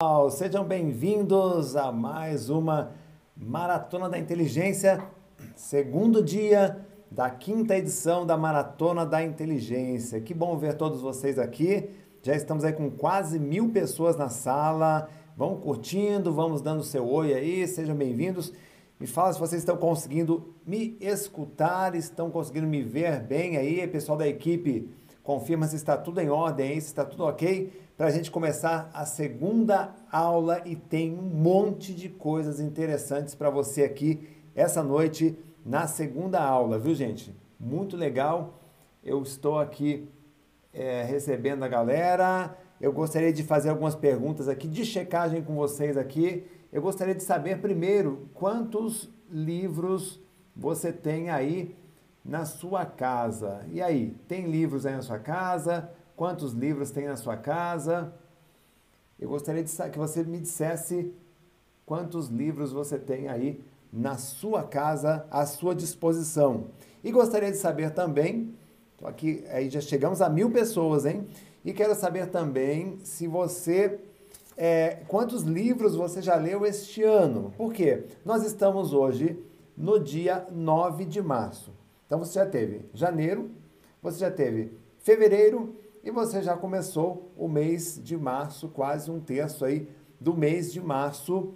pessoal, sejam bem-vindos a mais uma Maratona da Inteligência, segundo dia da quinta edição da Maratona da Inteligência. Que bom ver todos vocês aqui. Já estamos aí com quase mil pessoas na sala. Vão curtindo, vamos dando seu oi aí, sejam bem-vindos. Me fala se vocês estão conseguindo me escutar, estão conseguindo me ver bem aí, pessoal da equipe. Confirma se está tudo em ordem, se está tudo ok, para a gente começar a segunda aula e tem um monte de coisas interessantes para você aqui essa noite na segunda aula, viu gente? Muito legal. Eu estou aqui é, recebendo a galera. Eu gostaria de fazer algumas perguntas aqui de checagem com vocês aqui eu gostaria de saber primeiro quantos livros você tem aí na sua casa. E aí, tem livros aí na sua casa? Quantos livros tem na sua casa? Eu gostaria de que você me dissesse quantos livros você tem aí na sua casa à sua disposição. E gostaria de saber também, aqui aí já chegamos a mil pessoas, hein? E quero saber também se você é, quantos livros você já leu este ano? Por quê? Nós estamos hoje no dia 9 de março. Então você já teve janeiro, você já teve fevereiro e você já começou o mês de março, quase um terço aí do mês de março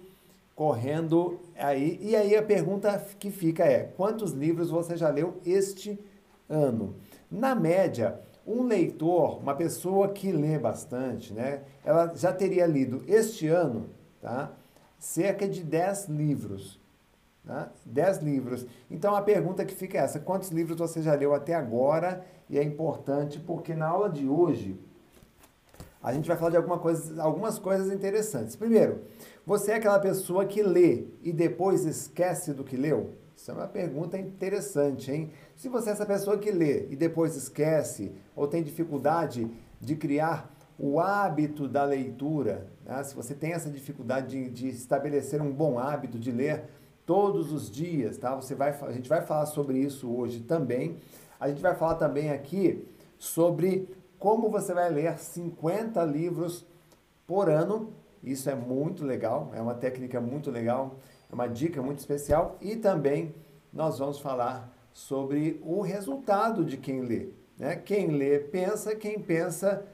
correndo aí. E aí a pergunta que fica é: quantos livros você já leu este ano? Na média, um leitor, uma pessoa que lê bastante, né, ela já teria lido este ano tá, cerca de 10 livros. Tá? 10 livros. Então a pergunta que fica é essa: quantos livros você já leu até agora? E é importante porque na aula de hoje a gente vai falar de alguma coisa, algumas coisas interessantes. Primeiro, você é aquela pessoa que lê e depois esquece do que leu? Isso é uma pergunta interessante, hein? Se você é essa pessoa que lê e depois esquece ou tem dificuldade de criar o hábito da leitura, né? se você tem essa dificuldade de, de, estabelecer um bom hábito de ler todos os dias, tá? Você vai, a gente vai falar sobre isso hoje também. A gente vai falar também aqui sobre como você vai ler 50 livros por ano. Isso é muito legal, é uma técnica muito legal. É uma dica muito especial e também nós vamos falar sobre o resultado de quem lê. Né? Quem lê pensa, quem pensa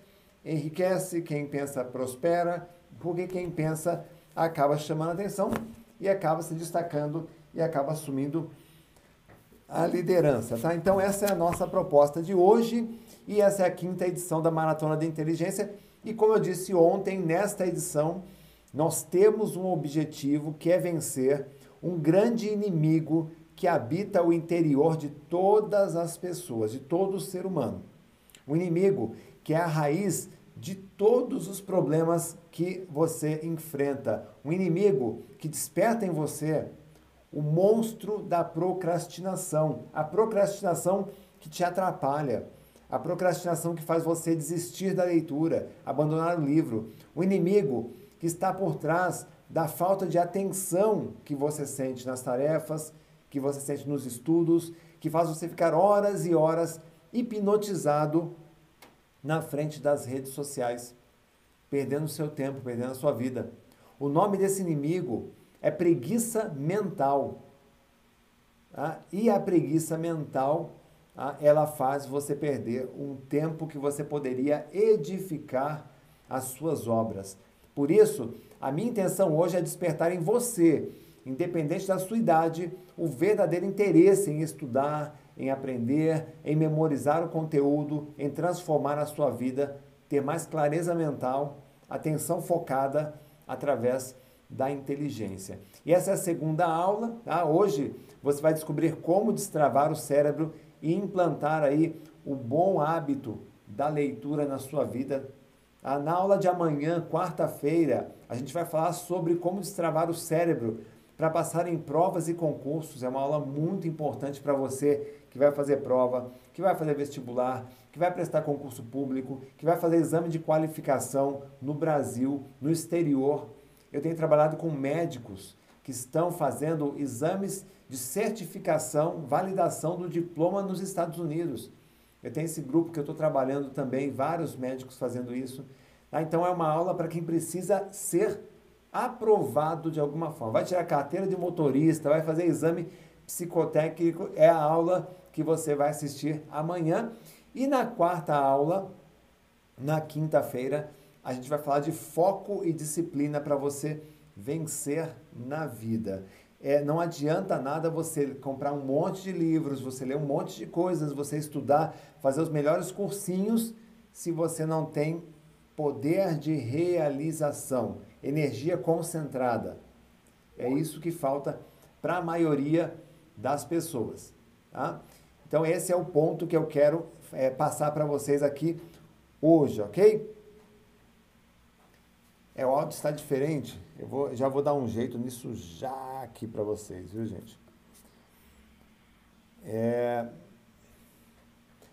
enriquece, quem pensa prospera, porque quem pensa acaba chamando atenção e acaba se destacando e acaba assumindo a liderança. Tá? Então essa é a nossa proposta de hoje e essa é a quinta edição da Maratona da Inteligência. E como eu disse ontem, nesta edição nós temos um objetivo que é vencer um grande inimigo que habita o interior de todas as pessoas, de todo ser humano. Um inimigo que é a raiz de todos os problemas que você enfrenta. Um inimigo que desperta em você o monstro da procrastinação. A procrastinação que te atrapalha. A procrastinação que faz você desistir da leitura, abandonar o livro. O inimigo que está por trás da falta de atenção que você sente nas tarefas, que você sente nos estudos, que faz você ficar horas e horas hipnotizado na frente das redes sociais, perdendo seu tempo, perdendo a sua vida. O nome desse inimigo é preguiça mental. Tá? E a preguiça mental, tá? ela faz você perder um tempo que você poderia edificar as suas obras. Por isso, a minha intenção hoje é despertar em você, independente da sua idade, o verdadeiro interesse em estudar, em aprender, em memorizar o conteúdo, em transformar a sua vida, ter mais clareza mental, atenção focada através da inteligência. E essa é a segunda aula. Tá? Hoje você vai descobrir como destravar o cérebro e implantar aí o bom hábito da leitura na sua vida ah, na aula de amanhã, quarta-feira, a gente vai falar sobre como destravar o cérebro para passar em provas e concursos. É uma aula muito importante para você que vai fazer prova, que vai fazer vestibular, que vai prestar concurso público, que vai fazer exame de qualificação no Brasil, no exterior. Eu tenho trabalhado com médicos que estão fazendo exames de certificação, validação do diploma nos Estados Unidos. Eu tenho esse grupo que eu estou trabalhando também, vários médicos fazendo isso. Tá? Então é uma aula para quem precisa ser aprovado de alguma forma. Vai tirar carteira de motorista, vai fazer exame psicotécnico, é a aula que você vai assistir amanhã. E na quarta aula, na quinta-feira, a gente vai falar de foco e disciplina para você vencer na vida. É, não adianta nada você comprar um monte de livros, você ler um monte de coisas, você estudar, fazer os melhores cursinhos, se você não tem poder de realização, energia concentrada. É isso que falta para a maioria das pessoas. Tá? Então, esse é o ponto que eu quero é, passar para vocês aqui hoje, ok? É, o áudio está diferente. Eu vou, já vou dar um jeito nisso já aqui para vocês, viu, gente? É,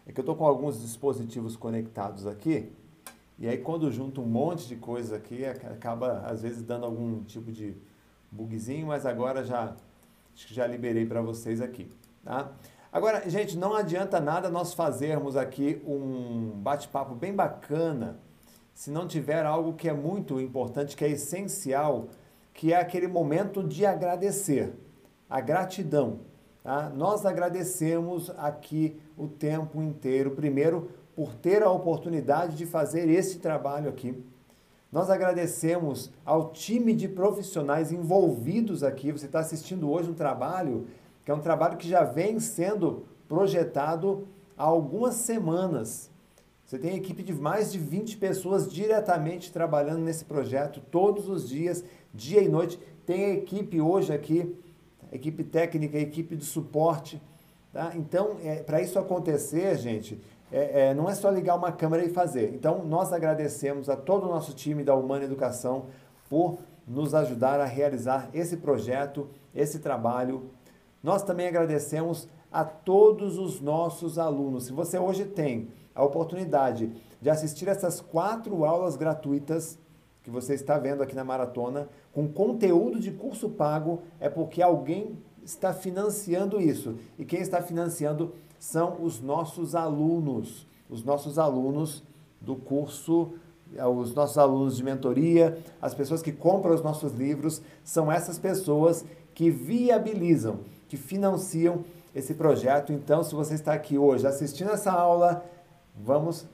é que eu estou com alguns dispositivos conectados aqui. E aí, quando junto um monte de coisa aqui, acaba, às vezes, dando algum tipo de bugzinho, mas agora já, acho que já liberei para vocês aqui, tá? Agora, gente, não adianta nada nós fazermos aqui um bate-papo bem bacana se não tiver algo que é muito importante, que é essencial, que é aquele momento de agradecer, a gratidão. Tá? Nós agradecemos aqui o tempo inteiro, primeiro, por ter a oportunidade de fazer esse trabalho aqui. Nós agradecemos ao time de profissionais envolvidos aqui. Você está assistindo hoje um trabalho que é um trabalho que já vem sendo projetado há algumas semanas. Você tem equipe de mais de 20 pessoas diretamente trabalhando nesse projeto todos os dias, dia e noite. Tem a equipe hoje aqui, equipe técnica, equipe de suporte. Tá? Então, é, para isso acontecer, gente, é, é, não é só ligar uma câmera e fazer. Então, nós agradecemos a todo o nosso time da Humana Educação por nos ajudar a realizar esse projeto, esse trabalho. Nós também agradecemos a todos os nossos alunos. Se você hoje tem a oportunidade de assistir essas quatro aulas gratuitas que você está vendo aqui na maratona, com conteúdo de curso pago, é porque alguém está financiando isso. E quem está financiando são os nossos alunos, os nossos alunos do curso, os nossos alunos de mentoria, as pessoas que compram os nossos livros, são essas pessoas que viabilizam, que financiam esse projeto. Então, se você está aqui hoje assistindo essa aula, vamos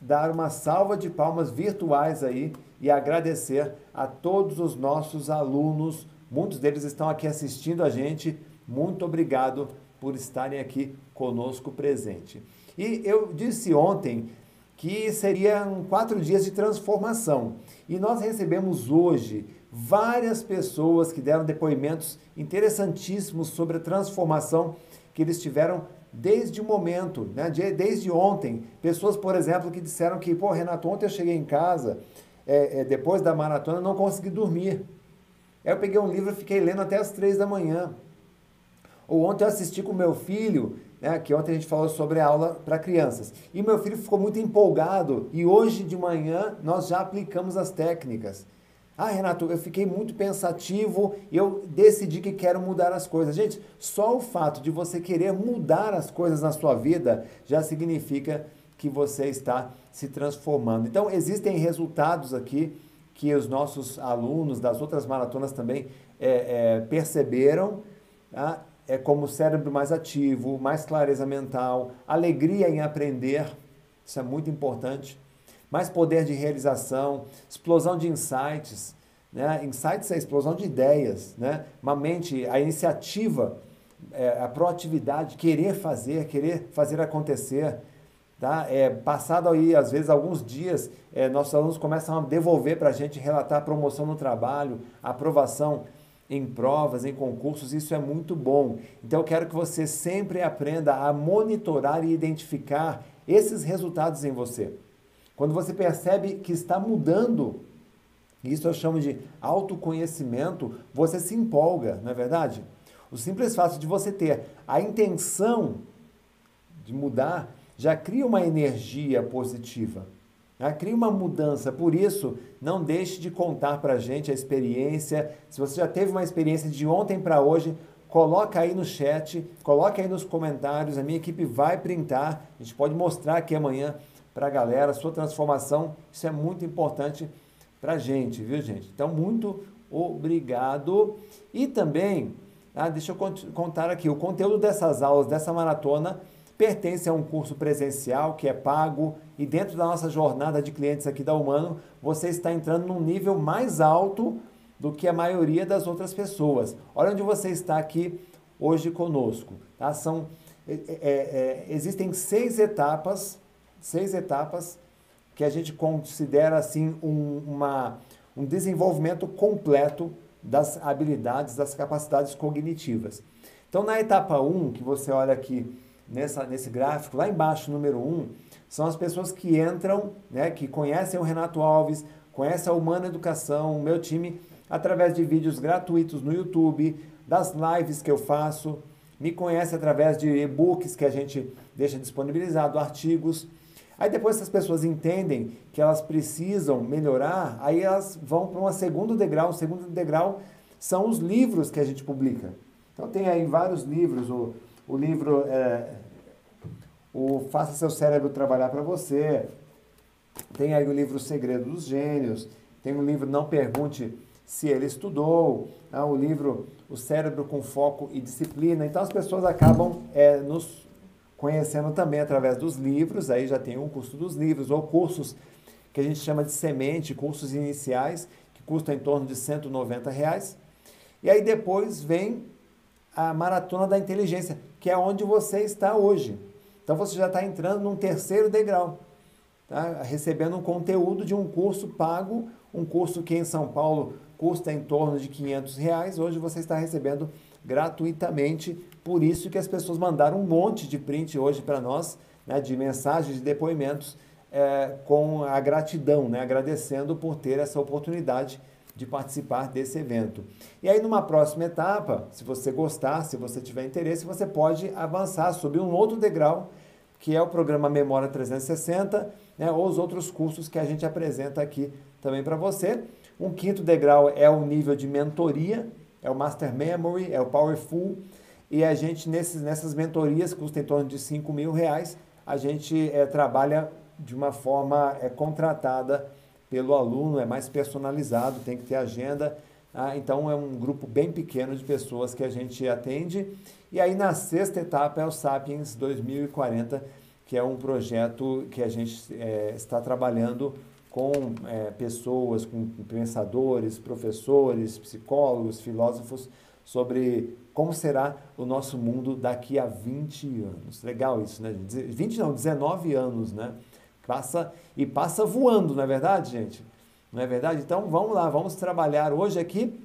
dar uma salva de palmas virtuais aí e agradecer a todos os nossos alunos. Muitos deles estão aqui assistindo a gente. Muito obrigado por estarem aqui conosco presente. E eu disse ontem que seriam quatro dias de transformação. E nós recebemos hoje várias pessoas que deram depoimentos interessantíssimos sobre a transformação que eles tiveram desde o momento, né? desde ontem. Pessoas, por exemplo, que disseram que, pô, Renato, ontem eu cheguei em casa, é, é, depois da maratona, não consegui dormir. Aí eu peguei um livro e fiquei lendo até as três da manhã. Ou ontem eu assisti com meu filho, né, que ontem a gente falou sobre a aula para crianças. E meu filho ficou muito empolgado e hoje de manhã nós já aplicamos as técnicas. Ah, Renato, eu fiquei muito pensativo e eu decidi que quero mudar as coisas. Gente, só o fato de você querer mudar as coisas na sua vida já significa que você está se transformando. Então, existem resultados aqui que os nossos alunos das outras maratonas também é, é, perceberam, tá? é como cérebro mais ativo, mais clareza mental, alegria em aprender, isso é muito importante mais poder de realização, explosão de insights. Né? Insights é a explosão de ideias, né? uma mente, a iniciativa, é, a proatividade, querer fazer, querer fazer acontecer. Tá? É, passado aí, às vezes, alguns dias, é, nossos alunos começam a devolver para a gente, relatar a promoção no trabalho, aprovação em provas, em concursos, isso é muito bom. Então eu quero que você sempre aprenda a monitorar e identificar esses resultados em você. Quando você percebe que está mudando, isso eu chamo de autoconhecimento, você se empolga, não é verdade? O simples fato de você ter a intenção de mudar já cria uma energia positiva. Cria uma mudança. Por isso, não deixe de contar para a gente a experiência. Se você já teve uma experiência de ontem para hoje, coloca aí no chat, coloca aí nos comentários. A minha equipe vai printar. A gente pode mostrar aqui amanhã para a galera, sua transformação, isso é muito importante para a gente, viu gente? Então, muito obrigado. E também, ah, deixa eu contar aqui, o conteúdo dessas aulas, dessa maratona, pertence a um curso presencial que é pago e dentro da nossa jornada de clientes aqui da Humano, você está entrando num nível mais alto do que a maioria das outras pessoas. Olha onde você está aqui hoje conosco. Tá? São, é, é, é, existem seis etapas, seis etapas que a gente considera assim um, uma, um desenvolvimento completo das habilidades, das capacidades cognitivas. Então, na etapa 1, um, que você olha aqui nessa, nesse gráfico, lá embaixo, número 1, um, são as pessoas que entram, né, que conhecem o Renato Alves, conhecem a Humana Educação, o meu time, através de vídeos gratuitos no YouTube, das lives que eu faço, me conhece através de e-books que a gente deixa disponibilizado, artigos. Aí depois que as pessoas entendem que elas precisam melhorar, aí elas vão para um segundo degrau. O segundo degrau são os livros que a gente publica. Então tem aí vários livros, o, o livro é, o Faça Seu Cérebro Trabalhar para Você, tem aí o livro O Segredo dos Gênios, tem o livro Não Pergunte Se Ele Estudou, né, o livro O Cérebro com Foco e Disciplina. Então as pessoas acabam é, nos conhecendo também através dos livros, aí já tem um curso dos livros, ou cursos que a gente chama de semente, cursos iniciais, que custam em torno de 190 reais. E aí depois vem a maratona da inteligência, que é onde você está hoje. Então você já está entrando num terceiro degrau, tá? recebendo um conteúdo de um curso pago, um curso que em São Paulo custa em torno de 500 reais, hoje você está recebendo gratuitamente, por isso que as pessoas mandaram um monte de print hoje para nós, né, de mensagens, de depoimentos, é, com a gratidão, né, agradecendo por ter essa oportunidade de participar desse evento. E aí, numa próxima etapa, se você gostar, se você tiver interesse, você pode avançar, subir um outro degrau, que é o programa Memória 360, né, ou os outros cursos que a gente apresenta aqui também para você. Um quinto degrau é o nível de mentoria, é o Master Memory, é o Powerful, e a gente, nesses, nessas mentorias, que custam em torno de 5 mil reais, a gente é, trabalha de uma forma é, contratada pelo aluno, é mais personalizado, tem que ter agenda. Ah, então é um grupo bem pequeno de pessoas que a gente atende. E aí na sexta etapa é o Sapiens 2040, que é um projeto que a gente é, está trabalhando com é, pessoas, com pensadores, professores, psicólogos, filósofos, sobre como será o nosso mundo daqui a 20 anos. Legal isso, né? 20 não, 19 anos, né? Passa e passa voando, não é verdade, gente? Não é verdade? Então vamos lá, vamos trabalhar hoje aqui.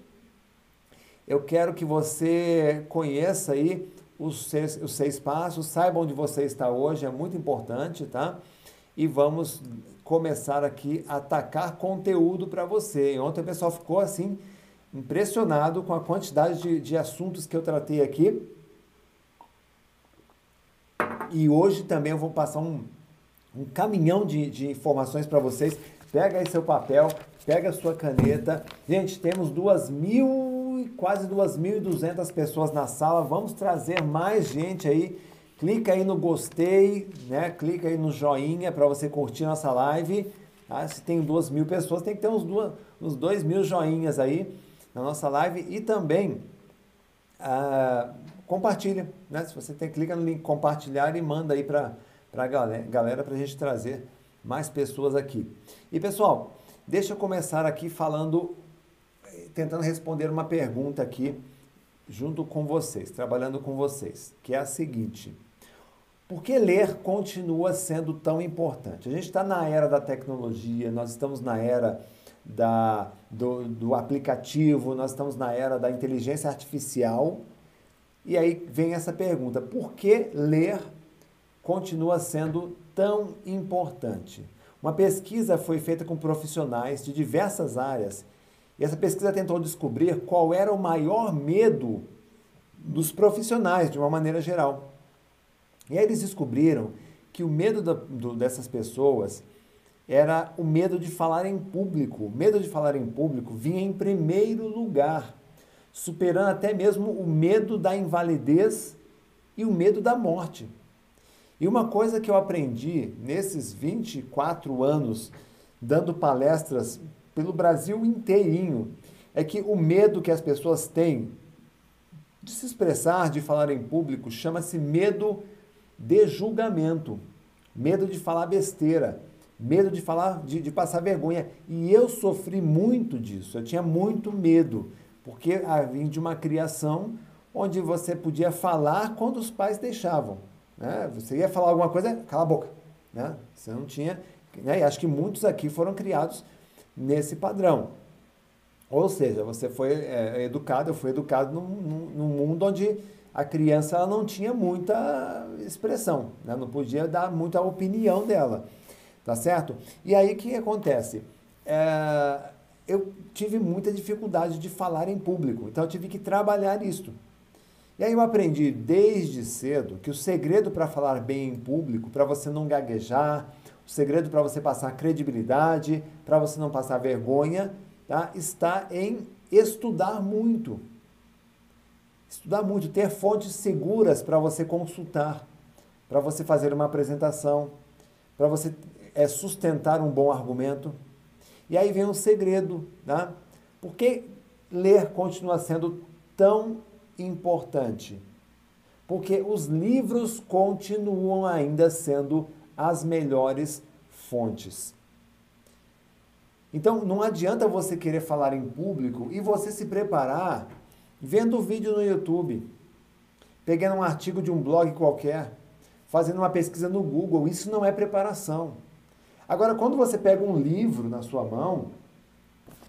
Eu quero que você conheça aí os seis, os seis passos, saiba onde você está hoje, é muito importante, tá? E vamos começar aqui a atacar conteúdo para você. E ontem o pessoal ficou assim, impressionado com a quantidade de, de assuntos que eu tratei aqui. E hoje também eu vou passar um, um caminhão de, de informações para vocês. Pega aí seu papel, pega sua caneta. Gente, temos duas mil, quase 2.200 pessoas na sala. Vamos trazer mais gente aí. Clica aí no gostei, né? Clica aí no joinha para você curtir nossa live. Tá? Se tem duas mil pessoas, tem que ter uns, duas, uns dois mil joinhas aí na nossa live. E também ah, compartilha, né? Se você tem, clica no link compartilhar e manda aí para a galera, para a gente trazer mais pessoas aqui. E pessoal, deixa eu começar aqui falando, tentando responder uma pergunta aqui junto com vocês, trabalhando com vocês, que é a seguinte: por que ler continua sendo tão importante? A gente está na era da tecnologia, nós estamos na era da, do, do aplicativo, nós estamos na era da inteligência artificial. E aí vem essa pergunta: por que ler continua sendo tão importante. Uma pesquisa foi feita com profissionais de diversas áreas e essa pesquisa tentou descobrir qual era o maior medo dos profissionais, de uma maneira geral. E aí eles descobriram que o medo do, dessas pessoas era o medo de falar em público. O medo de falar em público vinha em primeiro lugar, superando até mesmo o medo da invalidez e o medo da morte. E uma coisa que eu aprendi nesses 24 anos dando palestras pelo Brasil inteirinho é que o medo que as pessoas têm de se expressar, de falar em público, chama-se medo de julgamento, medo de falar besteira, medo de falar, de, de, passar vergonha. E eu sofri muito disso, eu tinha muito medo, porque vim de uma criação onde você podia falar quando os pais deixavam. Né? Você ia falar alguma coisa, cala a boca. Né? Você não tinha. Né? E acho que muitos aqui foram criados nesse padrão. Ou seja, você foi é, educado, eu fui educado num, num, num, mundo onde a criança ela não tinha muita expressão, né? não podia dar muita opinião dela, tá certo? E aí o que acontece? É, eu tive muita dificuldade de falar em público, então eu tive que trabalhar isso. E aí eu aprendi desde cedo que o segredo para falar bem em público, para você não gaguejar, o segredo para você passar credibilidade, para você não passar vergonha, tá? está em estudar muito. Estudar muito, ter fontes seguras para você consultar, para você fazer uma apresentação, para você é, sustentar um bom argumento. E aí vem um segredo, tá? Por que ler continua sendo tão importante? Porque os livros continuam ainda sendo as melhores fontes. Então, não adianta você querer falar em público e você se preparar vendo vídeo no YouTube, pegando um artigo de um blog qualquer, fazendo uma pesquisa no Google. Isso não é preparação. Agora, quando você pega um livro na sua mão,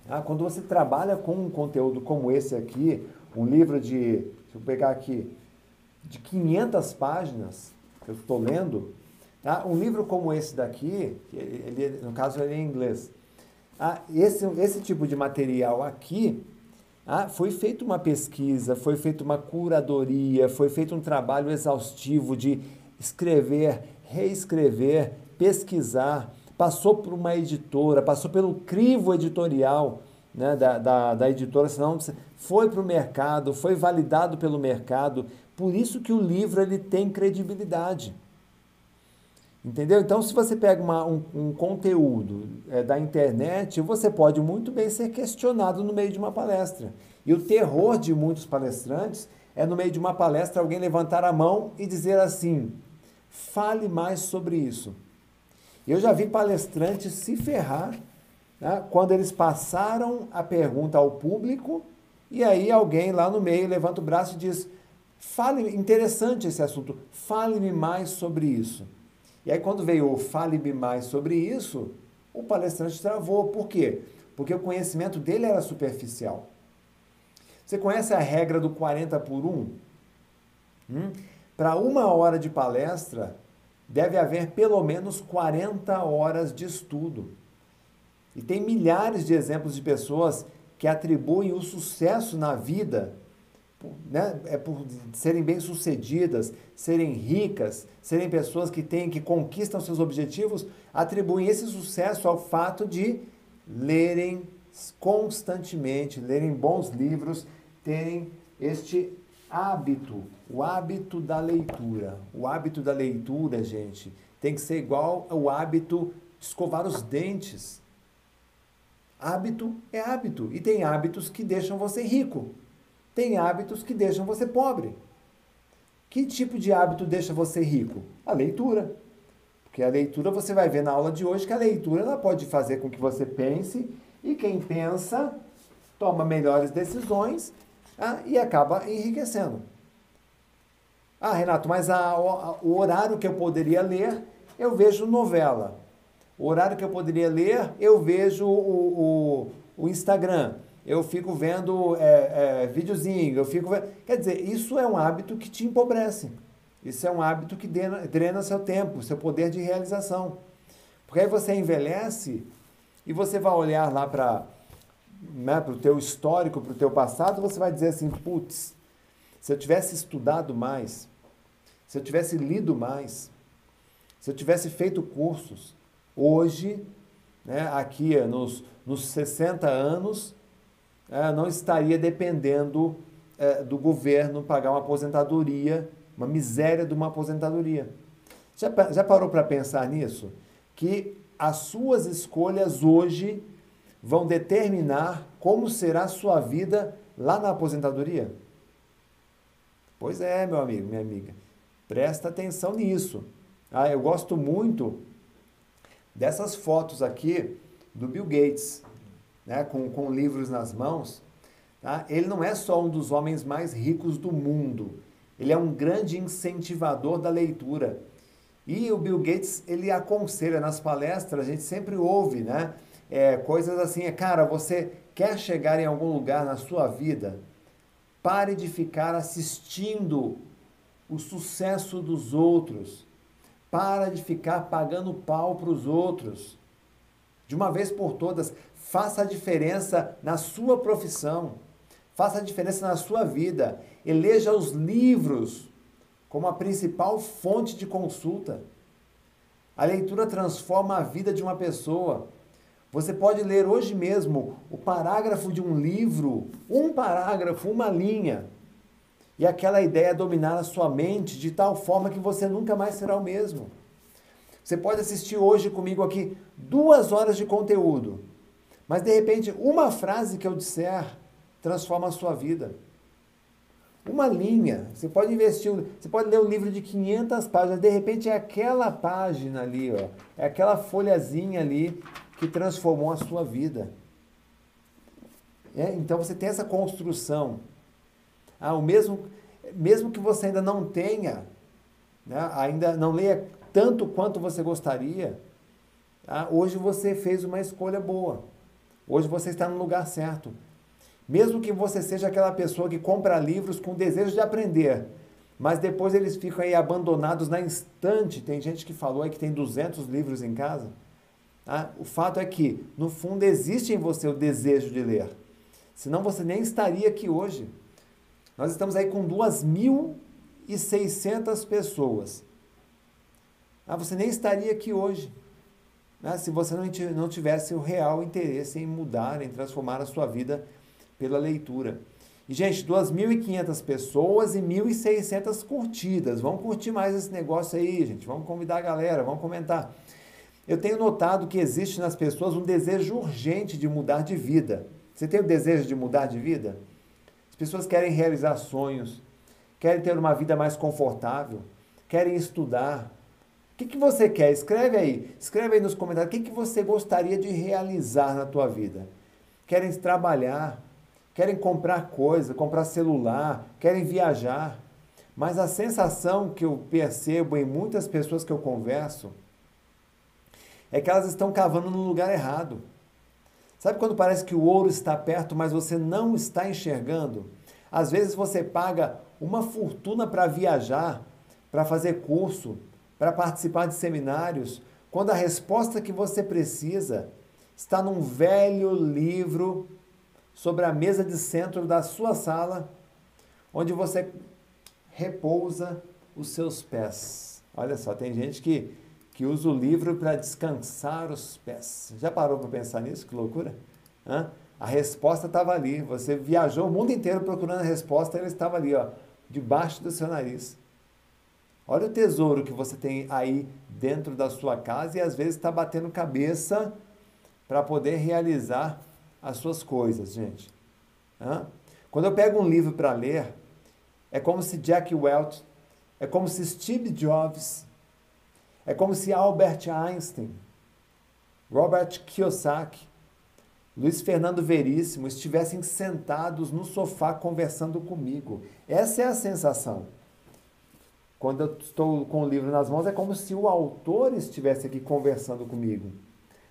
ah, quando você trabalha com um conteúdo como esse aqui, um livro de se eu pegar aqui, de 500 páginas, que eu estou lendo, tá? um livro como esse daqui, ele, no caso ele é em inglês, ah, esse, esse tipo de material aqui, ah, foi feita uma pesquisa, foi feita uma curadoria, foi feito um trabalho exaustivo de escrever, reescrever, pesquisar, passou por uma editora, passou pelo crivo editorial, né, da, da, da editora, senão foi para o mercado, foi validado pelo mercado. Por isso que o livro ele tem credibilidade. Entendeu? Então, se você pega uma, um, um, conteúdo é, da internet, você pode muito bem ser questionado no meio de uma palestra. E o terror de muitos palestrantes é no meio de uma palestra alguém levantar a mão e dizer assim: fale mais sobre isso. Eu já vi palestrantes se ferrar né, quando eles passaram a pergunta ao público e aí alguém lá no meio levanta o braço e diz: fale, interessante esse assunto, fale-me mais sobre isso. E aí quando veio o fale-me mais sobre isso, o palestrante travou. Por quê? Porque o conhecimento dele era superficial. Você conhece a regra do 40 por 1? Hum? Para uma hora de palestra, deve haver pelo menos 40 horas de estudo. E tem milhares de exemplos de pessoas que atribuem o sucesso na vida né, é por serem bem-sucedidas, serem ricas, serem pessoas que têm, que conquistam seus objetivos, atribuem esse sucesso ao fato de lerem constantemente, lerem bons livros, terem este hábito, o hábito da leitura. O hábito da leitura, gente, tem que ser igual ao hábito de escovar os dentes. Hábito é hábito. E tem hábitos que deixam você rico. Tem hábitos que deixam você pobre. Que tipo de hábito deixa você rico? A leitura. Porque a leitura, você vai ver na aula de hoje que a leitura ela pode fazer com que você pense e quem pensa toma melhores decisões ah, e acaba enriquecendo. Ah, Renato, mas a, o horário que eu poderia ler, eu vejo novela. O horário que eu poderia ler, eu vejo o, o, o Instagram. Eu fico vendo é, é, videozinho, eu fico vendo... Quer dizer, isso é um hábito que te empobrece. Isso é um hábito que drena, drena seu tempo, seu poder de realização. Porque aí você envelhece e você vai olhar lá para né, o teu histórico, para o teu passado, você vai dizer assim, putz, se eu tivesse estudado mais, se eu tivesse lido mais, se eu tivesse feito cursos, hoje, né, aqui nos, nos 60 anos, não estaria dependendo é, do governo pagar uma aposentadoria, uma miséria de uma aposentadoria. Já, já parou para pensar nisso? Que as suas escolhas hoje vão determinar como será a sua vida lá na aposentadoria? Pois é, meu amigo, minha amiga. Presta atenção nisso. Ah, eu gosto muito dessas fotos aqui do Bill Gates, né, com, com livros nas mãos. Tá? Ele não é só um dos homens mais ricos do mundo, ele é um grande incentivador da leitura. E o Bill Gates, ele aconselha nas palestras, a gente sempre ouve, né? É, coisas assim, é, cara, você quer chegar em algum lugar na sua vida? Pare de ficar assistindo o sucesso dos outros. Para de ficar pagando pau para os outros. De uma vez por todas, faça a diferença na sua profissão. Faça a diferença na sua vida. Eleja os livros como a principal fonte de consulta. A leitura transforma a vida de uma pessoa. Você pode ler hoje mesmo o parágrafo de um livro, um parágrafo, uma linha, e aquela ideia dominar a sua mente de tal forma que você nunca mais será o mesmo. Você pode assistir hoje comigo aqui duas horas de conteúdo, mas de repente uma frase que eu disser transforma a sua vida. Uma linha, você pode investir, você pode ler um livro de 500 páginas, de repente é aquela página ali, ó, é aquela folhazinha ali que transformou a sua vida. É, então você tem essa construção. Ah, o mesmo, mesmo que você ainda não tenha, né, ainda não leia tanto quanto você gostaria, ah, hoje você fez uma escolha boa. Hoje você está no lugar certo. Mesmo que você seja aquela pessoa que compra livros com desejo de aprender, mas depois eles ficam aí abandonados na instante. Tem gente que falou aí que tem 200 livros em casa. Ah, o fato é que, no fundo, existe em você o desejo de ler. Senão você nem estaria aqui hoje. Nós estamos aí com 2.600 pessoas. Ah, você nem estaria aqui hoje. Ah, se você não tivesse o real interesse em mudar, em transformar a sua vida pela leitura. E, gente, 2.500 pessoas e 1.600 curtidas. Vamos curtir mais esse negócio aí, gente. Vamos convidar a galera, vamos comentar. Eu tenho notado que existe nas pessoas um desejo urgente de mudar de vida. Você tem o desejo de mudar de vida? As pessoas querem realizar sonhos, querem ter uma vida mais confortável, querem estudar. O que, que você quer? Escreve aí. Escreve aí nos comentários. O que, que você gostaria de realizar na tua vida? Querem trabalhar, querem comprar coisa, comprar celular, querem viajar. Mas a sensação que eu percebo em muitas pessoas que eu converso é que elas estão cavando no lugar errado. Sabe quando parece que o ouro está perto, mas você não está enxergando? Às vezes você paga uma fortuna para viajar, para fazer curso, para participar de seminários, quando a resposta que você precisa está num velho livro sobre a mesa de centro da sua sala, onde você repousa os seus pés. Olha só, tem gente que que usa o livro para descansar os pés. Já parou para pensar nisso? Que loucura? Hã? A resposta estava ali. Você viajou o mundo inteiro procurando a resposta ela estava ali, ó, debaixo do seu nariz. Olha o tesouro que você tem aí dentro da sua casa e às vezes está batendo cabeça para poder realizar as suas coisas, gente. Hã? Quando eu pego um livro para ler, é como se Jack Welch, é como se Steve Jobs é como se Albert Einstein, Robert Kiyosaki, Luiz Fernando Veríssimo estivessem sentados no sofá conversando comigo. Essa é a sensação. Quando eu estou com o livro nas mãos, é como se o autor estivesse aqui conversando comigo.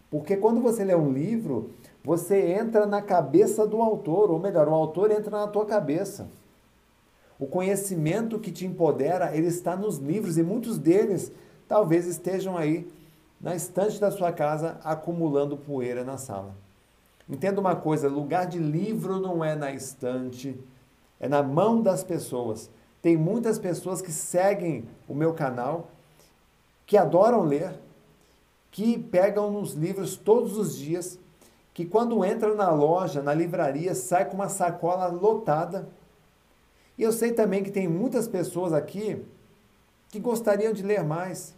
Porque quando você lê um livro, você entra na cabeça do autor, ou melhor, o autor entra na tua cabeça. O conhecimento que te empodera, ele está nos livros e muitos deles talvez estejam aí na estante da sua casa acumulando poeira na sala. Entenda uma coisa: lugar de livro não é na estante, é na mão das pessoas. Tem muitas pessoas que seguem o meu canal, que adoram ler, que pegam nos livros todos os dias, que quando entram na loja, na livraria, sai com uma sacola lotada. E eu sei também que tem muitas pessoas aqui que gostariam de ler mais,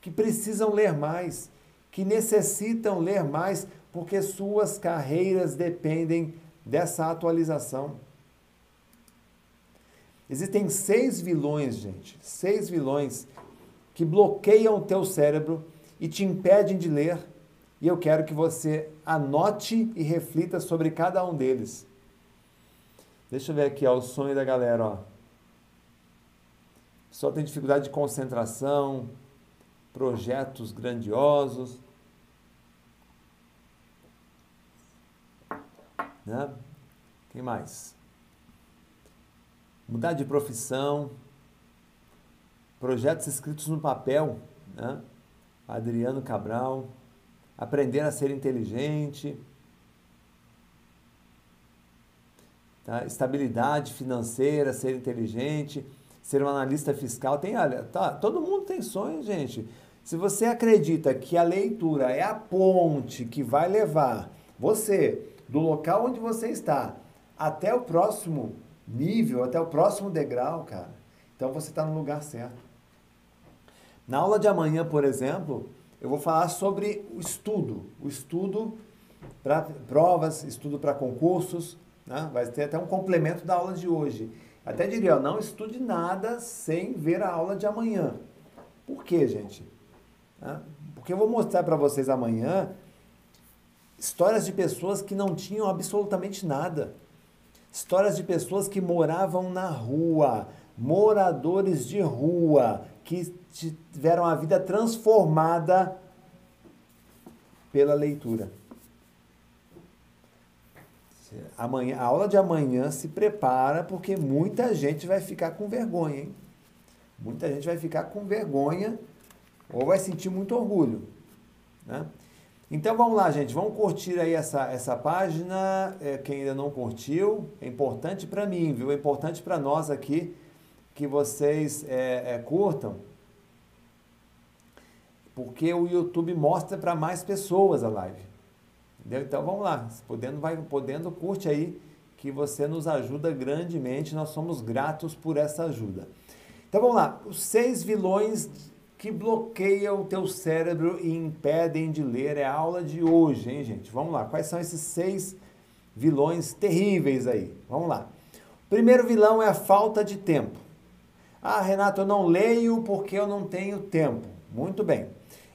que precisam ler mais, que necessitam ler mais, porque suas carreiras dependem dessa atualização. Existem seis vilões, gente, seis vilões que bloqueiam o teu cérebro e te impedem de ler. E eu quero que você anote e reflita sobre cada um deles. Deixa eu ver aqui ó, o sonho da galera. Ó. Só tem dificuldade de concentração, projetos grandiosos. Né? Quem mais? Mudar de profissão, projetos escritos no papel, né? Adriano Cabral, aprender a ser inteligente, tá? estabilidade financeira, ser inteligente, ser um analista fiscal, tem, olha, tá, todo mundo tem sonho, gente. Se você acredita que a leitura é a ponte que vai levar você do local onde você está até o próximo nível, até o próximo degrau, cara, então você está no lugar certo. Na aula de amanhã, por exemplo, eu vou falar sobre o estudo, o estudo para provas, estudo para concursos, né? vai ter até um complemento da aula de hoje. Até diria, ó, não estude nada sem ver a aula de amanhã. Por quê, gente? Porque eu vou mostrar para vocês amanhã histórias de pessoas que não tinham absolutamente nada. Histórias de pessoas que moravam na rua, moradores de rua, que tiveram a vida transformada pela leitura. Amanhã, a aula de amanhã se prepara porque muita gente vai ficar com vergonha, hein? Muita gente vai ficar com vergonha ou vai sentir muito orgulho, né? Então vamos lá, gente, vamos curtir aí essa, essa página. É, quem ainda não curtiu, é importante para mim, viu? É importante para nós aqui que vocês é, é, curtam, porque o YouTube mostra para mais pessoas a live. Entendeu? Então vamos lá, podendo, vai podendo, curte aí, que você nos ajuda grandemente, nós somos gratos por essa ajuda. Então vamos lá, os seis vilões que bloqueiam o teu cérebro e impedem de ler é a aula de hoje, hein, gente? Vamos lá, quais são esses seis vilões terríveis aí? Vamos lá. Primeiro vilão é a falta de tempo. Ah, Renato, eu não leio porque eu não tenho tempo. Muito bem.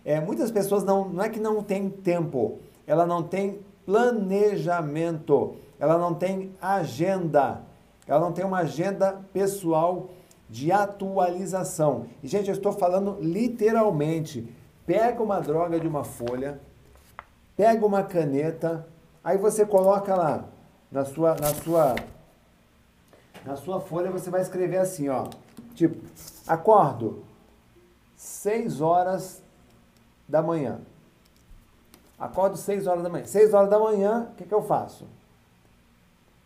É, muitas pessoas não, não é que não tem tempo, ela não tem planejamento, ela não tem agenda, ela não tem uma agenda pessoal de atualização. E, gente, eu estou falando literalmente. Pega uma droga de uma folha, pega uma caneta, aí você coloca lá na sua, na sua, na sua folha, você vai escrever assim, ó. Tipo, acordo 6 horas da manhã. Acordo 6 horas da manhã. 6 horas da manhã, o que, que eu faço?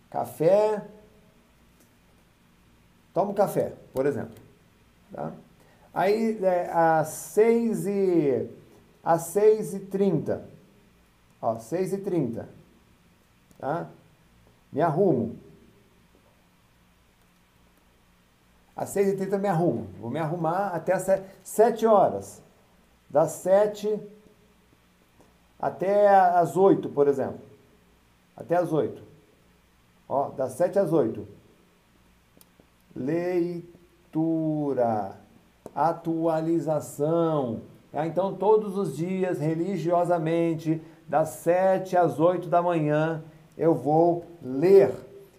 Café. Tomo café, por exemplo. Tá? Aí, é, às 6 e... Às 6 e 30. Ó, 6 e 30. Tá? Me arrumo. Às 6h30 me arrumo. Vou me arrumar até as 7 horas. Das 7 até as 8, por exemplo. Até as 8. Ó, das 7 às 8. Leitura. Atualização. Ah, então, todos os dias, religiosamente, das 7 às 8 da manhã, eu vou ler.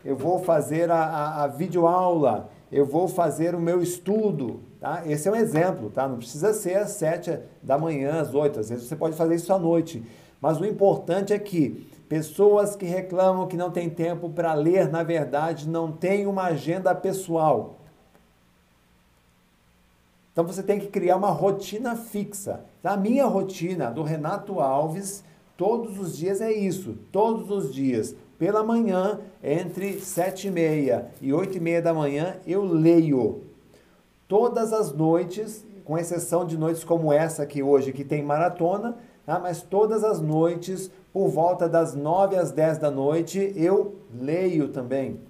Eu vou fazer a, a, a videoaula eu vou fazer o meu estudo, tá? Esse é um exemplo, tá? Não precisa ser às sete da manhã, às oito, às vezes você pode fazer isso à noite. Mas o importante é que pessoas que reclamam que não tem tempo para ler, na verdade, não têm uma agenda pessoal. Então você tem que criar uma rotina fixa. A minha rotina do Renato Alves, todos os dias é isso, todos os dias pela manhã, entre sete e meia e oito e meia da manhã, eu leio. Todas as noites, com exceção de noites como essa aqui hoje, que tem maratona, tá? mas todas as noites, por volta das nove às dez da noite, eu leio também.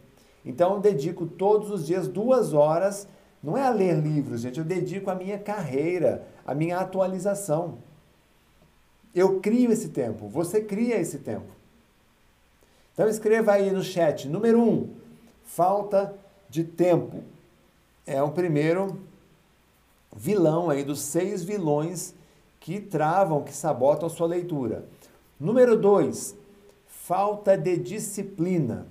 Então, eu dedico todos os dias duas horas não é a ler livros, gente, eu dedico a minha carreira, a minha atualização. Eu crio esse tempo, você cria esse tempo. Então escreva aí no chat. Número um, falta de tempo. É o primeiro vilão aí dos seis vilões que travam, que sabotam sua leitura. Número dois, falta de disciplina.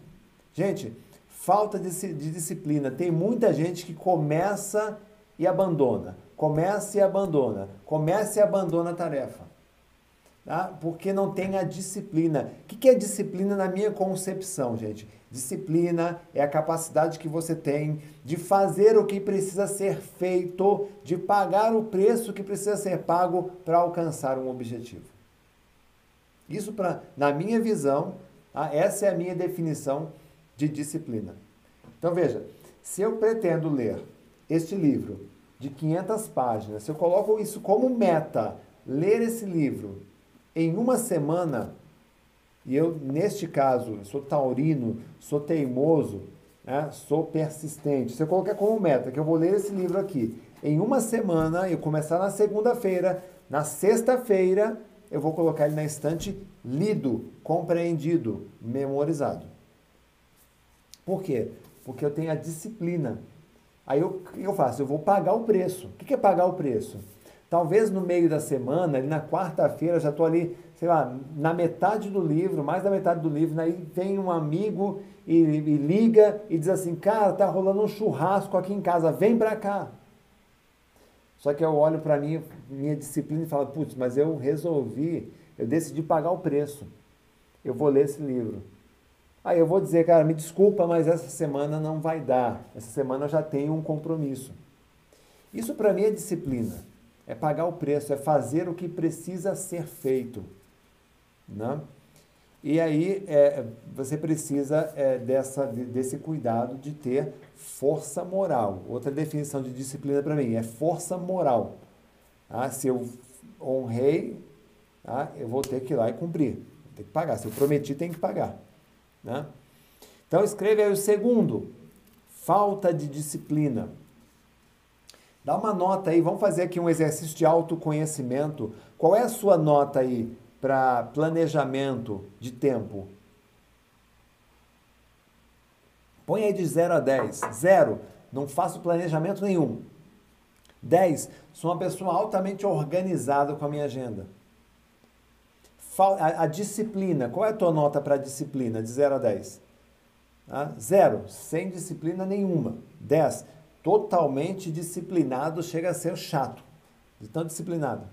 Gente, falta de, de disciplina. Tem muita gente que começa e abandona, começa e abandona, começa e abandona a tarefa. Tá? Porque não tem a disciplina. O que é disciplina na minha concepção, gente? Disciplina é a capacidade que você tem de fazer o que precisa ser feito, de pagar o preço que precisa ser pago para alcançar um objetivo. Isso, pra, na minha visão, tá? essa é a minha definição de disciplina. Então veja, se eu pretendo ler este livro de 500 páginas, se eu coloco isso como meta, ler esse livro em uma semana, e eu, neste caso, sou taurino, sou teimoso, né, sou persistente. Se eu colocar como meta que eu vou ler esse livro aqui em uma semana, eu começar na segunda-feira, na sexta-feira, eu vou colocar ele na estante lido, compreendido, memorizado. Por quê? Porque eu tenho a disciplina. Aí eu, o que eu faço? Eu vou pagar o preço. O que é pagar o preço? Talvez no meio da semana, ali na quarta-feira, já estou ali, sei lá, na metade do livro, mais da metade do livro, aí vem um amigo e, e liga e diz assim, cara, tá rolando um churrasco aqui em casa, vem para cá. Só que eu olho para mim, minha disciplina e falo, putz, mas eu resolvi, eu decidi pagar o preço. Eu vou ler esse livro. Aí eu vou dizer, cara, me desculpa, mas essa semana não vai dar. Essa semana eu já tenho um compromisso. Isso para mim é disciplina é pagar o preço, é fazer o que precisa ser feito. Né? E aí é, você precisa é, dessa, desse cuidado de ter força moral. Outra definição de disciplina para mim é força moral. Ah, se eu honrei, ah, eu vou ter que ir lá e cumprir. Tem que pagar. Se eu prometi, tem que pagar. Né? Então escreve aí o segundo. Falta de disciplina. Dá uma nota aí, vamos fazer aqui um exercício de autoconhecimento. Qual é a sua nota aí para planejamento de tempo? Põe aí de 0 a 10. 0, não faço planejamento nenhum. 10, sou uma pessoa altamente organizada com a minha agenda. A, a disciplina, qual é a tua nota para disciplina de 0 a 10? Ah, sem disciplina nenhuma. 10, totalmente disciplinado chega a ser chato, de tão disciplinado.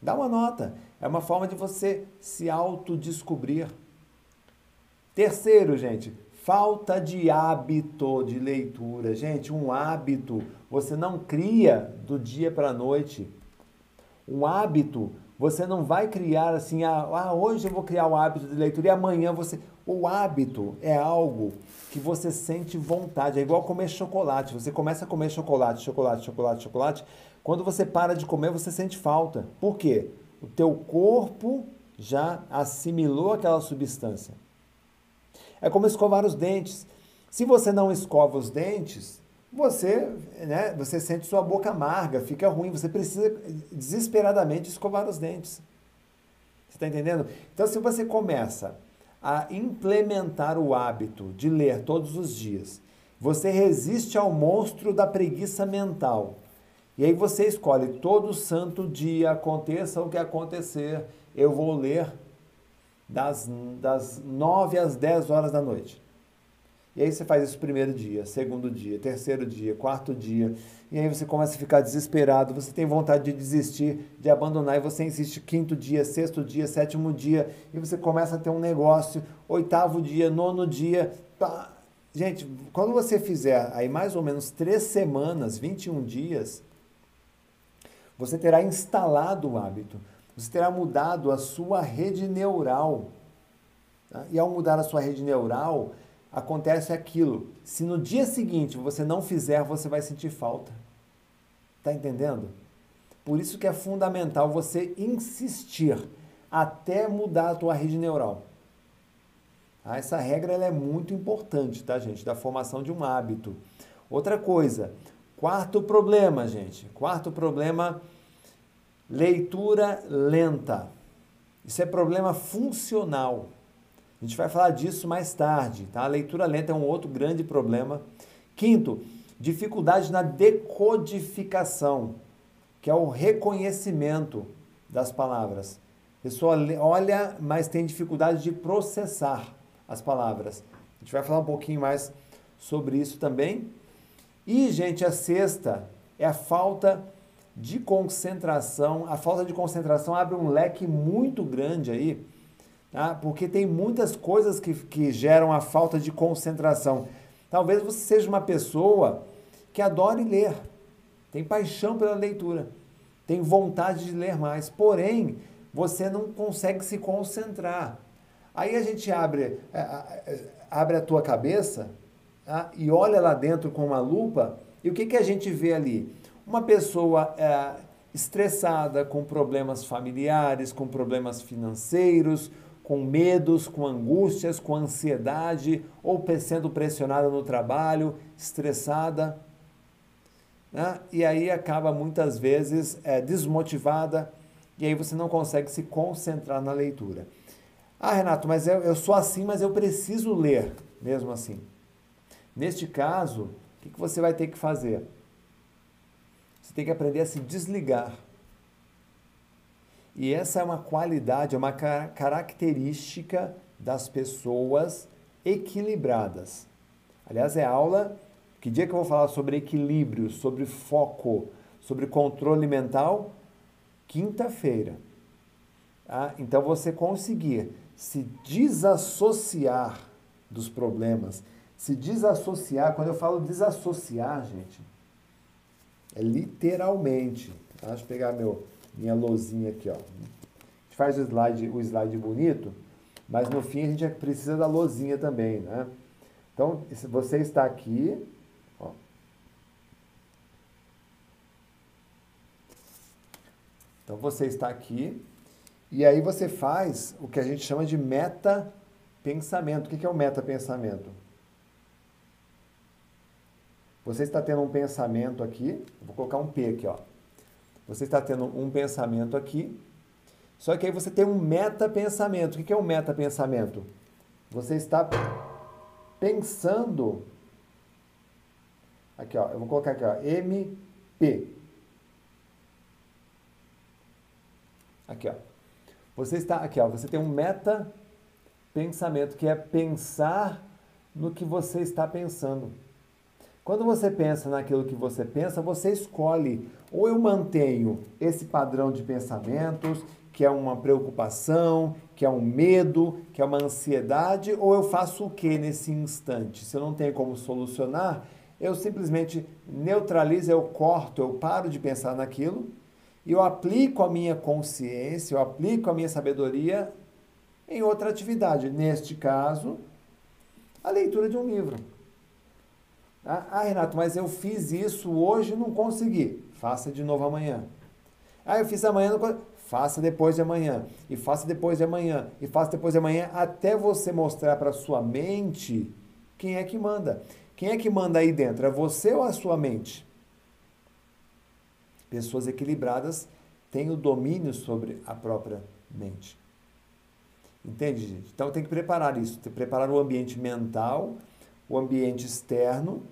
Dá uma nota. É uma forma de você se autodescobrir. Terceiro, gente, falta de hábito de leitura. Gente, um hábito você não cria do dia para a noite. Um hábito você não vai criar assim, ah, ah, hoje eu vou criar o hábito de leitura e amanhã você. O hábito é algo que você sente vontade. É igual comer chocolate. Você começa a comer chocolate, chocolate, chocolate, chocolate. Quando você para de comer, você sente falta. Por quê? O teu corpo já assimilou aquela substância. É como escovar os dentes. Se você não escova os dentes, você, né, você sente sua boca amarga, fica ruim, você precisa desesperadamente escovar os dentes. Você está entendendo? Então, se você começa a implementar o hábito de ler todos os dias, você resiste ao monstro da preguiça mental. E aí você escolhe todo santo dia, aconteça o que acontecer, eu vou ler das, das 9 às 10 horas da noite. E aí você faz isso primeiro dia, segundo dia, terceiro dia, quarto dia. E aí você começa a ficar desesperado, você tem vontade de desistir, de abandonar, e você insiste quinto dia, sexto dia, sétimo dia, e você começa a ter um negócio, oitavo dia, nono dia. Pá. Gente, quando você fizer aí mais ou menos três semanas, 21 dias, você terá instalado o hábito, você terá mudado a sua rede neural. Tá? E ao mudar a sua rede neural, acontece aquilo. Se no dia seguinte você não fizer, você vai sentir falta. Tá entendendo? Por isso que é fundamental você insistir até mudar a tua rede neural. Ah, essa regra ela é muito importante, tá, gente? Da formação de um hábito. Outra coisa, Quarto problema, gente. Quarto problema, leitura lenta. Isso é problema funcional. A gente vai falar disso mais tarde, tá? A leitura lenta é um outro grande problema. Quinto, dificuldade na decodificação, que é o reconhecimento das palavras. A pessoa olha, mas tem dificuldade de processar as palavras. A gente vai falar um pouquinho mais sobre isso também. E, gente, a sexta é a falta de concentração. A falta de concentração abre um leque muito grande aí, tá? porque tem muitas coisas que, que geram a falta de concentração. Talvez você seja uma pessoa que adore ler, tem paixão pela leitura, tem vontade de ler mais, porém, você não consegue se concentrar. Aí a gente abre, abre a tua cabeça tá? e olha lá dentro com uma lupa, e o que, que a gente vê ali? Uma pessoa é, estressada, com problemas familiares, com problemas financeiros, com medos, com angústias, com ansiedade, ou sendo pressionada no trabalho, estressada. Né? E aí acaba muitas vezes é, desmotivada, e aí você não consegue se concentrar na leitura. Ah, Renato, mas eu, eu sou assim, mas eu preciso ler mesmo assim. Neste caso, o que, que você vai ter que fazer? Você tem que aprender a se desligar. E essa é uma qualidade, é uma característica das pessoas equilibradas. Aliás, é aula. Que dia que eu vou falar sobre equilíbrio, sobre foco, sobre controle mental? Quinta-feira. Ah, então você conseguir se desassociar dos problemas, se desassociar, quando eu falo desassociar, gente, é literalmente. Tá? Deixa eu pegar meu, minha lozinha aqui, ó. A gente faz o slide, o slide bonito, mas no fim a gente precisa da lozinha também, né? Então, você está aqui, ó. Então você está aqui, e aí você faz o que a gente chama de meta pensamento. O que é o meta pensamento? Você está tendo um pensamento aqui, vou colocar um P aqui, ó. Você está tendo um pensamento aqui, só que aí você tem um meta pensamento. O que é um meta pensamento? Você está pensando aqui, ó, eu vou colocar aqui, ó, MP. Aqui, ó. Você está aqui, ó, você tem um meta pensamento que é pensar no que você está pensando. Quando você pensa naquilo que você pensa, você escolhe ou eu mantenho esse padrão de pensamentos, que é uma preocupação, que é um medo, que é uma ansiedade, ou eu faço o que nesse instante? Se eu não tenho como solucionar, eu simplesmente neutralizo, eu corto, eu paro de pensar naquilo e eu aplico a minha consciência, eu aplico a minha sabedoria em outra atividade. Neste caso, a leitura de um livro. Ah, ah, Renato, mas eu fiz isso hoje e não consegui. Faça de novo amanhã. Ah, eu fiz amanhã, não. Faça depois de amanhã. E faça depois de amanhã. E faça depois de amanhã até você mostrar para sua mente quem é que manda. Quem é que manda aí dentro? É você ou a sua mente? Pessoas equilibradas têm o domínio sobre a própria mente. Entende, gente? Então tem que preparar isso, tem preparar o ambiente mental, o ambiente externo,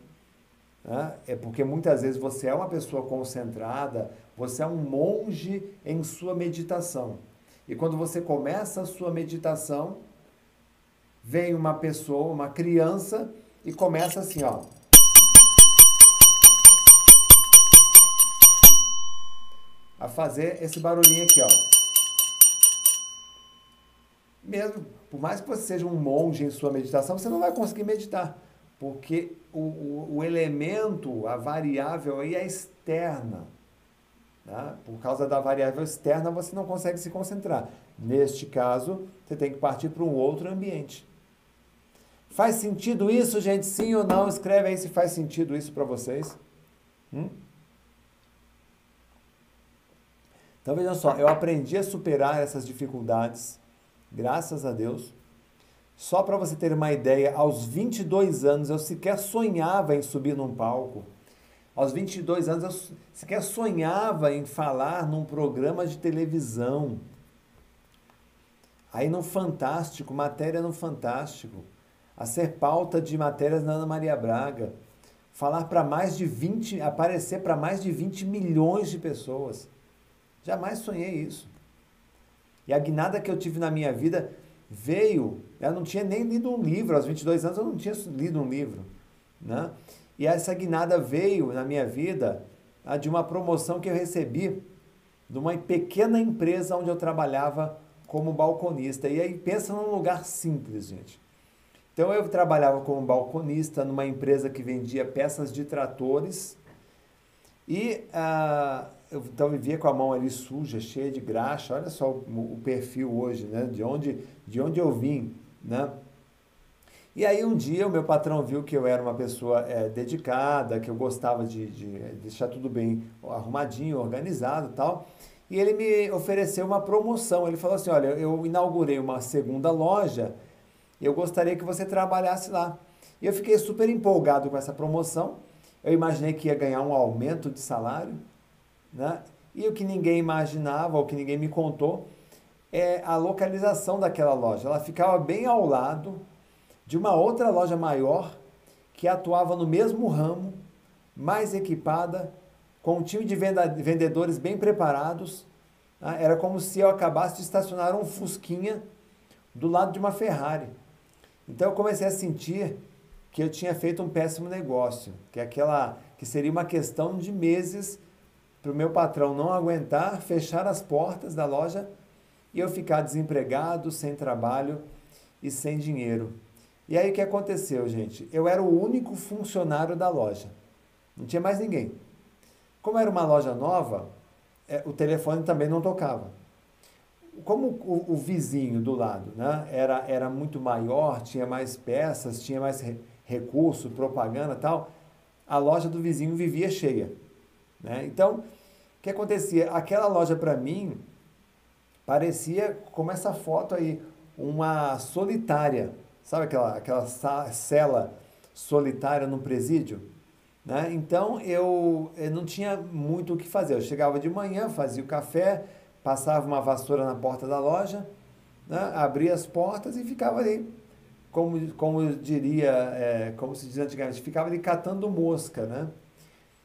né? é porque muitas vezes você é uma pessoa concentrada, você é um monge em sua meditação. E quando você começa a sua meditação, vem uma pessoa, uma criança, e começa assim, ó. a fazer esse barulhinho aqui, ó. Mesmo, por mais que você seja um monge em sua meditação, você não vai conseguir meditar, porque o, o, o elemento, a variável aí é externa. Tá? Por causa da variável externa, você não consegue se concentrar. Neste caso, você tem que partir para um outro ambiente. Faz sentido isso, gente? Sim ou não? Escreve aí se faz sentido isso para vocês. Hum? Então vejam só, eu aprendi a superar essas dificuldades, graças a Deus. Só para você ter uma ideia, aos 22 anos eu sequer sonhava em subir num palco. Aos 22 anos, eu sequer sonhava em falar num programa de televisão. Aí no Fantástico, matéria no Fantástico, a ser pauta de matérias na Ana Maria Braga, falar para mais de 20, aparecer para mais de 20 milhões de pessoas. Jamais sonhei isso. E a guinada que eu tive na minha vida veio, eu não tinha nem lido um livro, aos 22 anos eu não tinha lido um livro, né? E essa guinada veio na minha vida de uma promoção que eu recebi de uma pequena empresa onde eu trabalhava como balconista. E aí pensa num lugar simples, gente. Então eu trabalhava como balconista numa empresa que vendia peças de tratores e ah, eu então vivia com a mão ali suja, cheia de graxa. Olha só o, o perfil hoje, né? De onde, de onde eu vim, né? E aí um dia o meu patrão viu que eu era uma pessoa é, dedicada, que eu gostava de, de, deixar tudo bem arrumadinho, organizado tal. E ele me ofereceu uma promoção. Ele falou assim: olha, eu inaugurei uma segunda loja, eu gostaria que você trabalhasse lá. E eu fiquei super empolgado com essa promoção. Eu imaginei que ia ganhar um aumento de salário, né? E o que ninguém imaginava, o que ninguém me contou, é a localização daquela loja. Ela ficava bem ao lado de uma outra loja maior que atuava no mesmo ramo, mais equipada, com um time de vendedores bem preparados. Né? Era como se eu acabasse de estacionar um Fusquinha do lado de uma Ferrari. Então eu comecei a sentir que eu tinha feito um péssimo negócio, que aquela que seria uma questão de meses para o meu patrão não aguentar, fechar as portas da loja e eu ficar desempregado, sem trabalho e sem dinheiro. E aí o que aconteceu, gente? Eu era o único funcionário da loja. Não tinha mais ninguém. Como era uma loja nova, é, o telefone também não tocava. Como o, o, vizinho do lado né, era, era muito maior, tinha mais peças, tinha mais re, recurso, propaganda tal, a loja do vizinho vivia cheia. Né? Então, o que acontecia? Aquela loja para mim parecia como essa foto aí, uma solitária Sabe aquela, aquela cela solitária no presídio? Né? Então eu, eu não tinha muito o que fazer. Eu chegava de manhã, fazia o café, passava uma vassoura na porta da loja, né? abria as portas e ficava ali, como, como eu diria, é, como se diz antigamente, ficava ali catando mosca, né?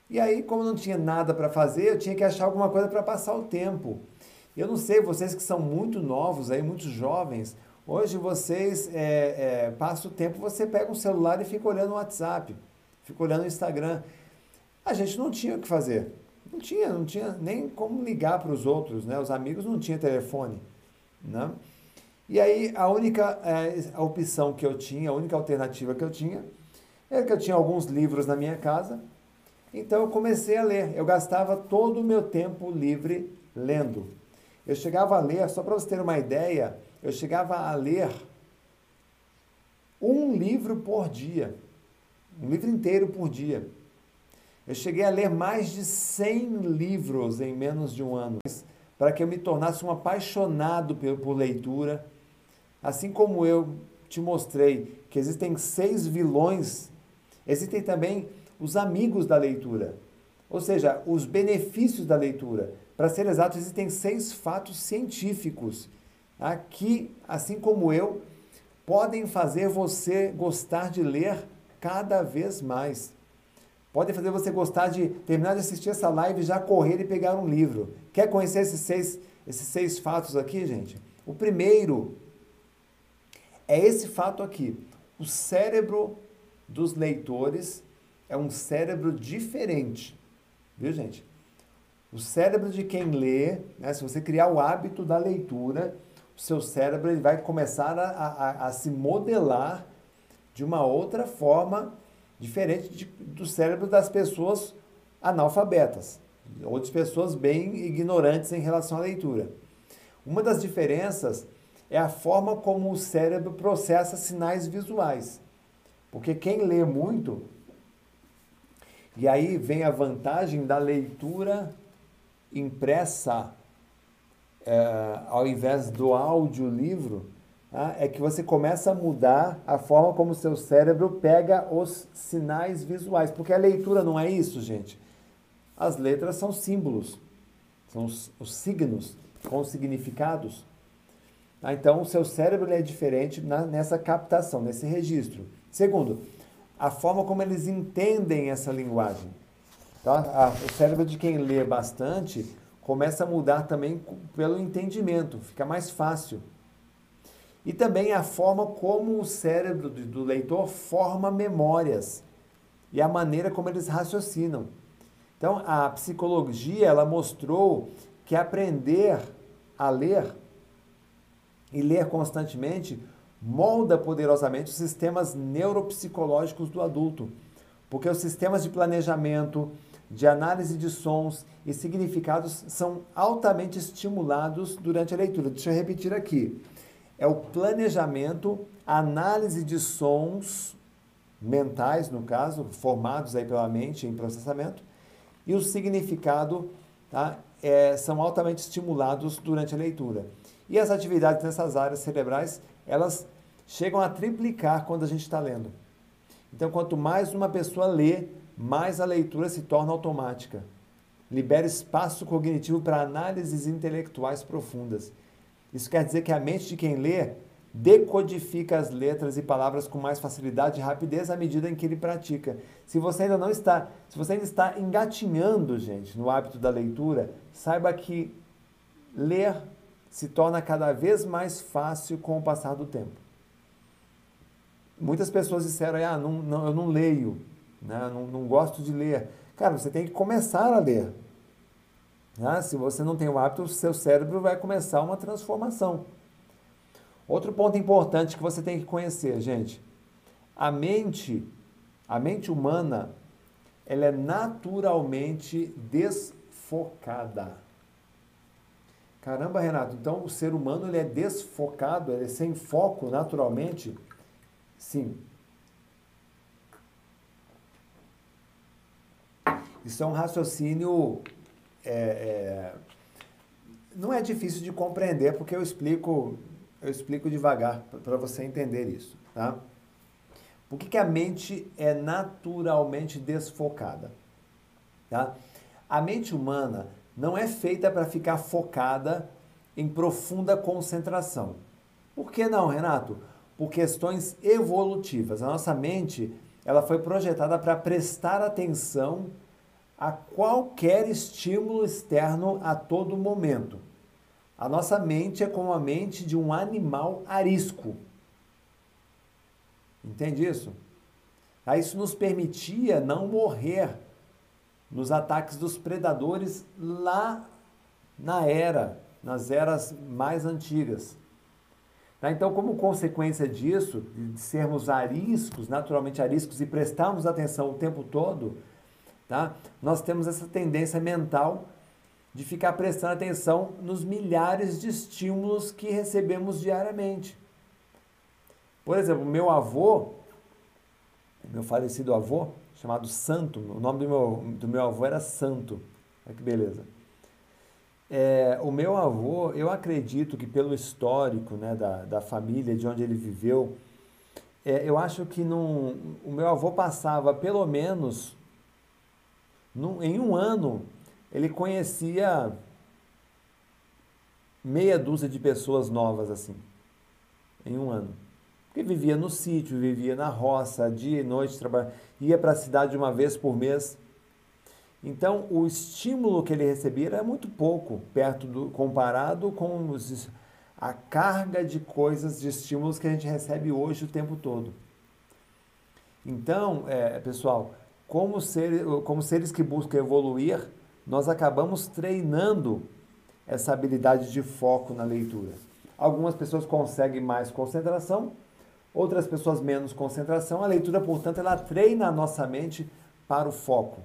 E aí, como não tinha nada para fazer, eu tinha que achar alguma coisa para passar o tempo. Eu não sei, vocês que são muito novos aí, muito jovens, Hoje vocês é, é, passa o tempo, você pega um celular e fica olhando o WhatsApp, fica olhando o Instagram. A gente não tinha o que fazer. Não tinha, não tinha nem como ligar para os outros, né? Os amigos não tinham telefone, né? E aí a única é, a opção que eu tinha, a única alternativa que eu tinha, era que eu tinha alguns livros na minha casa. Então eu comecei a ler. Eu gastava todo o meu tempo livre lendo. Eu chegava a ler, só para você ter uma ideia, eu chegava a ler um livro por dia, um livro inteiro por dia. Eu cheguei a ler mais de 100 livros em menos de um ano, para que eu me tornasse um apaixonado por leitura. Assim como eu te mostrei que existem seis vilões, existem também os amigos da leitura, ou seja, os benefícios da leitura. Para ser exato, existem seis fatos científicos aqui, assim como eu, podem fazer você gostar de ler cada vez mais. Podem fazer você gostar de terminar de assistir essa live já correr e pegar um livro. Quer conhecer esses seis, esses seis fatos aqui, gente? O primeiro é esse fato aqui. O cérebro dos leitores é um cérebro diferente. Viu, gente? O cérebro de quem lê, né, se você criar o hábito da leitura, o seu cérebro ele vai começar a, a, a se modelar de uma outra forma diferente de, do cérebro das pessoas analfabetas ou de pessoas bem ignorantes em relação à leitura. Uma das diferenças é a forma como o cérebro processa sinais visuais. Porque quem lê muito, e aí vem a vantagem da leitura impressa é, ao invés do audiolivro, tá? é que você começa a mudar a forma como o seu cérebro pega os sinais visuais. Porque a leitura não é isso, gente. As letras são símbolos, são os, os signos com significados. Tá? Então, o seu cérebro é diferente na, nessa captação, nesse registro. Segundo, a forma como eles entendem essa linguagem. Tá? O cérebro de quem lê bastante começa a mudar também pelo entendimento, fica mais fácil. E também a forma como o cérebro do leitor forma memórias e a maneira como eles raciocinam. Então, a psicologia ela mostrou que aprender a ler e ler constantemente molda poderosamente os sistemas neuropsicológicos do adulto, porque os sistemas de planejamento, de análise de sons e significados são altamente estimulados durante a leitura. Deixa eu repetir aqui. É o planejamento, análise de sons mentais, no caso, formados aí pela mente em processamento, e o significado tá, é, são altamente estimulados durante a leitura. E as atividades nessas áreas cerebrais, elas chegam a triplicar quando a gente está lendo. Então, quanto mais uma pessoa lê, mais a leitura se torna automática. Libera espaço cognitivo para análises intelectuais profundas. Isso quer dizer que a mente de quem lê decodifica as letras e palavras com mais facilidade e rapidez à medida em que ele pratica. Se você ainda não está, se você ainda está engatinhando, gente, no hábito da leitura, saiba que ler se torna cada vez mais fácil com o passar do tempo. Muitas pessoas disseram, ah, não, não, eu não leio, né? não, não gosto de ler. Cara, você tem que começar a ler. Né? Se você não tem o hábito, o seu cérebro vai começar uma transformação. Outro ponto importante que você tem que conhecer, gente. A mente, a mente humana, ela é naturalmente desfocada. Caramba, Renato, então o ser humano ele é desfocado, ele é sem foco naturalmente? Sim. Isso é um raciocínio. É, é, não é difícil de compreender, porque eu explico, eu explico devagar para você entender isso. Tá? Por que, que a mente é naturalmente desfocada? Tá? A mente humana não é feita para ficar focada em profunda concentração. Por que não, Renato? por questões evolutivas. A nossa mente, ela foi projetada para prestar atenção a qualquer estímulo externo a todo momento. A nossa mente é como a mente de um animal arisco. Entende isso? Aí isso nos permitia não morrer nos ataques dos predadores lá na era, nas eras mais antigas. Tá? Então, como consequência disso, de sermos ariscos, naturalmente ariscos, e prestarmos atenção o tempo todo, tá? nós temos essa tendência mental de ficar prestando atenção nos milhares de estímulos que recebemos diariamente. Por exemplo, meu avô, meu falecido avô, chamado Santo, o nome do meu, do meu avô era Santo. Olha que beleza. É, o meu avô, eu acredito que pelo histórico né, da, da família, de onde ele viveu, é, eu acho que num, o meu avô passava pelo menos num, em um ano, ele conhecia meia dúzia de pessoas novas assim, em um ano. Porque vivia no sítio, vivia na roça, dia e noite, trabalha, ia para a cidade uma vez por mês. Então, o estímulo que ele recebia era muito pouco, perto do comparado com os, a carga de coisas, de estímulos que a gente recebe hoje o tempo todo. Então, é, pessoal, como, ser, como seres que buscam evoluir, nós acabamos treinando essa habilidade de foco na leitura. Algumas pessoas conseguem mais concentração, outras pessoas menos concentração. A leitura, portanto, ela treina a nossa mente para o foco.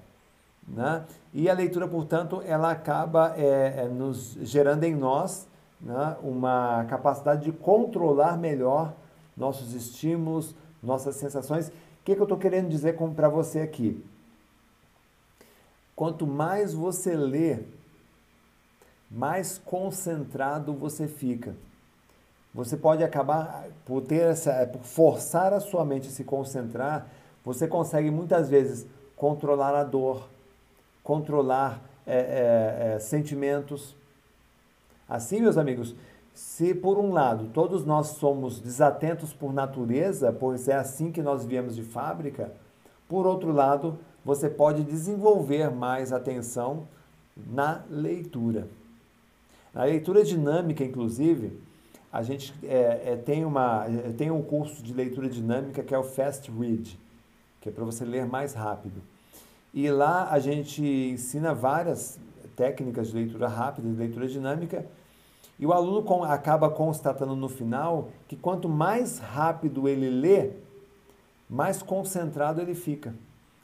Né? E a leitura, portanto, ela acaba é, é, nos gerando em nós né, uma capacidade de controlar melhor nossos estímulos, nossas sensações. Que, que eu estou querendo dizer para você aqui? Quanto mais você lê, mais concentrado você fica. você pode acabar por ter essa, por forçar a sua mente a se concentrar, você consegue muitas vezes controlar a dor, controlar é, é, é, sentimentos. Assim, meus amigos, se por um lado todos nós somos desatentos por natureza, pois é assim que nós viemos de fábrica, por outro lado, você pode desenvolver mais atenção na leitura. Na leitura dinâmica, inclusive, a gente é, é, tem, uma, é, tem um curso de leitura dinâmica que é o Fast Read, que é para você ler mais rápido. E lá a gente ensina várias técnicas de leitura rápida, de leitura dinâmica, e o aluno acaba constatando no final que quanto mais rápido ele lê, mais concentrado ele fica.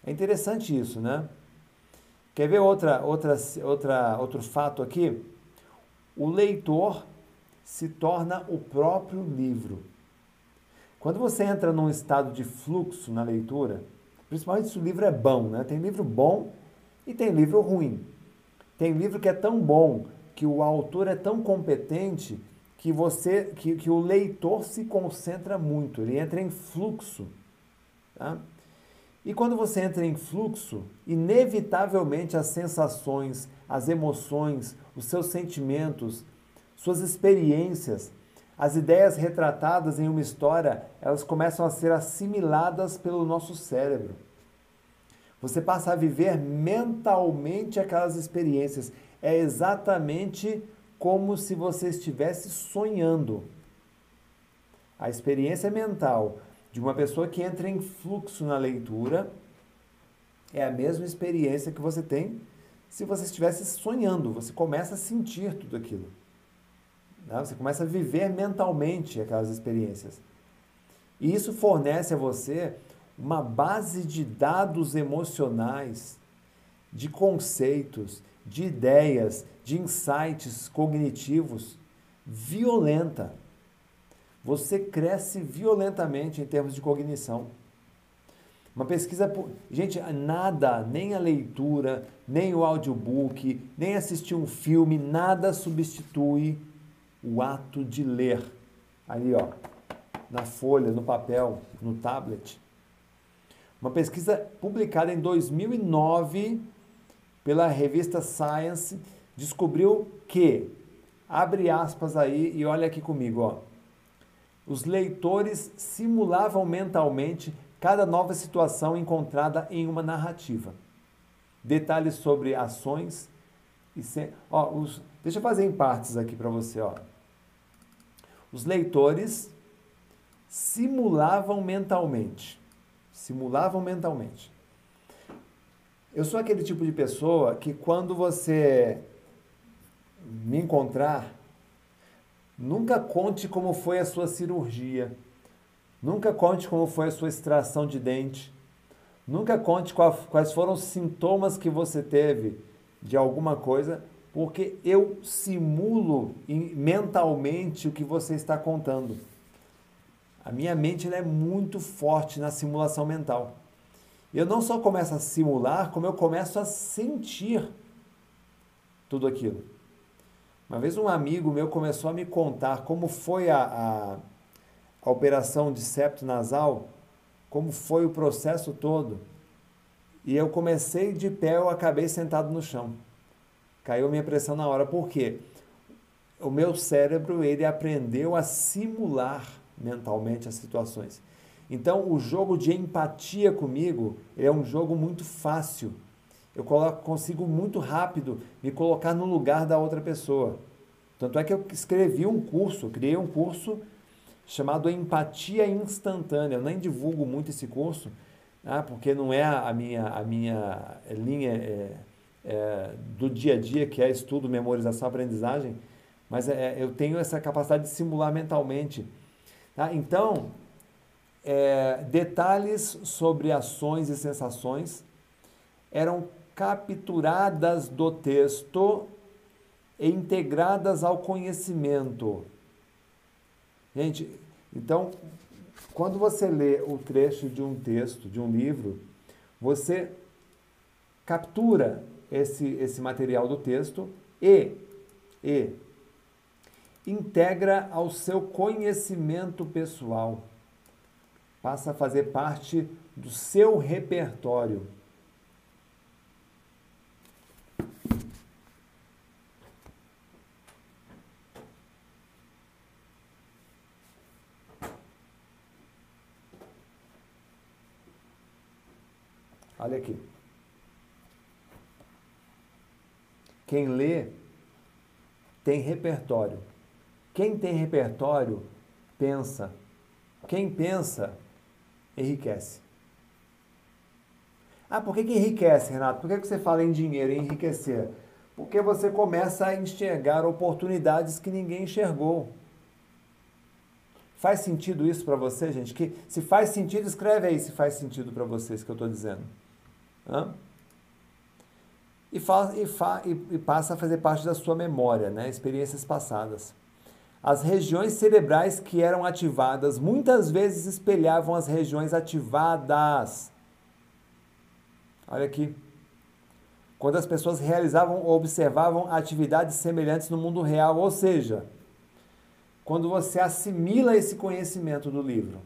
É interessante isso, né? Quer ver outra, outra, outra, outro fato aqui? O leitor se torna o próprio livro. Quando você entra num estado de fluxo na leitura, Principalmente se o livro é bom, né? Tem livro bom e tem livro ruim. Tem livro que é tão bom, que o autor é tão competente que você, que, que o leitor se concentra muito, ele entra em fluxo. Tá? E quando você entra em fluxo, inevitavelmente as sensações, as emoções, os seus sentimentos, suas experiências, as ideias retratadas em uma história, elas começam a ser assimiladas pelo nosso cérebro. Você passa a viver mentalmente aquelas experiências. É exatamente como se você estivesse sonhando. A experiência mental de uma pessoa que entra em fluxo na leitura é a mesma experiência que você tem se você estivesse sonhando. Você começa a sentir tudo aquilo. Né? Você começa a viver mentalmente aquelas experiências. E isso fornece a você uma base de dados emocionais, de conceitos, de ideias, de insights cognitivos violenta. Você cresce violentamente em termos de cognição. Uma pesquisa. Gente, nada, nem a leitura, nem o audiobook, nem assistir um filme, nada substitui o ato de ler. Ali, ó, na folha, no papel, no tablet. Uma pesquisa publicada em 2009 pela revista Science descobriu que, abre aspas aí e olha aqui comigo, ó. Os leitores simulavam mentalmente cada nova situação encontrada em uma narrativa. Detalhes sobre ações e se... ó, os... deixa eu fazer em partes aqui para você, ó. Os leitores simulavam mentalmente. Simulavam mentalmente. Eu sou aquele tipo de pessoa que quando você me encontrar, nunca conte como foi a sua cirurgia. Nunca conte como foi a sua extração de dente. Nunca conte quais foram os sintomas que você teve de alguma coisa, porque eu simulo mentalmente o que você está contando. A minha mente é muito forte na simulação mental. Eu não só começo a simular, como eu começo a sentir tudo aquilo. Uma vez um amigo meu começou a me contar como foi a, a, a operação de septo nasal, como foi o processo todo. E eu comecei de pé, eu acabei sentado no chão. Caiu minha pressão na hora. Por quê? O meu cérebro, ele aprendeu a simular mentalmente as situações. Então, o jogo de empatia comigo é um jogo muito fácil. Eu consigo muito rápido me colocar no lugar da outra pessoa. Tanto é que eu escrevi um curso, criei um curso chamado Empatia Instantânea. Eu nem divulgo muito esse curso, ah, porque não é a minha, a minha linha. É, é, do dia a dia, que é estudo, memorização, aprendizagem, mas é, eu tenho essa capacidade de simular mentalmente. Tá? Então, é, detalhes sobre ações e sensações eram capturadas do texto e integradas ao conhecimento. Gente, então, quando você lê o trecho de um texto, de um livro, você captura esse, esse material do texto e, e integra ao seu conhecimento pessoal. Passa a fazer parte do seu repertório. Olha aqui. Quem lê tem repertório. Quem tem repertório pensa. Quem pensa enriquece. Ah, por que, que enriquece, Renato? Por que, que você fala em dinheiro, em enriquecer? Porque você começa a enxergar oportunidades que ninguém enxergou. Faz sentido isso para você, gente? Que se faz sentido, escreve aí se faz sentido para vocês que eu estou dizendo. E, fa, e, fa, e, e, passa a fazer parte da sua memória, né? experiências passadas. As regiões cerebrais que eram ativadas muitas vezes espelhavam as regiões ativadas. Olha aqui. Quando as pessoas realizavam ou observavam atividades semelhantes no mundo real, ou seja, quando você assimila esse conhecimento do livro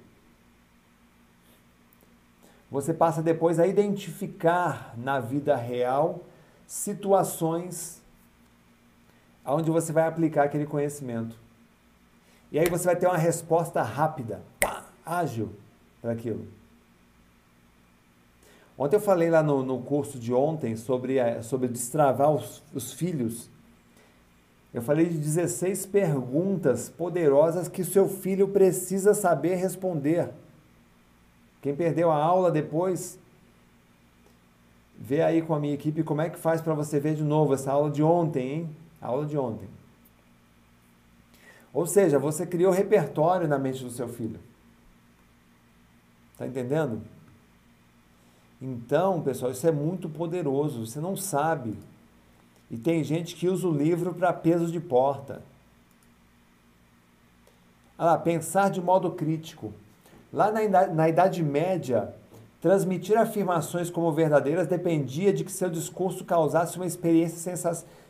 você passa depois a identificar na vida real situações onde você vai aplicar aquele conhecimento. E aí você vai ter uma resposta rápida, pá, ágil para aquilo. Ontem eu falei lá no, no curso de ontem sobre, sobre destravar os, os filhos. Eu falei de 16 perguntas poderosas que seu filho precisa saber responder. Quem perdeu a aula depois, vê aí com a minha equipe como é que faz para você ver de novo essa aula de ontem, hein? A aula de ontem. Ou seja, você criou repertório na mente do seu filho. Tá entendendo? Então, pessoal, isso é muito poderoso. Você não sabe. E tem gente que usa o livro para peso de porta. Ah, pensar de modo crítico. Lá na, na Idade Média, transmitir afirmações como verdadeiras dependia de que seu discurso causasse uma experiência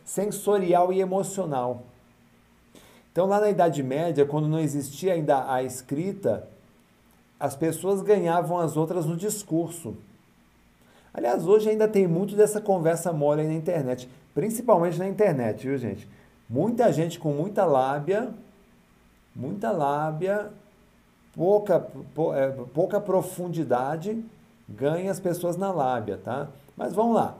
sensorial e emocional. Então, lá na Idade Média, quando não existia ainda a escrita, as pessoas ganhavam as outras no discurso. Aliás, hoje ainda tem muito dessa conversa mole aí na internet, principalmente na internet, viu, gente? Muita gente com muita lábia, muita lábia pouca, é, pouca profundidade ganha as pessoas na lábia, tá? Mas vamos lá.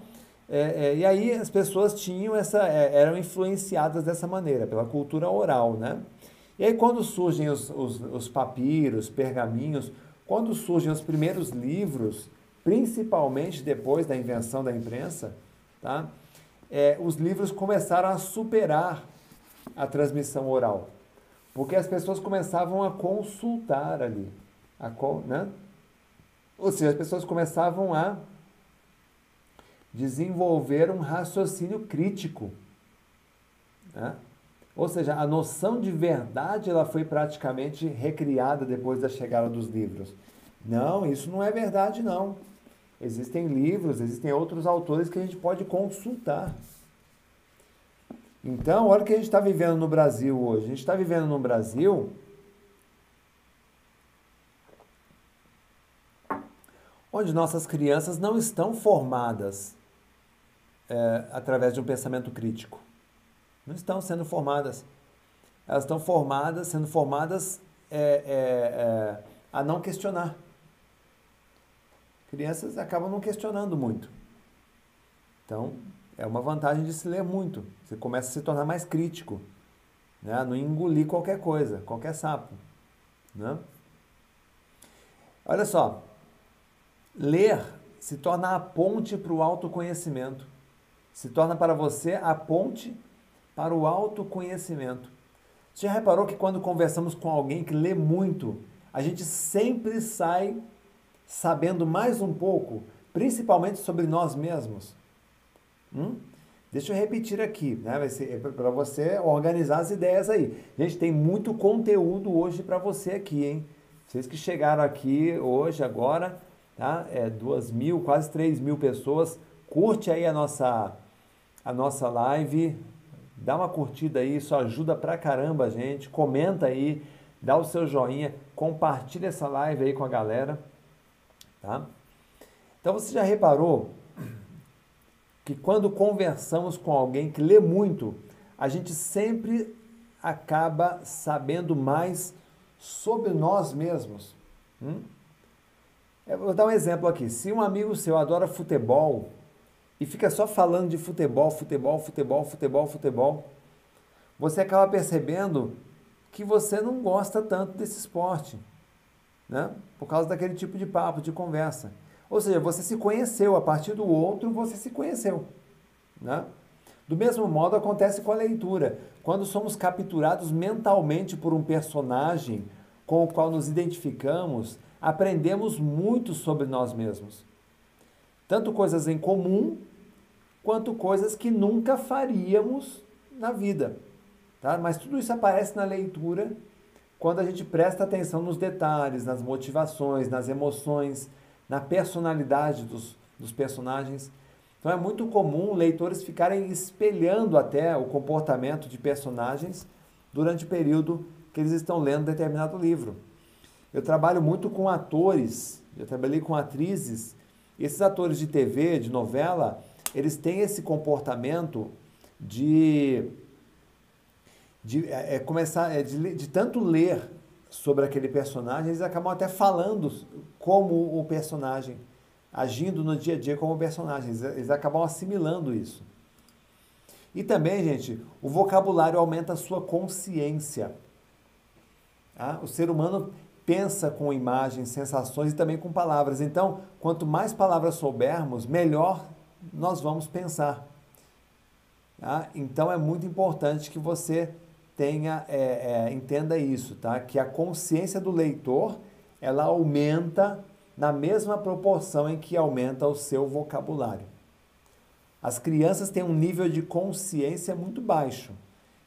É, é, e aí as pessoas tinham essa, é, eram influenciadas dessa maneira, pela cultura oral, né? E aí quando surgem os, os, os papiros, pergaminhos, quando surgem os primeiros livros, principalmente depois da invenção da imprensa, tá? É, os livros começaram a superar a transmissão oral. Porque as pessoas começavam a consultar ali. A, né? Ou seja, as pessoas começavam a desenvolver um raciocínio crítico. Né? Ou seja, a noção de verdade ela foi praticamente recriada depois da chegada dos livros. Não, isso não é verdade, não. Existem livros, existem outros autores que a gente pode consultar. Então, olha o que a gente está vivendo no Brasil hoje. A gente está vivendo no Brasil onde nossas crianças não estão formadas é, através de um pensamento crítico. Não estão sendo formadas. Elas estão formadas, sendo formadas é, é, é a não questionar. Crianças acabam não questionando muito. Então, é uma vantagem de se ler muito. Você começa a se tornar mais crítico, né? não engolir qualquer coisa, qualquer sapo. Né? Olha só, ler se torna a ponte para o autoconhecimento. Se torna para você a ponte para o autoconhecimento. Você já reparou que quando conversamos com alguém que lê muito, a gente sempre sai sabendo mais um pouco, principalmente sobre nós mesmos? Hum? Deixa eu repetir aqui, né? Vai ser é para você organizar as ideias aí. Gente, tem muito conteúdo hoje para você aqui, hein? Vocês que chegaram aqui hoje, agora, tá? É duas mil, quase três mil pessoas. Curte aí a nossa, a nossa live, dá uma curtida aí, isso ajuda pra caramba gente. Comenta aí, dá o seu joinha, compartilha essa live aí com a galera, tá? Então você já reparou que quando conversamos com alguém que lê muito, a gente sempre acaba sabendo mais sobre nós mesmos. Hum? Eu vou dar um exemplo aqui. Se um amigo seu adora futebol e fica só falando de futebol, futebol, futebol, futebol, futebol, você acaba percebendo que você não gosta tanto desse esporte, né? Por causa daquele tipo de papo, de conversa. Ou seja, você se conheceu, a partir do outro você se conheceu, né? Do mesmo modo acontece com a leitura. Quando somos capturados mentalmente por um personagem com o qual nos identificamos, aprendemos muito sobre nós mesmos. Tanto coisas em comum, quanto coisas que nunca faríamos na vida. Tá? Mas tudo isso aparece na leitura quando a gente presta atenção nos detalhes, nas motivações, nas emoções, na personalidade dos, dos personagens. Então é muito comum leitores ficarem espelhando até o comportamento de personagens durante o período que eles estão lendo determinado livro. Eu trabalho muito com atores, eu trabalhei com atrizes, e esses atores de TV, de novela, eles têm esse comportamento de, de é, é começar, é, de, de tanto ler sobre aquele personagem, eles acabam até falando como o personagem, agindo no dia a dia como personagem, eles, acabam assimilando isso. E também, gente, o vocabulário aumenta a sua consciência. Tá? O ser humano pensa com imagens, sensações e também com palavras. Então, quanto mais palavras soubermos, melhor nós vamos pensar. Tá? Então, é muito importante que você tenha, é, é, entenda isso, tá? Que a consciência do leitor ela aumenta na mesma proporção em que aumenta o seu vocabulário. As crianças têm um nível de consciência muito baixo.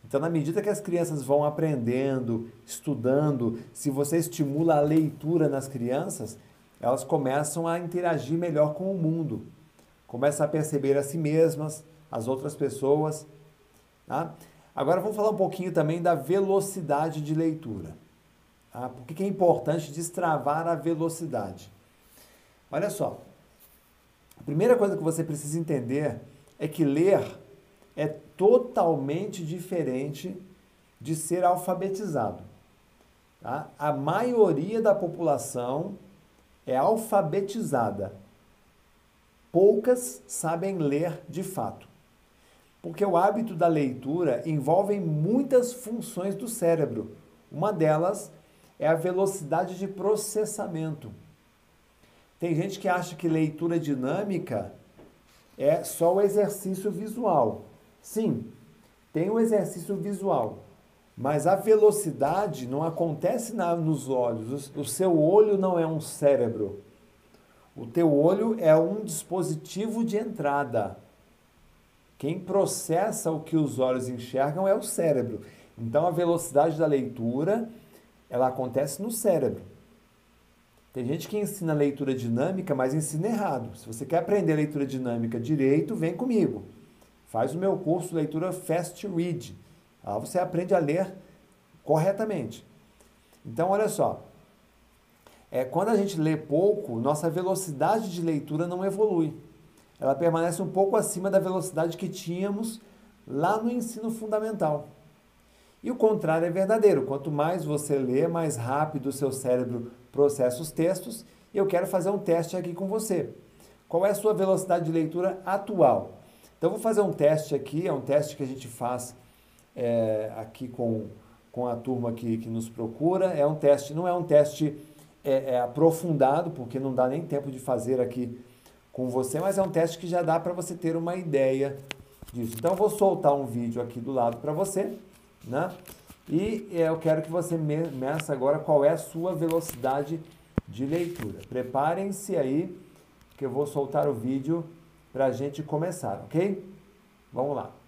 Então, na medida que as crianças vão aprendendo, estudando, se você estimula a leitura nas crianças, elas começam a interagir melhor com o mundo, começam a perceber a si mesmas, as outras pessoas. Tá? Agora vamos falar um pouquinho também da velocidade de leitura. Tá? Por que é importante destravar a velocidade? Olha só, a primeira coisa que você precisa entender é que ler é totalmente diferente de ser alfabetizado. Tá? A maioria da população é alfabetizada. Poucas sabem ler de fato. Porque o hábito da leitura envolve muitas funções do cérebro. Uma delas é a velocidade de processamento. Tem gente que acha que leitura dinâmica é só o exercício visual. Sim, tem o exercício visual, mas a velocidade não acontece na, nos olhos. O, o seu olho não é um cérebro. O teu olho é um dispositivo de entrada. Quem processa o que os olhos enxergam é o cérebro. Então a velocidade da leitura, ela acontece no cérebro. Tem gente que ensina leitura dinâmica, mas ensina errado. Se você quer aprender leitura dinâmica direito, vem comigo. Faz o meu curso Leitura Fast Read. Lá você aprende a ler corretamente. Então, olha só. É, quando a gente lê pouco, nossa velocidade de leitura não evolui. Ela permanece um pouco acima da velocidade que tínhamos lá no ensino fundamental. E o contrário é verdadeiro. Quanto mais você lê, mais rápido o seu cérebro processa os textos. E eu quero fazer um teste aqui com você. Qual é a sua velocidade de leitura atual? Então, vou fazer um teste aqui, é um teste que a gente faz é, aqui com, com a turma que, que nos procura. É um teste, não é um teste é, é aprofundado, porque não dá nem tempo de fazer aqui com você, mas é um teste que já dá para você ter uma ideia disso. Então, vou soltar um vídeo aqui do lado para você, né? E é, eu quero que você meça agora qual é a sua velocidade de leitura. Preparem-se aí, que eu vou soltar o vídeo para a gente começar, ok? Vamos lá.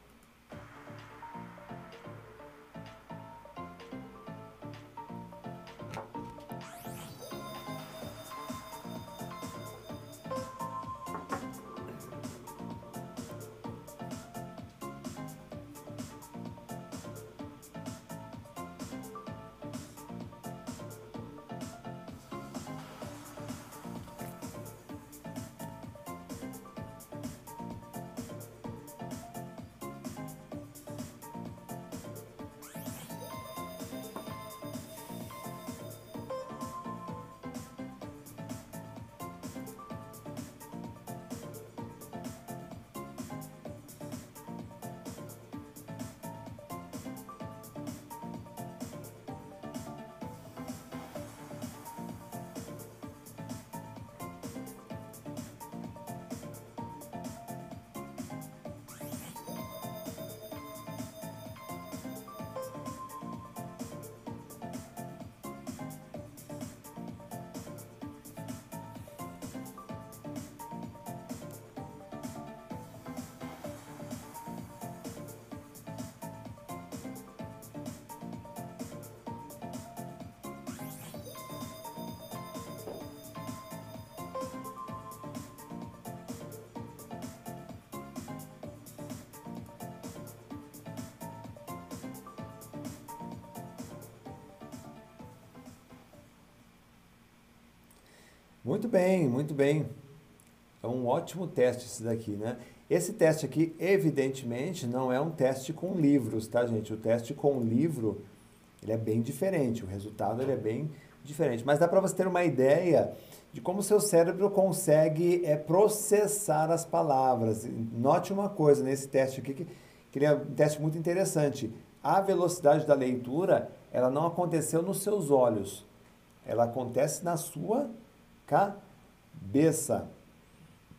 Muito bem, muito bem. É um ótimo teste esse daqui, né? Esse teste aqui, evidentemente, não é um teste com livros, tá, gente? O teste com livro, ele é bem diferente, o resultado ele é bem diferente. Mas dá para você ter uma ideia de como o seu cérebro consegue é, processar as palavras. Note uma coisa nesse teste aqui, que, que é um teste muito interessante. A velocidade da leitura, ela não aconteceu nos seus olhos, ela acontece na sua cabeça.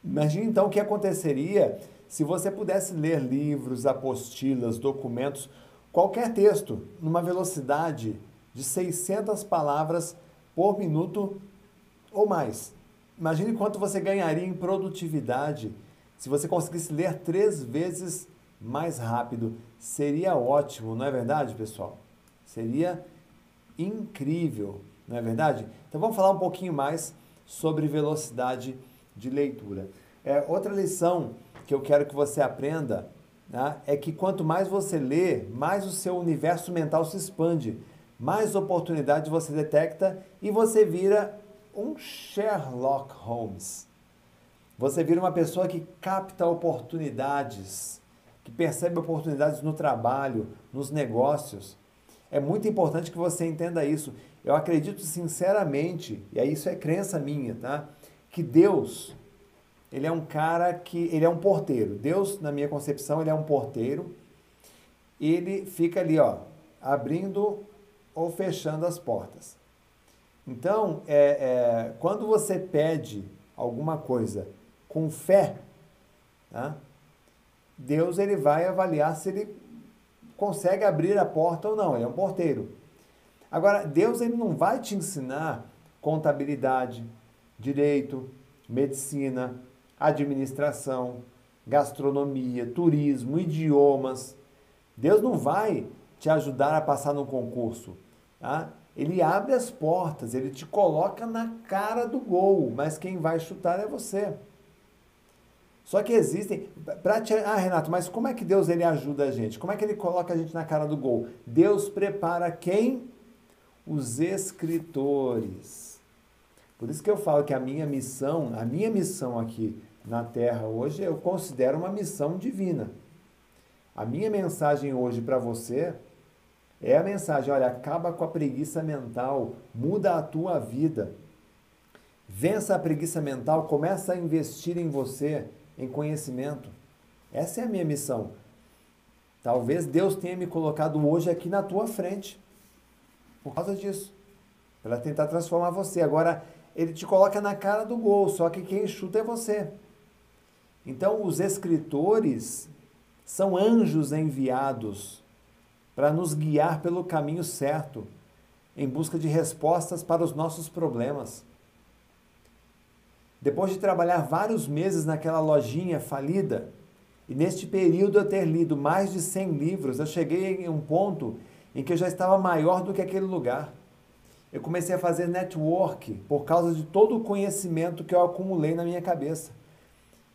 Imagine então o que aconteceria se você pudesse ler livros, apostilas, documentos, qualquer texto, numa velocidade de 600 palavras por minuto ou mais. Imagine quanto você ganharia em produtividade se você conseguisse ler três vezes mais rápido. Seria ótimo, não é verdade, pessoal? Seria incrível, não é verdade? Então vamos falar um pouquinho mais sobre velocidade de leitura. É, outra lição que eu quero que você aprenda né, é que quanto mais você lê, mais o seu universo mental se expande, mais oportunidades você detecta e você vira um Sherlock Holmes. Você vira uma pessoa que capta oportunidades, que percebe oportunidades no trabalho, nos negócios. É muito importante que você entenda isso. Eu acredito sinceramente, e isso é crença minha, tá? Que Deus, ele é um cara que, ele é um porteiro. Deus, na minha concepção, ele é um porteiro. Ele fica ali, ó, abrindo ou fechando as portas. Então, é, é, quando você pede alguma coisa com fé, tá? Deus ele vai avaliar se ele consegue abrir a porta ou não. Ele é um porteiro. Agora, Deus ele não vai te ensinar contabilidade, direito, medicina, administração, gastronomia, turismo, idiomas. Deus não vai te ajudar a passar no concurso. Tá? Ele abre as portas, ele te coloca na cara do gol, mas quem vai chutar é você. Só que existem. Te, ah, Renato, mas como é que Deus ele ajuda a gente? Como é que ele coloca a gente na cara do gol? Deus prepara quem? Os escritores. Por isso que eu falo que a minha missão, a minha missão aqui na Terra hoje, eu considero uma missão divina. A minha mensagem hoje para você é a mensagem, olha, acaba com a preguiça mental, muda a tua vida. Vença a preguiça mental, começa a investir em você, em conhecimento. Essa é a minha missão. Talvez Deus tenha me colocado hoje aqui na tua frente por causa disso, para tentar transformar você. Agora, ele te coloca na cara do gol, só que quem chuta é você. Então, os escritores são anjos enviados para nos guiar pelo caminho certo, em busca de respostas para os nossos problemas. Depois de trabalhar vários meses naquela lojinha falida, e neste período eu ter lido mais de 100 livros, eu cheguei em um ponto em que eu já estava maior do que aquele lugar. Eu comecei a fazer network por causa de todo o conhecimento que eu acumulei na minha cabeça.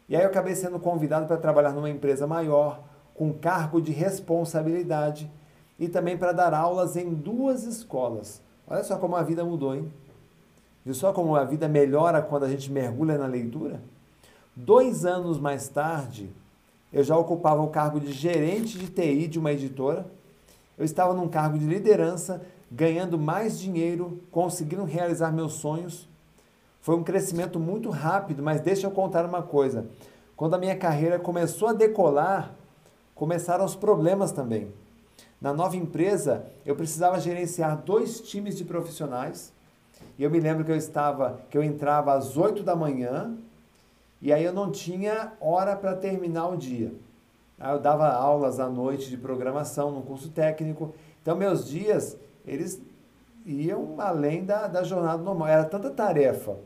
E aí eu acabei sendo convidado para trabalhar numa empresa maior, com cargo de responsabilidade, e também para dar aulas em duas escolas. Olha só como a vida mudou, hein? Viu só como a vida melhora quando a gente mergulha na leitura? Dois anos mais tarde, eu já ocupava o cargo de gerente de TI de uma editora. Eu estava num cargo de liderança, ganhando mais dinheiro, conseguindo realizar meus sonhos. Foi um crescimento muito rápido, mas deixa eu contar uma coisa. Quando a minha carreira começou a decolar, começaram os problemas também. Na nova empresa, eu precisava gerenciar dois times de profissionais. E eu me lembro que eu estava, que eu entrava às 8 da manhã e aí eu não tinha hora para terminar o dia. Aí eu dava aulas à noite de programação no curso técnico. Então meus dias, eles iam além da, da jornada normal. Era tanta tarefa,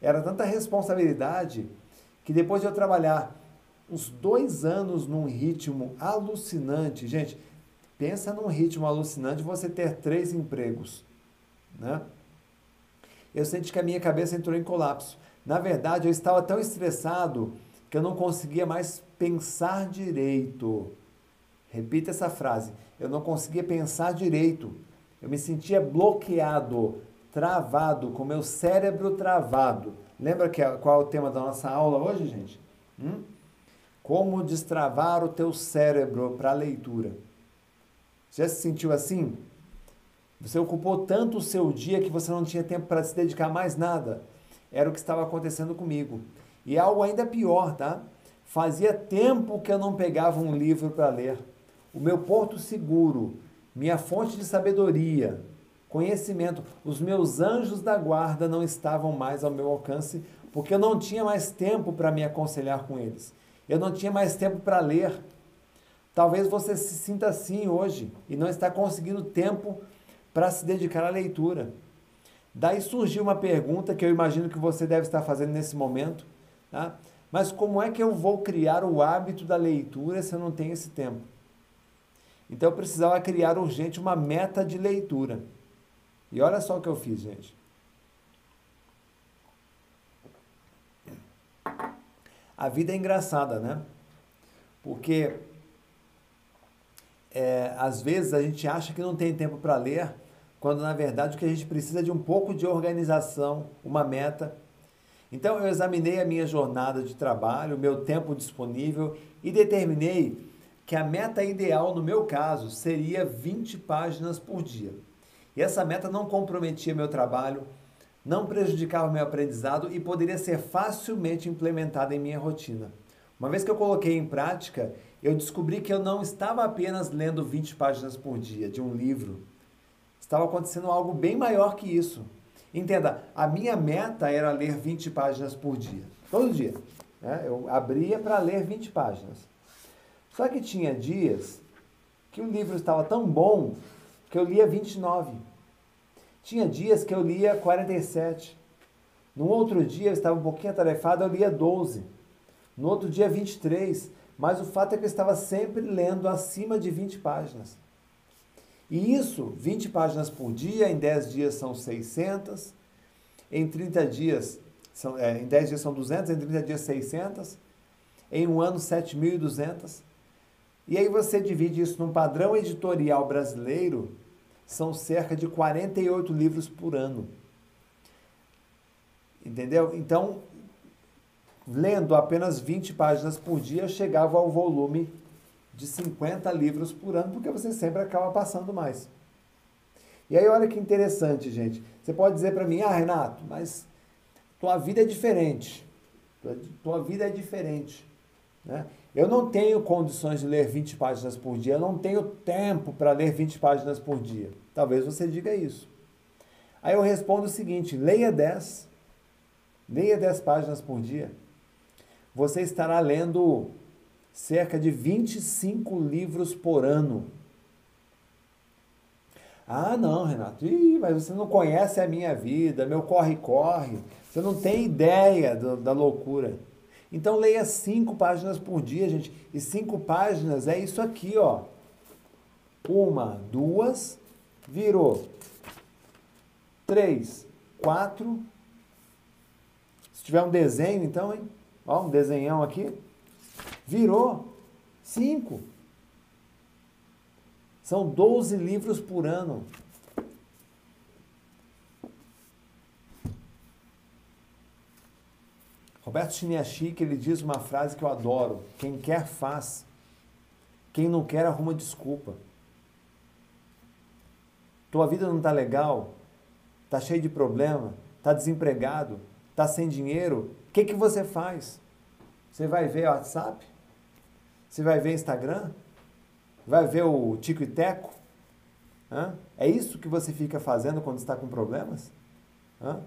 era tanta responsabilidade, que depois de eu trabalhar uns dois anos num ritmo alucinante, gente, Pensa num ritmo alucinante você ter três empregos, né? Eu senti que a minha cabeça entrou em colapso. Na verdade, eu estava tão estressado que eu não conseguia mais pensar direito. Repita essa frase. Eu não conseguia pensar direito. Eu me sentia bloqueado, travado, com meu cérebro travado. Lembra que, qual é o tema da nossa aula hoje, gente? Hum? Como destravar o teu cérebro para a leitura. Já se sentiu assim? Você ocupou tanto o seu dia que você não tinha tempo para se dedicar a mais nada. Era o que estava acontecendo comigo. E algo ainda pior, tá? Fazia tempo que eu não pegava um livro para ler. O meu porto seguro, minha fonte de sabedoria, conhecimento, os meus anjos da guarda não estavam mais ao meu alcance, porque eu não tinha mais tempo para me aconselhar com eles. Eu não tinha mais tempo para ler. Talvez você se sinta assim hoje e não está conseguindo tempo para se dedicar à leitura. Daí surgiu uma pergunta que eu imagino que você deve estar fazendo nesse momento, tá? Mas como é que eu vou criar o hábito da leitura se eu não tenho esse tempo? Então eu precisava criar urgente uma meta de leitura. E olha só o que eu fiz, gente. A vida é engraçada, né? Porque é, às vezes a gente acha que não tem tempo para ler, quando na verdade o que a gente precisa é de um pouco de organização, uma meta. Então eu examinei a minha jornada de trabalho, meu tempo disponível e determinei que a meta ideal no meu caso seria 20 páginas por dia. E essa meta não comprometia meu trabalho, não prejudicava meu aprendizado e poderia ser facilmente implementada em minha rotina. Uma vez que eu coloquei em prática, eu descobri que eu não estava apenas lendo 20 páginas por dia de um livro. Estava acontecendo algo bem maior que isso. Entenda, a minha meta era ler 20 páginas por dia. Todo dia. Né? Eu abria para ler 20 páginas. Só que tinha dias que o livro estava tão bom que eu lia 29. Tinha dias que eu lia 47. No outro dia eu estava um pouquinho atarefado, eu lia 12. No outro dia 23 mas o fato é que eu estava sempre lendo acima de 20 páginas. E isso, 20 páginas por dia, em 10 dias são 600, em 30 dias, são, é, em 10 dias são 200, em 30 dias 600, em um ano 7.200. E aí você divide isso num padrão editorial brasileiro, são cerca de 48 livros por ano. Entendeu? Então, lendo apenas 20 páginas por dia, chegava ao volume de 50 livros por ano, porque você sempre acaba passando mais. E aí, olha que interessante, gente. Você pode dizer para mim, ah, Renato, mas tua vida é diferente. Tua vida é diferente. Né? Eu não tenho condições de ler 20 páginas por dia, eu não tenho tempo para ler 20 páginas por dia. Talvez você diga isso. Aí eu respondo o seguinte: leia 10. Leia 10 páginas por dia você estará lendo cerca de 25 livros por ano. Ah, não, Renato, Ih, mas você não conhece a minha vida, meu corre-corre. Você não tem ideia do, da loucura. Então leia cinco páginas por dia, gente. E cinco páginas é isso aqui, ó. Uma, duas, virou. Três, quatro. Se tiver um desenho, então, hein? Ó, um desenhão aqui. Virou cinco. São 12 livros por ano. Roberto Chiniachik, ele diz uma frase que eu adoro. Quem quer, faz. Quem não quer, arruma desculpa. Tua vida não está legal? Está cheio de problema? Está desempregado? Está sem dinheiro? que, que você faz? Você vai ver WhatsApp? Você vai ver Instagram? Vai ver o Tico e Teco? Hã? É isso que você fica fazendo quando está com problemas? Hã?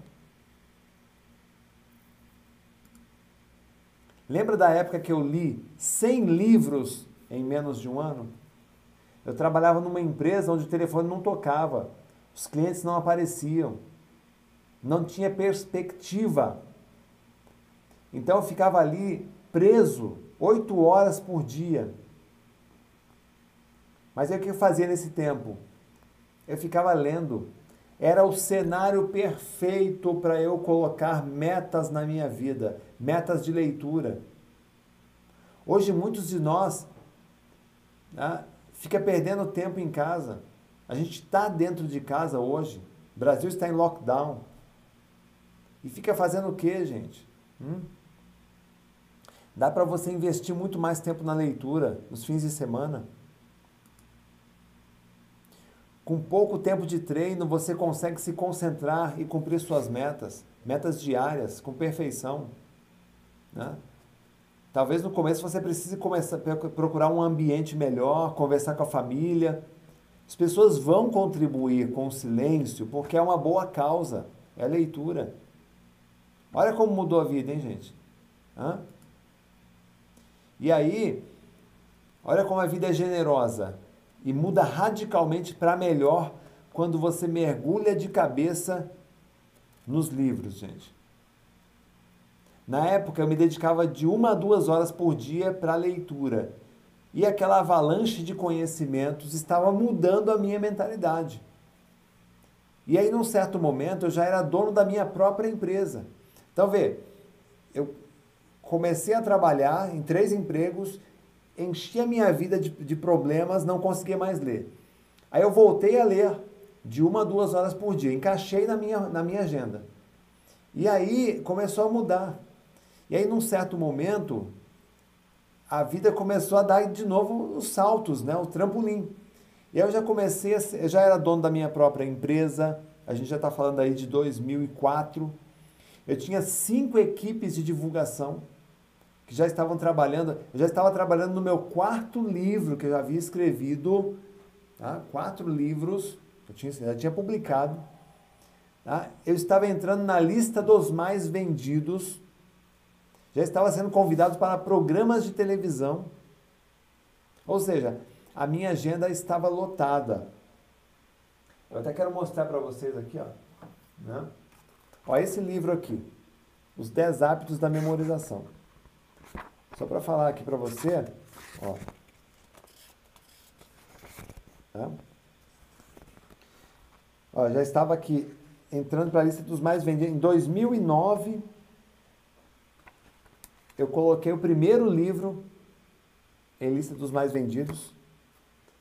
Lembra da época que eu li 100 livros em menos de um ano? Eu trabalhava numa empresa onde o telefone não tocava, os clientes não apareciam, não tinha perspectiva então eu ficava ali preso oito horas por dia. Mas aí o que eu fazia nesse tempo? Eu ficava lendo. Era o cenário perfeito para eu colocar metas na minha vida, metas de leitura. Hoje muitos de nós né, fica perdendo tempo em casa. A gente está dentro de casa hoje, O Brasil está em lockdown. E fica fazendo o quê, gente? Hum? Dá para você investir muito mais tempo na leitura, nos fins de semana. Com pouco tempo de treino, você consegue se concentrar e cumprir suas metas, metas diárias, com perfeição. Né? Talvez no começo você precise começar procurar um ambiente melhor, conversar com a família. As pessoas vão contribuir com o silêncio porque é uma boa causa, é leitura. Olha como mudou a vida, hein, gente? Hã? E aí, olha como a vida é generosa e muda radicalmente para melhor quando você mergulha de cabeça nos livros, gente. Na época, eu me dedicava de uma a duas horas por dia para leitura. E aquela avalanche de conhecimentos estava mudando a minha mentalidade. E aí, num certo momento, eu já era dono da minha própria empresa. Então, vê, eu comecei a trabalhar em três empregos, enchi a minha vida de, de problemas, não conseguia mais ler. Aí eu voltei a ler de uma a duas horas por dia, encaixei na minha, na minha agenda. E aí começou a mudar. E aí, num certo momento, a vida começou a dar de novo os saltos, né? o trampolim. E aí eu já comecei, a eu já era dono da minha própria empresa, a gente já está falando aí de 2004. Eu tinha cinco equipes de divulgação que já estavam trabalhando. Eu já estava trabalhando no meu quarto livro que eu já havia escrevido, tá? quatro livros, eu tinha, já tinha publicado. Tá? Eu estava entrando na lista dos mais vendidos, já estava sendo convidado para programas de televisão. Ou seja, a minha agenda estava lotada. Eu até quero mostrar para vocês aqui, ó. Né? Ó, esse livro aqui, Os 10 Hábitos da Memorização. Só para falar aqui para você, ó. Tá? Ó, já estava aqui entrando para a lista dos mais vendidos. Em 2009, eu coloquei o primeiro livro em lista dos mais vendidos.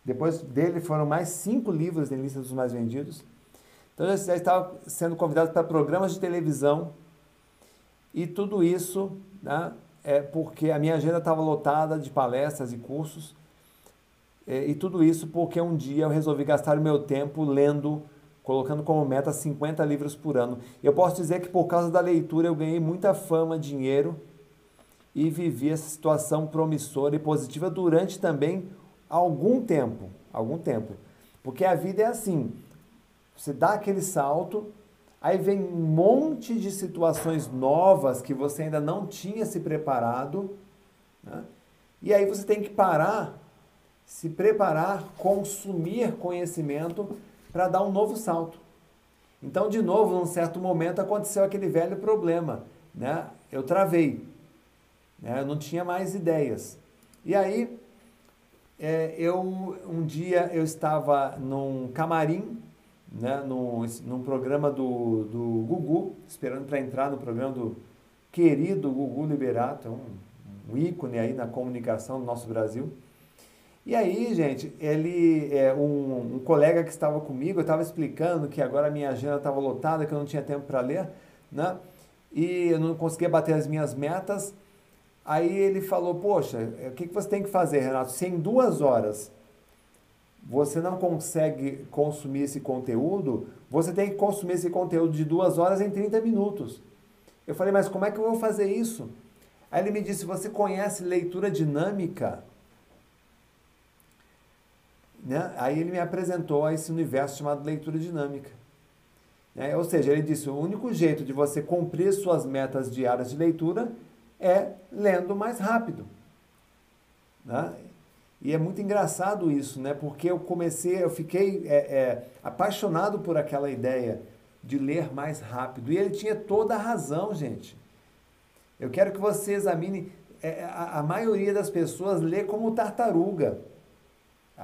Depois dele foram mais cinco livros em lista dos mais vendidos. Então já estava sendo convidado para programas de televisão e tudo isso né, é porque a minha agenda estava lotada de palestras e cursos. É, e tudo isso porque um dia eu resolvi gastar o meu tempo lendo, colocando como meta 50 livros por ano. Eu posso dizer que por causa da leitura eu ganhei muita fama, dinheiro e vivi essa situação promissora e positiva durante também algum tempo, algum tempo. Porque a vida é assim, você dá aquele salto, Aí vem um monte de situações novas que você ainda não tinha se preparado. Né? E aí você tem que parar, se preparar, consumir conhecimento para dar um novo salto. Então, de novo, num certo momento aconteceu aquele velho problema. Né? Eu travei. Né? Eu não tinha mais ideias. E aí, é, eu um dia eu estava num camarim né, num, num programa do, do Gugu, esperando para entrar no programa do querido Gugu Liberato, é um, um ícone aí na comunicação do nosso Brasil. E aí, gente, ele, é, um, um colega que estava comigo, eu estava explicando que agora a minha agenda estava lotada, que eu não tinha tempo para ler, né? E eu não conseguia bater as minhas metas. Aí ele falou, poxa, o que, que você tem que fazer, Renato? Se em duas horas você não consegue consumir esse conteúdo, você tem que consumir esse conteúdo de duas horas em 30 minutos. Eu falei, mas como é que eu vou fazer isso? Aí ele me disse, você conhece leitura dinâmica? Né? Aí ele me apresentou a esse universo chamado leitura dinâmica. Né? Ou seja, ele disse, o único jeito de você cumprir suas metas diárias de leitura é lendo mais rápido. Né? E é muito engraçado isso, né? Porque eu comecei, eu fiquei é, é, apaixonado por aquela ideia de ler mais rápido. E ele tinha toda a razão, gente. Eu quero que você examine. É, a, a maioria das pessoas lê como tartaruga.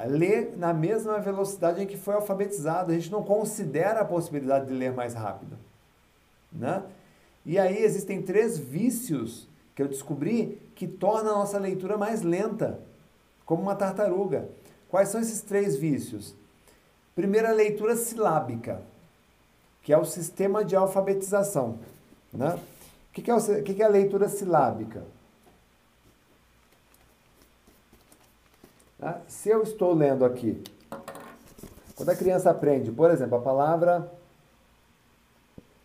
Lê na mesma velocidade em que foi alfabetizado. A gente não considera a possibilidade de ler mais rápido. Né? E aí existem três vícios que eu descobri que tornam a nossa leitura mais lenta como uma tartaruga. Quais são esses três vícios? Primeira leitura silábica. que é o sistema de alfabetização. Né? O que, é, o, que, que é a leitura silábica? Tá? Se eu estou lendo aqui, quando a criança aprende, por exemplo, a palavra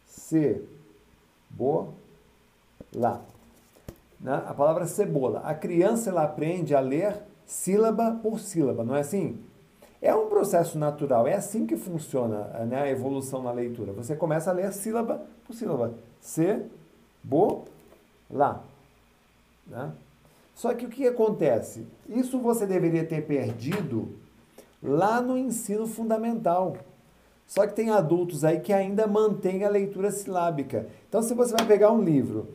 cebola, né? a palavra cebola, a criança ela aprende a ler sílaba por sílaba, não é assim? É um processo natural, é assim que funciona né, a evolução na leitura. Você começa a ler sílaba por sílaba. C, bo, lá. Né? Só que o que acontece? Isso você deveria ter perdido lá no ensino fundamental. Só que tem adultos aí que ainda mantêm a leitura silábica. Então, se você vai pegar um livro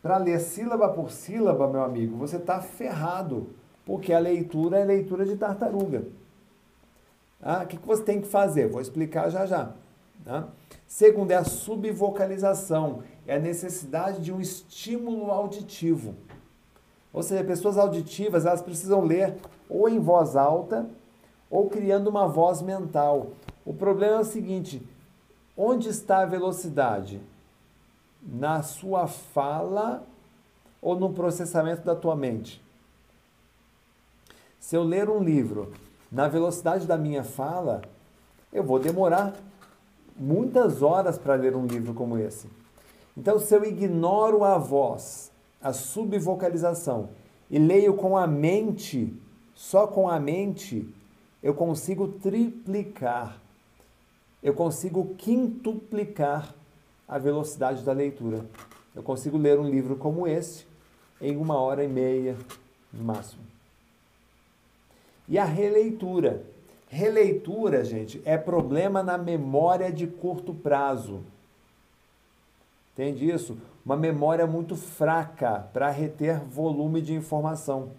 para ler sílaba por sílaba, meu amigo, você está ferrado, porque a leitura é leitura de tartaruga. Ah, o que, você tem que fazer? Vou explicar já já. Tá? Segundo é a subvocalização, é a necessidade de um estímulo auditivo. Ou seja, pessoas auditivas elas precisam ler ou em voz alta ou criando uma voz mental. O problema é o seguinte: onde está a velocidade? Na sua fala ou no processamento da tua mente? Se eu ler um livro na velocidade da minha fala, eu vou demorar muitas horas para ler um livro como esse. Então, se eu ignoro a voz, a subvocalização, e leio com a mente, só com a mente, eu consigo triplicar, eu consigo quintuplicar a velocidade da leitura. Eu consigo ler um livro como esse em uma hora e meia, no máximo. E a releitura. Releitura, gente, é problema na memória de curto prazo. Entende isso? Uma memória muito fraca para reter volume de informação.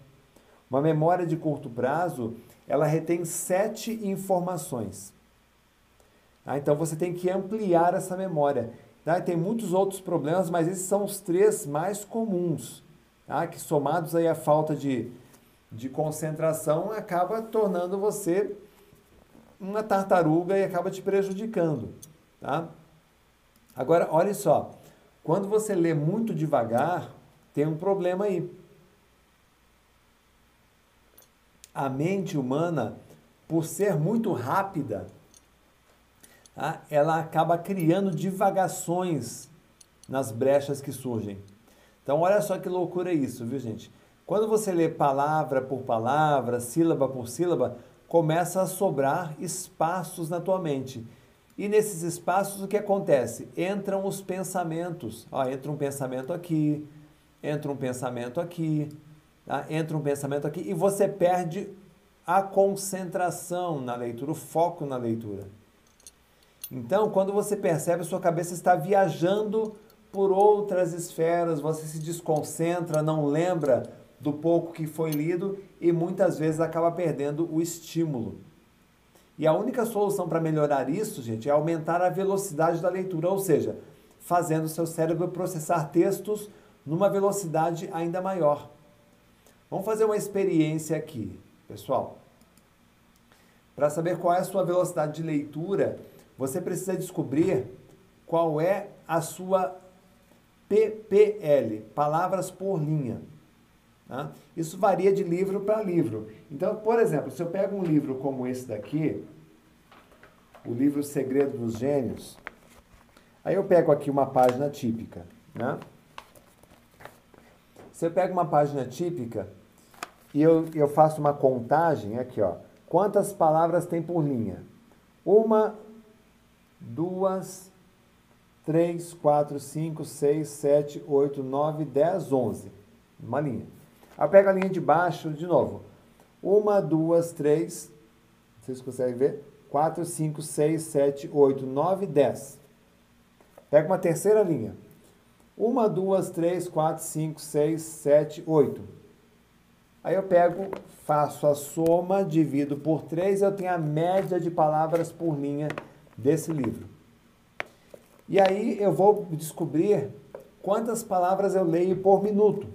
Uma memória de curto prazo, ela retém sete informações. Ah, então você tem que ampliar essa memória. Tá? Tem muitos outros problemas, mas esses são os três mais comuns, tá? que somados aí à falta de de concentração acaba tornando você uma tartaruga e acaba te prejudicando, tá? Agora, olha só, quando você lê muito devagar, tem um problema aí. A mente humana, por ser muito rápida, tá? ela acaba criando divagações nas brechas que surgem. Então, olha só que loucura isso, viu, gente? Quando você lê palavra por palavra, sílaba por sílaba, começa a sobrar espaços na tua mente. E nesses espaços o que acontece? Entram os pensamentos. Ó, entra um pensamento aqui, entra um pensamento aqui, tá? entra um pensamento aqui, e você perde a concentração na leitura, o foco na leitura. Então, quando você percebe, sua cabeça está viajando por outras esferas, você se desconcentra, não lembra do pouco que foi lido e muitas vezes acaba perdendo o estímulo. E a única solução para melhorar isso, gente, é aumentar a velocidade da leitura, ou seja, fazendo o seu cérebro processar textos numa velocidade ainda maior. Vamos fazer uma experiência aqui, pessoal. Para saber qual é a sua velocidade de leitura, você precisa descobrir qual é a sua PPL, palavras por linha. Isso varia de livro para livro. Então, por exemplo, se eu pego um livro como esse daqui, o livro Segredo dos Gênios, aí eu pego aqui uma página típica. Né? Se eu pego uma página típica e eu, eu faço uma contagem aqui, ó, quantas palavras tem por linha? Uma, duas, três, quatro, cinco, seis, sete, oito, nove, dez, onze. Uma linha. Aí pega a linha de baixo de novo. Uma, duas, três. Vocês conseguem ver? Quatro, cinco, seis, sete, oito, nove, dez. Pega uma terceira linha. Uma, duas, três, quatro, cinco, seis, sete, oito. Aí eu pego, faço a soma, divido por três, eu tenho a média de palavras por linha desse livro. E aí eu vou descobrir quantas palavras eu leio por minuto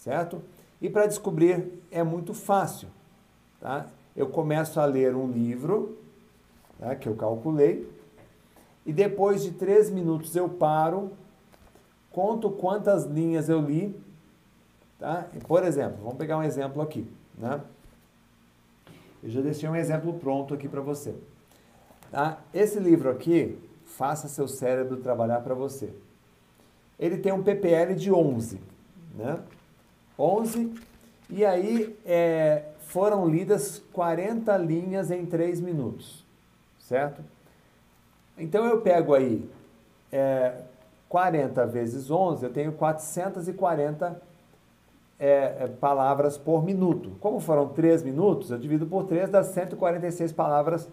certo? E para descobrir é muito fácil, tá? Eu começo a ler um livro, tá? que eu calculei, e depois de três minutos eu paro, conto quantas linhas eu li. Tá? Por exemplo, vamos pegar um exemplo aqui. Né? Eu já deixei um exemplo pronto aqui para você. Tá? Esse livro aqui, Faça Seu Cérebro Trabalhar para Você. Ele tem um PPL de 11. Né? 11. E aí é, foram lidas 40 linhas em 3 minutos. Certo? Então eu pego aí é, 40 vezes 11, eu tenho 440 é, é, palavras por minuto. Como foram 3 minutos, eu divido por 3, dá 146 palavras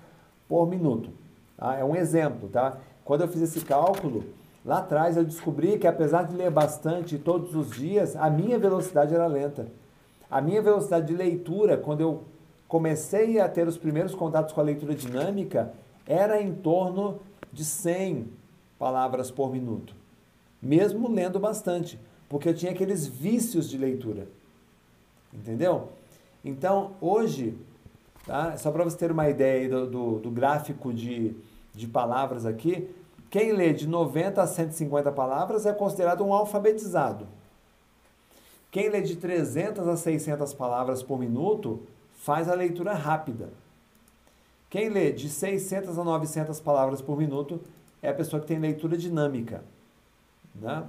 por minuto. Tá? É um exemplo, tá? Quando eu fiz esse cálculo, lá atrás eu descobri que apesar de ler bastante todos os dias, a minha velocidade era lenta. A minha velocidade de leitura, quando eu comecei a ter os primeiros contatos com a leitura dinâmica, era em torno de 100 palavras por minuto. Mesmo lendo bastante porque eu tinha aqueles vícios de leitura. Entendeu? Então, hoje, tá? só para você ter uma ideia do, do, do, gráfico de, de palavras aqui, quem lê de 90 a 150 palavras é considerado um alfabetizado. Quem lê de 300 a 600 palavras por minuto faz a leitura rápida. Quem lê de 600 a 900 palavras por minuto é a pessoa que tem leitura dinâmica. Né?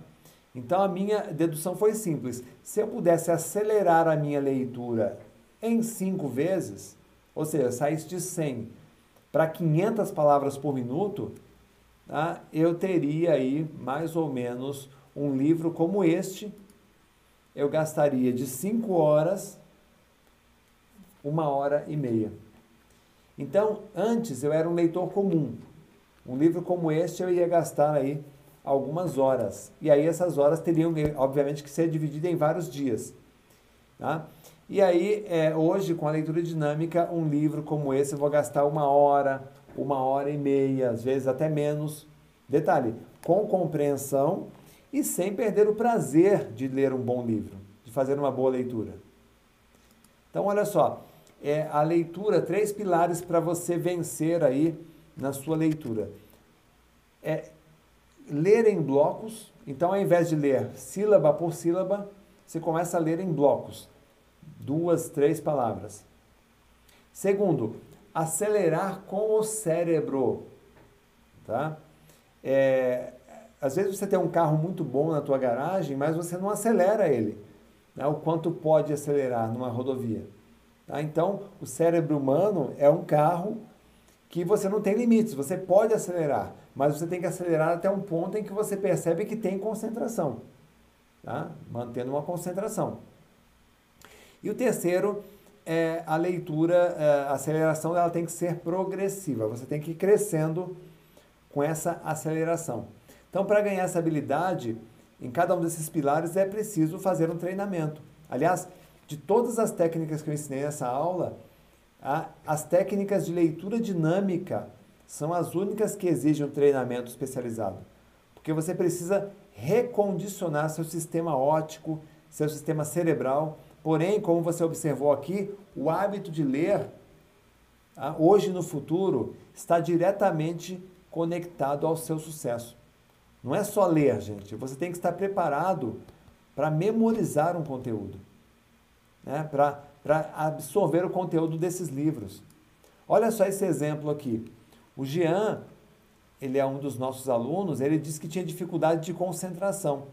Então a minha dedução foi simples. Se eu pudesse acelerar a minha leitura em cinco vezes, ou seja, saísse de 100 para 500 palavras por minuto, tá? eu teria aí mais ou menos um livro como este. Eu gastaria de 5 horas, uma hora e meia. Então, antes eu era um leitor comum. Um livro como este eu ia gastar aí algumas horas. E aí essas horas teriam, obviamente, que ser divididas em vários dias. Tá? E aí, é, hoje, com a leitura dinâmica, um livro como esse eu vou gastar uma hora, uma hora e meia, às vezes até menos. Detalhe, com compreensão e sem perder o prazer de ler um bom livro, de fazer uma boa leitura. Então, olha só, é a leitura, três pilares para você vencer aí na sua leitura. É ler em blocos. Então, ao invés de ler sílaba por sílaba, você começa a ler em blocos. Duas, três palavras. Segundo, acelerar com o cérebro. Tá? É, às vezes você tem um carro muito bom na tua garagem, mas você não acelera ele. Né? O quanto pode acelerar numa rodovia. Tá? Então, o cérebro humano é um carro que você não tem limites, você pode acelerar, mas você tem que acelerar até um ponto em que você percebe que tem concentração, tá? mantendo uma concentração. E o terceiro é a leitura, é, a aceleração ela tem que ser progressiva, você tem que ir crescendo com essa aceleração. Então, para ganhar essa habilidade, em cada um desses pilares é preciso fazer um treinamento. Aliás, de todas as técnicas que eu ensinei nessa aula, as técnicas de leitura dinâmica são as únicas que exigem um treinamento especializado. Porque você precisa recondicionar seu sistema óptico, seu sistema cerebral. Porém, como você observou aqui, o hábito de ler, tá, hoje e no futuro, está diretamente conectado ao seu sucesso. Não é só ler, gente. Você tem que estar preparado para memorizar um conteúdo, né? para para absorver o conteúdo desses livros. Olha só esse exemplo aqui. O Jean, ele é um dos nossos alunos, ele disse que tinha dificuldade de concentração.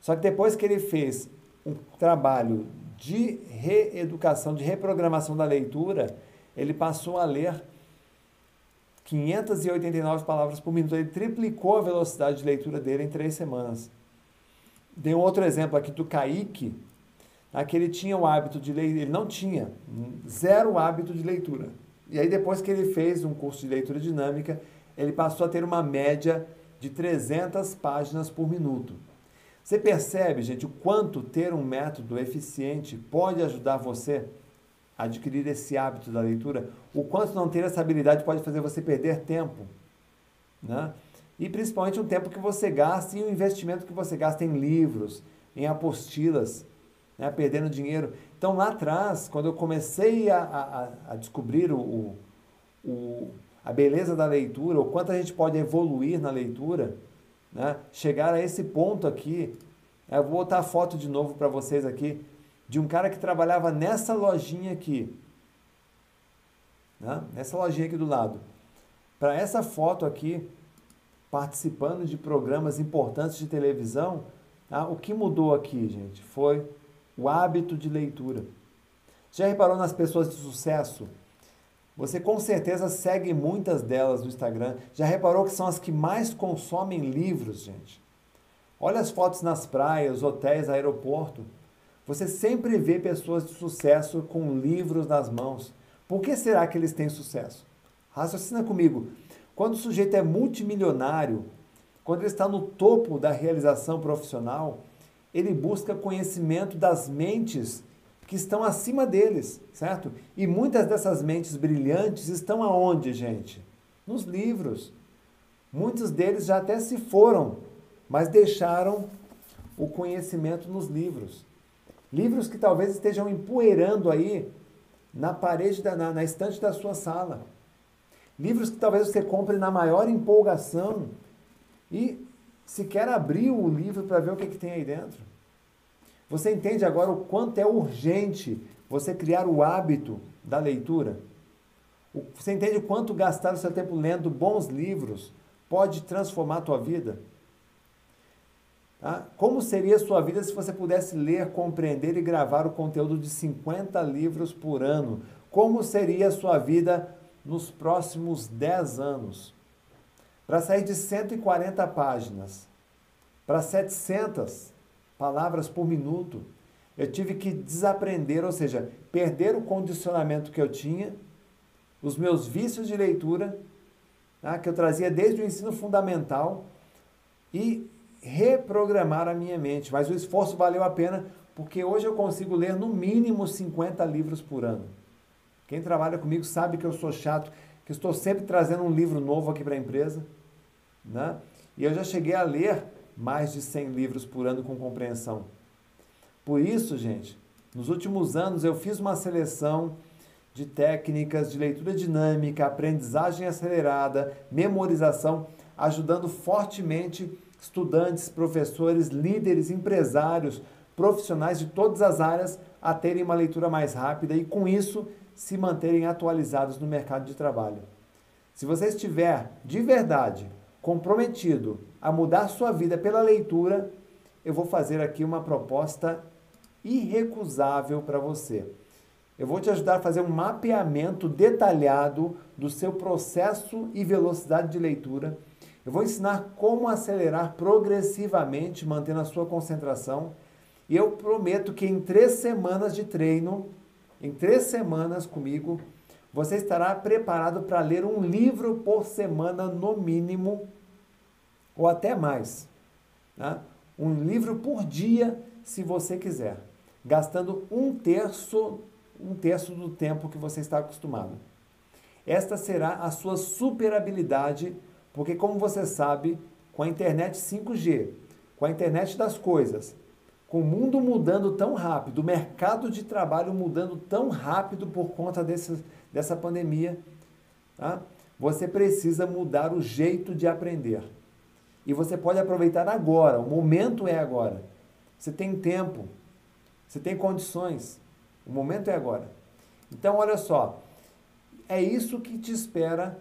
Só que depois que ele fez um trabalho de reeducação, de reprogramação da leitura, ele passou a ler 589 palavras por minuto. Ele triplicou a velocidade de leitura dele em três semanas. Dei um outro exemplo aqui do Kaique, tá? que ele tinha o hábito de ler, ele não tinha, zero hábito de leitura. E aí depois que ele fez um curso de leitura dinâmica, ele passou a ter uma média de 300 páginas por minuto. Você percebe, gente, o quanto ter um método eficiente pode ajudar você a adquirir esse hábito da leitura? O quanto não ter essa habilidade pode fazer você perder tempo, né? E principalmente o tempo que você gasta e o investimento que você gasta em livros, em apostilas, né, perdendo dinheiro. Então, lá atrás, quando eu comecei a, a, a descobrir o, o, a a beleza da leitura, o quanto a gente pode evoluir na leitura, né? chegar a esse ponto aqui. Eu vou botar a foto de novo para vocês aqui de um cara que trabalhava nessa lojinha aqui. Né? Nessa lojinha aqui do lado. Para essa foto aqui, participando de programas importantes de televisão, tá? o que mudou aqui, gente, foi o hábito de leitura. Já reparou nas pessoas de sucesso? Você com certeza segue muitas delas no Instagram. Já reparou que são as que mais consomem livros, gente? Olha as fotos nas praias, hotéis, aeroporto. Você sempre vê pessoas de sucesso com livros nas mãos. Por que será que eles têm sucesso? Raciocina comigo. Quando o sujeito é multimilionário, quando ele está no topo da realização profissional, ele busca conhecimento das mentes que estão acima deles, certo? E muitas dessas mentes brilhantes estão aonde, gente? Nos livros. Muitos deles já até se foram, mas deixaram o conhecimento nos livros. Livros que talvez estejam empoeirando aí na parede, da, na, na estante da sua sala. Livros que talvez você compre na maior empolgação e sequer abriu o livro para ver o que, que tem aí dentro. Você entende agora o quanto é urgente você criar o hábito da leitura? Você entende o quanto gastar o seu tempo lendo bons livros pode transformar a tua vida? Tá? Como seria a sua vida se você pudesse ler, compreender e gravar o conteúdo de 50 livros por ano? Como seria a sua vida nos próximos 10 anos? Para sair de 140 páginas para 700, palavras por minuto. Eu tive que desaprender, ou seja, perder o condicionamento que eu tinha, os meus vícios de leitura, tá, que eu trazia desde o ensino fundamental, e reprogramar a minha mente. Mas o esforço valeu a pena, porque hoje eu consigo ler no mínimo 50 livros por ano. Quem trabalha comigo sabe que eu sou chato, que estou sempre trazendo um livro novo aqui para a empresa. Né? E eu já cheguei a ler mais de 100 livros por ano com compreensão. Por isso, gente, nos últimos anos eu fiz uma seleção de técnicas de leitura dinâmica, aprendizagem acelerada, memorização, ajudando fortemente estudantes, professores, líderes, empresários, profissionais de todas as áreas a terem uma leitura mais rápida e, com isso, se manterem atualizados no mercado de trabalho. Se você estiver de verdade comprometido a mudar sua vida pela leitura, eu vou fazer aqui uma proposta irrecusável para você. Eu vou te ajudar a fazer um mapeamento detalhado do seu processo e velocidade de leitura. Eu vou ensinar como acelerar progressivamente, mantendo a sua concentração. E eu prometo que em três semanas de treino, em três semanas comigo, você estará preparado para ler um livro por semana no mínimo ou até mais. Né? Um livro por dia, se você quiser, gastando um terço, um terço do tempo que você está acostumado. Esta será a sua super habilidade, porque como você sabe, com a internet 5G, com a internet das coisas, com o mundo mudando tão rápido, o mercado de trabalho mudando tão rápido por conta desse, dessa pandemia, tá? você precisa mudar o jeito de aprender. E você pode aproveitar agora, o momento é agora. Você tem tempo, você tem condições, o momento é agora. Então, olha só, é isso que te espera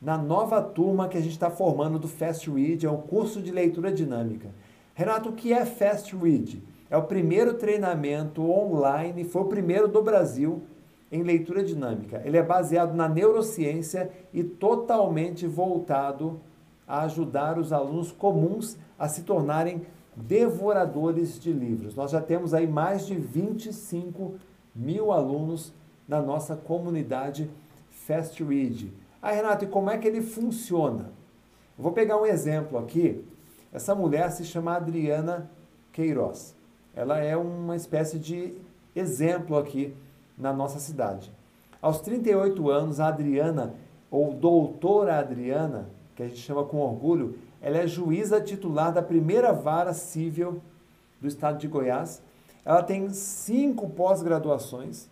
na nova turma que a gente está formando do Fast Read, é um curso de leitura dinâmica. Renato, o que é Fast Read? É o primeiro treinamento online, foi o primeiro do Brasil em leitura dinâmica. Ele é baseado na neurociência e totalmente voltado a ajudar os alunos comuns a se tornarem devoradores de livros. Nós já temos aí mais de 25 mil alunos na nossa comunidade Fast Read. Ah, Renato, e como é que ele funciona? Eu vou pegar um exemplo aqui. Essa mulher se chama Adriana Queiroz. Ela é uma espécie de exemplo aqui na nossa cidade. Aos 38 anos, a Adriana, ou doutora Adriana, que a gente chama com orgulho, ela é juíza titular da primeira vara civil do estado de Goiás. Ela tem cinco pós-graduações,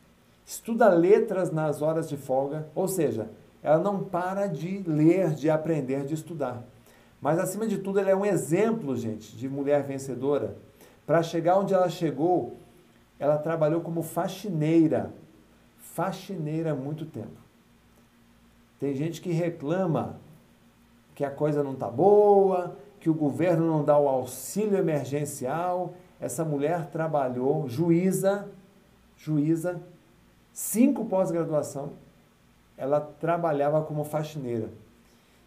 estuda letras nas horas de folga, ou seja, ela não para de ler, de aprender, de estudar. Mas, acima de tudo, ela é um exemplo, gente, de mulher vencedora. Para chegar onde ela chegou, ela trabalhou como faxineira. Faxineira há muito tempo. Tem gente que reclama que a coisa não está boa, que o governo não dá o auxílio emergencial. Essa mulher trabalhou, juíza, juíza, cinco pós-graduação, ela trabalhava como faxineira.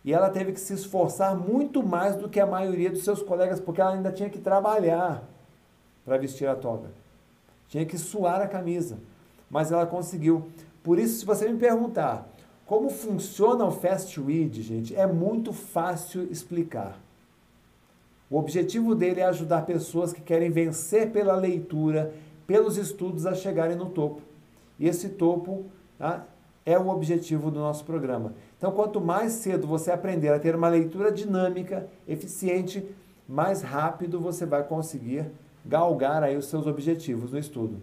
E ela teve que se esforçar muito mais do que a maioria dos seus colegas, porque ela ainda tinha que trabalhar para vestir a toga. Tinha que suar a camisa. Mas ela conseguiu. Por isso, se você me perguntar como funciona o Fast Read, gente, é muito fácil explicar. O objetivo dele é ajudar pessoas que querem vencer pela leitura, pelos estudos, a chegarem no topo. E esse topo tá, é o objetivo do nosso programa. Então, quanto mais cedo você aprender a ter uma leitura dinâmica, eficiente, mais rápido você vai conseguir galgar aí os seus objetivos no estudo.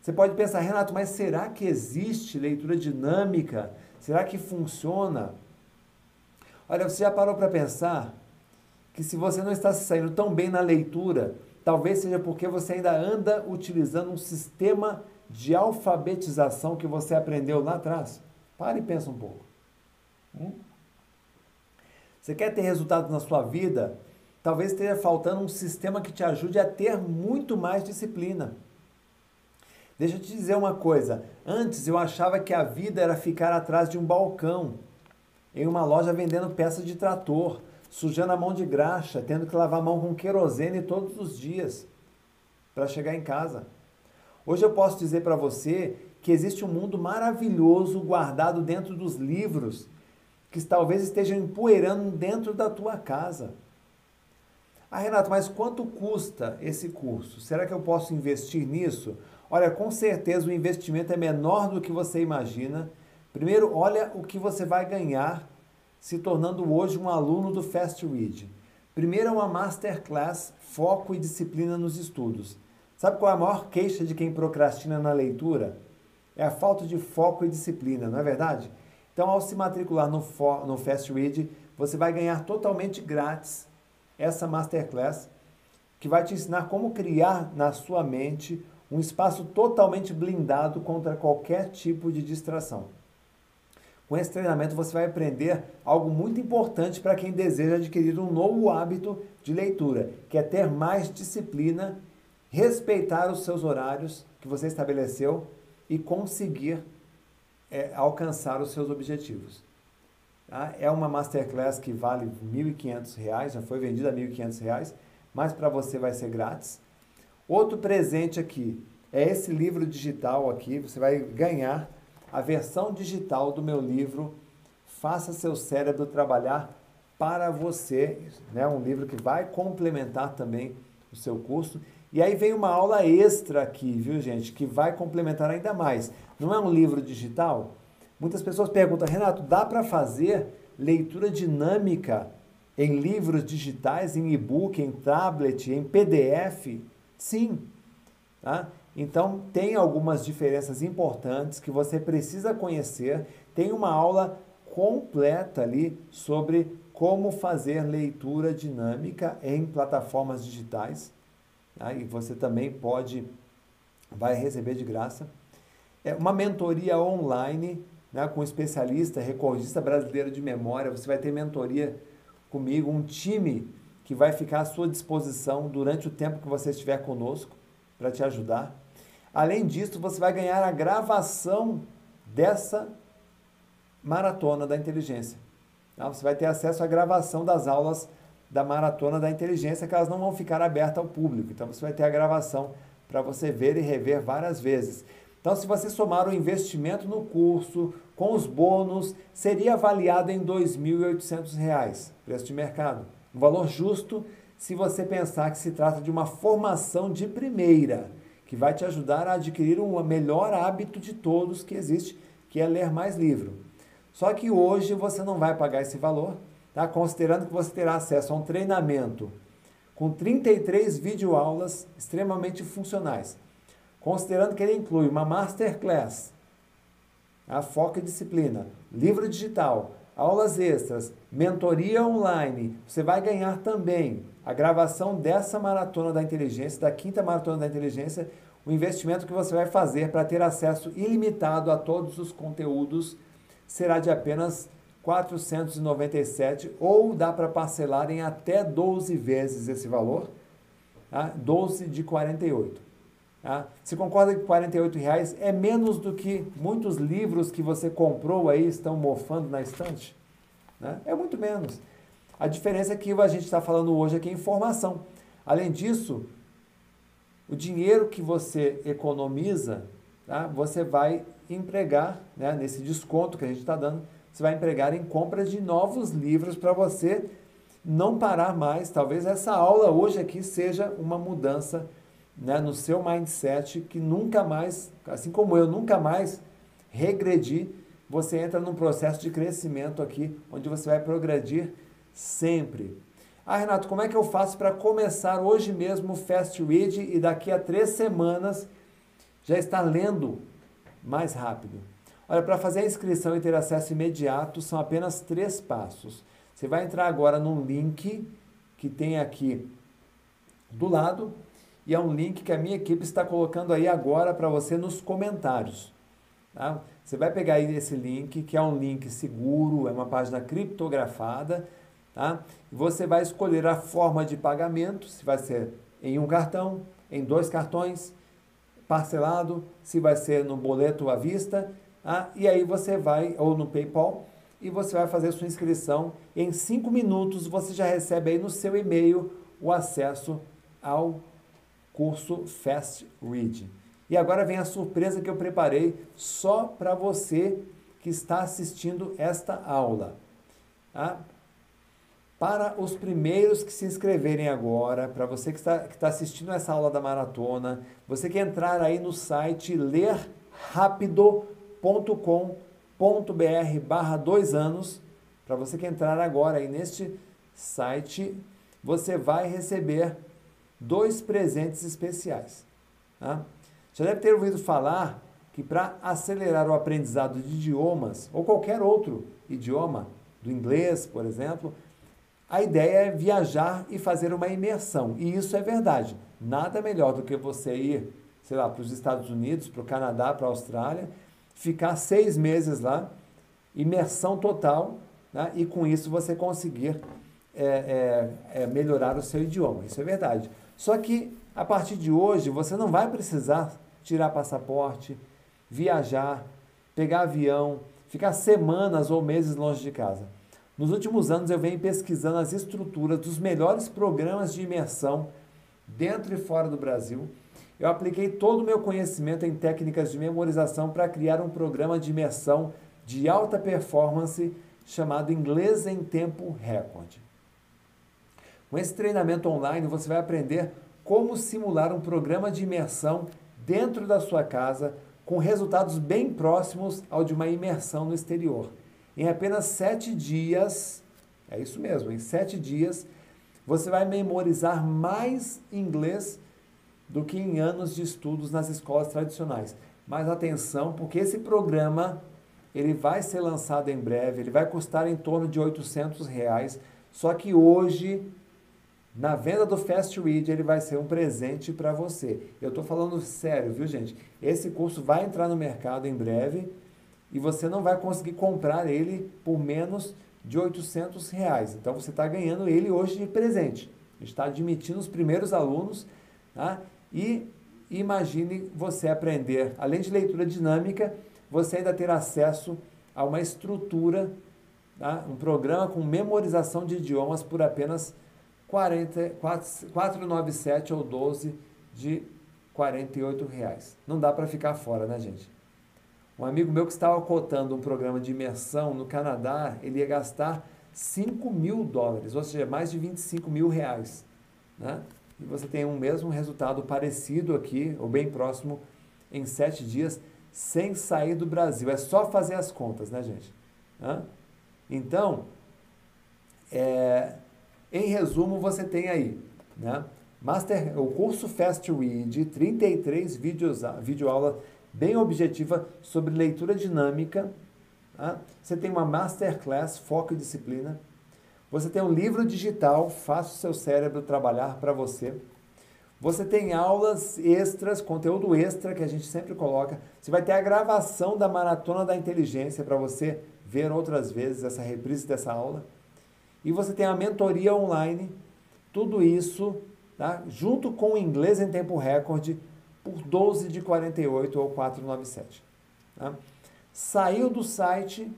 Você pode pensar, Renato, mas será que existe leitura dinâmica? Será que funciona? Olha, você já parou para pensar que se você não está se saindo tão bem na leitura, talvez seja porque você ainda anda utilizando um sistema de alfabetização que você aprendeu lá atrás? Pare e pensa um pouco. Hum? Você quer ter resultados na sua vida? Talvez esteja faltando um sistema que te ajude a ter muito mais disciplina. Deixa eu te dizer uma coisa. Antes eu achava que a vida era ficar atrás de um balcão, em uma loja vendendo peças de trator, sujando a mão de graxa, tendo que lavar a mão com querosene todos os dias para chegar em casa. Hoje eu posso dizer para você que existe um mundo maravilhoso guardado dentro dos livros que talvez estejam empoeirando dentro da tua casa. Ah, Renato, mas quanto custa esse curso? Será que eu posso investir nisso? Olha, com certeza o investimento é menor do que você imagina. Primeiro, olha o que você vai ganhar se tornando hoje um aluno do Fast Read. Primeiro é uma masterclass, foco e disciplina nos estudos. Sabe qual é a maior queixa de quem procrastina na leitura? É a falta de foco e disciplina, não é verdade? Então, ao se matricular no, no Fast Read, você vai ganhar totalmente grátis essa masterclass que vai te ensinar como criar na sua mente um espaço totalmente blindado contra qualquer tipo de distração. Com esse treinamento você vai aprender algo muito importante para quem deseja adquirir um novo hábito de leitura, que é ter mais disciplina respeitar os seus horários que você estabeleceu e conseguir é, alcançar os seus objetivos. Tá? É uma masterclass que vale R$ 1.500, já foi vendida a R$ 1.500, mas para você vai ser grátis. Outro presente aqui é esse livro digital aqui, você vai ganhar a versão digital do meu livro Faça seu cérebro trabalhar para você, né? Um livro que vai complementar também o seu curso e aí vem uma aula extra aqui, viu, gente, que vai complementar ainda mais. Não é um livro digital? Muitas pessoas perguntam, Renato, dá para fazer leitura dinâmica em livros digitais, em e-book, em tablet, em PDF? Sim. Tá? Então, tem algumas diferenças importantes que você precisa conhecer. Tem uma aula completa ali sobre como fazer leitura dinâmica em plataformas digitais. Tá? E você também pode, vai receber de graça. É uma mentoria online né, com especialista, recordista brasileiro de memória. Você vai ter mentoria comigo, um time que vai ficar à sua disposição durante o tempo que você estiver conosco para te ajudar. Além disso, você vai ganhar a gravação dessa maratona da inteligência. Tá? Você vai ter acesso à gravação das aulas da Maratona da Inteligência, que elas não vão ficar abertas ao público. Então você vai ter a gravação para você ver e rever várias vezes. Então, se você somar o investimento no curso com os bônus, seria avaliado em R$ 2.800, preço de mercado. Um valor justo se você pensar que se trata de uma formação de primeira, que vai te ajudar a adquirir um melhor hábito de todos que existe, que é ler mais livro. Só que hoje você não vai pagar esse valor, tá? considerando que você terá acesso a um treinamento com 33 videoaulas extremamente funcionais, considerando que ele inclui uma masterclass a foca e disciplina, livro digital, aulas extras, mentoria online. Você vai ganhar também a gravação dessa maratona da inteligência, da quinta maratona da inteligência, o investimento que você vai fazer para ter acesso ilimitado a todos os conteúdos será de apenas 497 ou dá para parcelar em até 12 vezes esse valor, tá? 12 de 48. Tá? Você concorda que 48 reais é menos do que muitos livros que você comprou aí estão mofando na estante? Né? É muito menos. A diferença é que a gente está falando hoje aqui é informação. Além disso, o dinheiro que você economiza, tá? você vai empregar, né? nesse desconto que a gente está dando, você vai empregar em compra de novos livros para você não parar mais. Talvez essa aula hoje aqui seja uma mudança né, no seu mindset que nunca mais, assim como eu, nunca mais regredi. Você entra num processo de crescimento aqui, onde você vai progredir sempre. Ah, Renato, como é que eu faço para começar hoje mesmo o Fast Read e daqui a três semanas já estar lendo mais rápido? Olha, para fazer a inscrição e ter acesso imediato, são apenas três passos. Você vai entrar agora num link que tem aqui do lado, e é um link que a minha equipe está colocando aí agora para você nos comentários. Tá? Você vai pegar aí esse link, que é um link seguro, é uma página criptografada, tá? Você vai escolher a forma de pagamento, se vai ser em um cartão, em dois cartões, parcelado, se vai ser no boleto à vista ah, e aí você vai, ou no PayPal, e você vai fazer sua inscrição. Em cinco minutos você já recebe aí no seu e-mail o acesso ao curso Fast Read. E agora vem a surpresa que eu preparei só para você que está assistindo esta aula. Ah, para os primeiros que se inscreverem agora, para você que está, que está assistindo essa aula da maratona, você que entrar aí no site Ler Rápido com.br barra dois anos, para você que entrar agora aí neste site, você vai receber dois presentes especiais. Tá? Já deve ter ouvido falar que para acelerar o aprendizado de idiomas, ou qualquer outro idioma, do inglês, por exemplo, a ideia é viajar e fazer uma imersão. E isso é verdade. Nada melhor do que você ir, sei lá, para os Estados Unidos, para o Canadá, para a Austrália ficar seis meses lá, imersão total, né? e com isso você conseguir é, é, é, melhorar o seu idioma. Isso é verdade. Só que a partir de hoje você não vai precisar tirar passaporte, viajar, pegar avião, ficar semanas ou meses longe de casa. Nos últimos anos eu venho pesquisando as estruturas dos melhores programas de imersão dentro e fora do Brasil eu apliquei todo o meu conhecimento em técnicas de memorização para criar um programa de imersão de alta performance chamado Inglês em Tempo Recorde. Com esse treinamento online, você vai aprender como simular um programa de imersão dentro da sua casa com resultados bem próximos ao de uma imersão no exterior. Em apenas sete dias, é isso mesmo, em sete dias, você vai memorizar mais inglês do que em anos de estudos nas escolas tradicionais. Mas atenção, porque esse programa ele vai ser lançado em breve, ele vai custar em torno de 800 reais, só que hoje, na venda do Fast Read, ele vai ser um presente para você. Eu estou falando sério, viu gente? Esse curso vai entrar no mercado em breve e você não vai conseguir comprar ele por menos de 800 reais. Então você está ganhando ele hoje de presente. Está admitindo os primeiros alunos tá? E imagine você aprender, além de leitura dinâmica, você ainda ter acesso a uma estrutura, tá? um programa com memorização de idiomas por apenas 40, 497 ou 12 de 48 reais. Não dá para ficar fora, né, gente? Um amigo meu que estava cotando um programa de imersão no Canadá, ele ia gastar 5 mil dólares, ou seja, mais de 25 mil reais. Né? e você tem um mesmo resultado parecido aqui, ou bem próximo, em sete dias, sem sair do Brasil. É só fazer as contas, né, gente? Hã? Então, é, em resumo, você tem aí, né? Master, o curso Fast Read, 33 vídeos, vídeo aula bem objetiva sobre leitura dinâmica. Tá? Você tem uma masterclass, foco e disciplina. Você tem um livro digital, Faça o seu cérebro trabalhar para você. Você tem aulas extras, conteúdo extra que a gente sempre coloca. Você vai ter a gravação da Maratona da Inteligência para você ver outras vezes essa reprise dessa aula. E você tem a mentoria online. Tudo isso tá? junto com o inglês em tempo recorde por 12 de 48 ou 497. Tá? Saiu do site,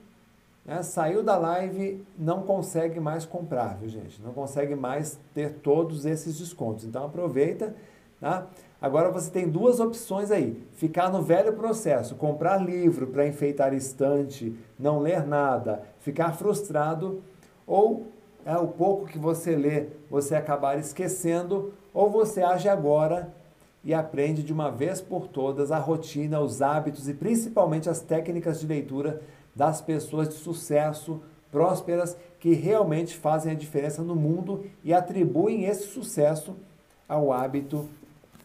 né? saiu da live, não consegue mais comprar, viu gente? Não consegue mais ter todos esses descontos. Então aproveita, tá? Agora você tem duas opções aí: ficar no velho processo, comprar livro para enfeitar estante, não ler nada, ficar frustrado, ou é, o pouco que você lê você acabar esquecendo, ou você age agora e aprende de uma vez por todas a rotina, os hábitos e principalmente as técnicas de leitura das pessoas de sucesso, prósperas, que realmente fazem a diferença no mundo e atribuem esse sucesso ao hábito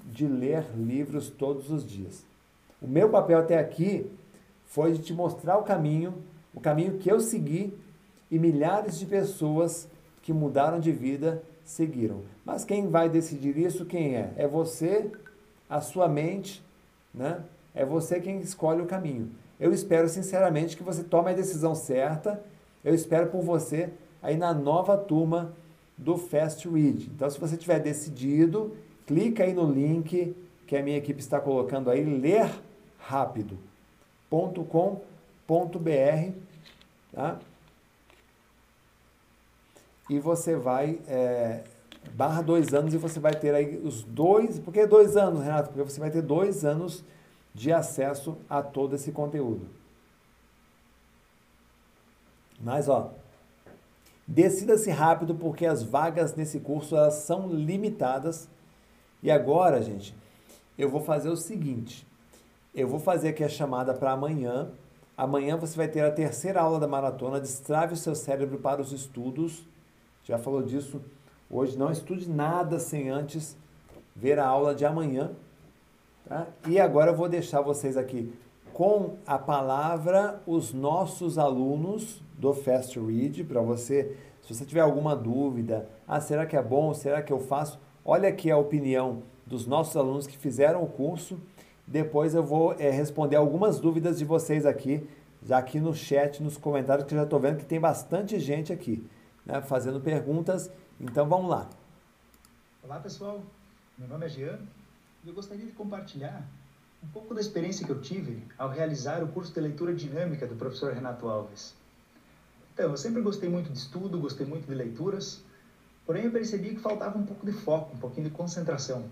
de ler livros todos os dias. O meu papel até aqui foi de te mostrar o caminho, o caminho que eu segui e milhares de pessoas que mudaram de vida seguiram. Mas quem vai decidir isso, quem é? É você a sua mente, né? É você quem escolhe o caminho. Eu espero sinceramente que você tome a decisão certa. Eu espero por você aí na nova turma do Fast Read. Então, se você tiver decidido, clica aí no link que a minha equipe está colocando aí, lerrápido.com.br, tá? E você vai é, barra dois anos e você vai ter aí os dois. Por que dois anos, Renato? Porque você vai ter dois anos de acesso a todo esse conteúdo. Mas, ó, decida-se rápido porque as vagas nesse curso elas são limitadas. E agora, gente, eu vou fazer o seguinte: eu vou fazer aqui a chamada para amanhã. Amanhã você vai ter a terceira aula da maratona. Destrave o seu cérebro para os estudos. Já falou disso Hoje não estude nada sem antes ver a aula de amanhã. Tá? E agora eu vou deixar vocês aqui com a palavra os nossos alunos do Fast Read para você, se você tiver alguma dúvida, ah, será que é bom? Será que eu faço? Olha aqui a opinião dos nossos alunos que fizeram o curso. Depois eu vou é, responder algumas dúvidas de vocês aqui, já aqui no chat, nos comentários, que eu já estou vendo que tem bastante gente aqui, né, fazendo perguntas então vamos lá. Olá pessoal, meu nome é Jean e eu gostaria de compartilhar um pouco da experiência que eu tive ao realizar o curso de leitura dinâmica do professor Renato Alves. Então, eu sempre gostei muito de estudo, gostei muito de leituras, porém eu percebi que faltava um pouco de foco, um pouquinho de concentração,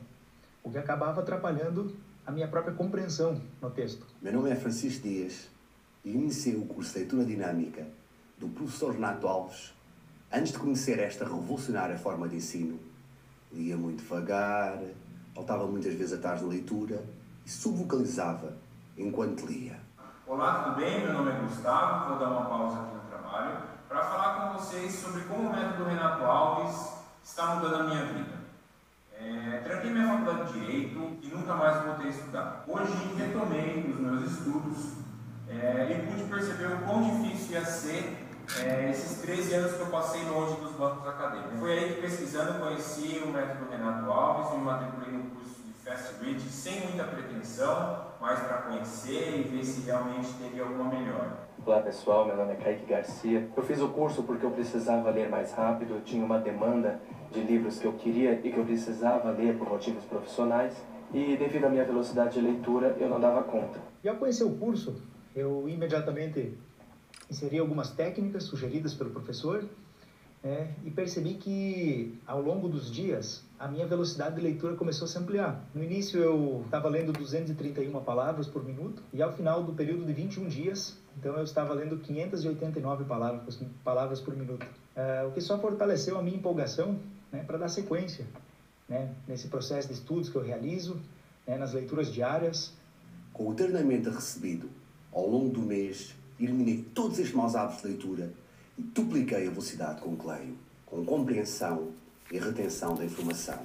o que acabava atrapalhando a minha própria compreensão no texto. Meu nome é Francisco Dias e iniciei o curso de leitura dinâmica do professor Renato Alves Antes de conhecer esta revolucionária forma de ensino, lia muito devagar, faltava muitas vezes atrás na leitura e subvocalizava enquanto lia. Olá, tudo bem? Meu nome é Gustavo, vou dar uma pausa aqui no trabalho para falar com vocês sobre como o método Renato Alves está mudando a minha vida. É, tranquei minha faculdade de Direito e nunca mais voltei a estudar. Hoje retomei os meus estudos é, e pude perceber o quão difícil ia ser é, esses 13 anos que eu passei longe dos bancos acadêmicos. Foi aí que pesquisando conheci o método Renato Alves, me matriculei no curso de Fast Read sem muita pretensão, mas para conhecer e ver se realmente teria alguma melhor. Olá pessoal, meu nome é Kaique Garcia. Eu fiz o curso porque eu precisava ler mais rápido, eu tinha uma demanda de livros que eu queria e que eu precisava ler por motivos profissionais e devido à minha velocidade de leitura eu não dava conta. E ao conhecer o curso, eu imediatamente inseri algumas técnicas sugeridas pelo professor é, e percebi que ao longo dos dias a minha velocidade de leitura começou a se ampliar. No início eu estava lendo 231 palavras por minuto e ao final do período de 21 dias, então eu estava lendo 589 palavras, palavras por minuto, é, o que só fortaleceu a minha empolgação né, para dar sequência né, nesse processo de estudos que eu realizo, né, nas leituras diárias. Com o treinamento recebido ao longo do mês eliminei todos estes maus hábitos de leitura e dupliquei a velocidade com que leio, com compreensão e retenção da informação.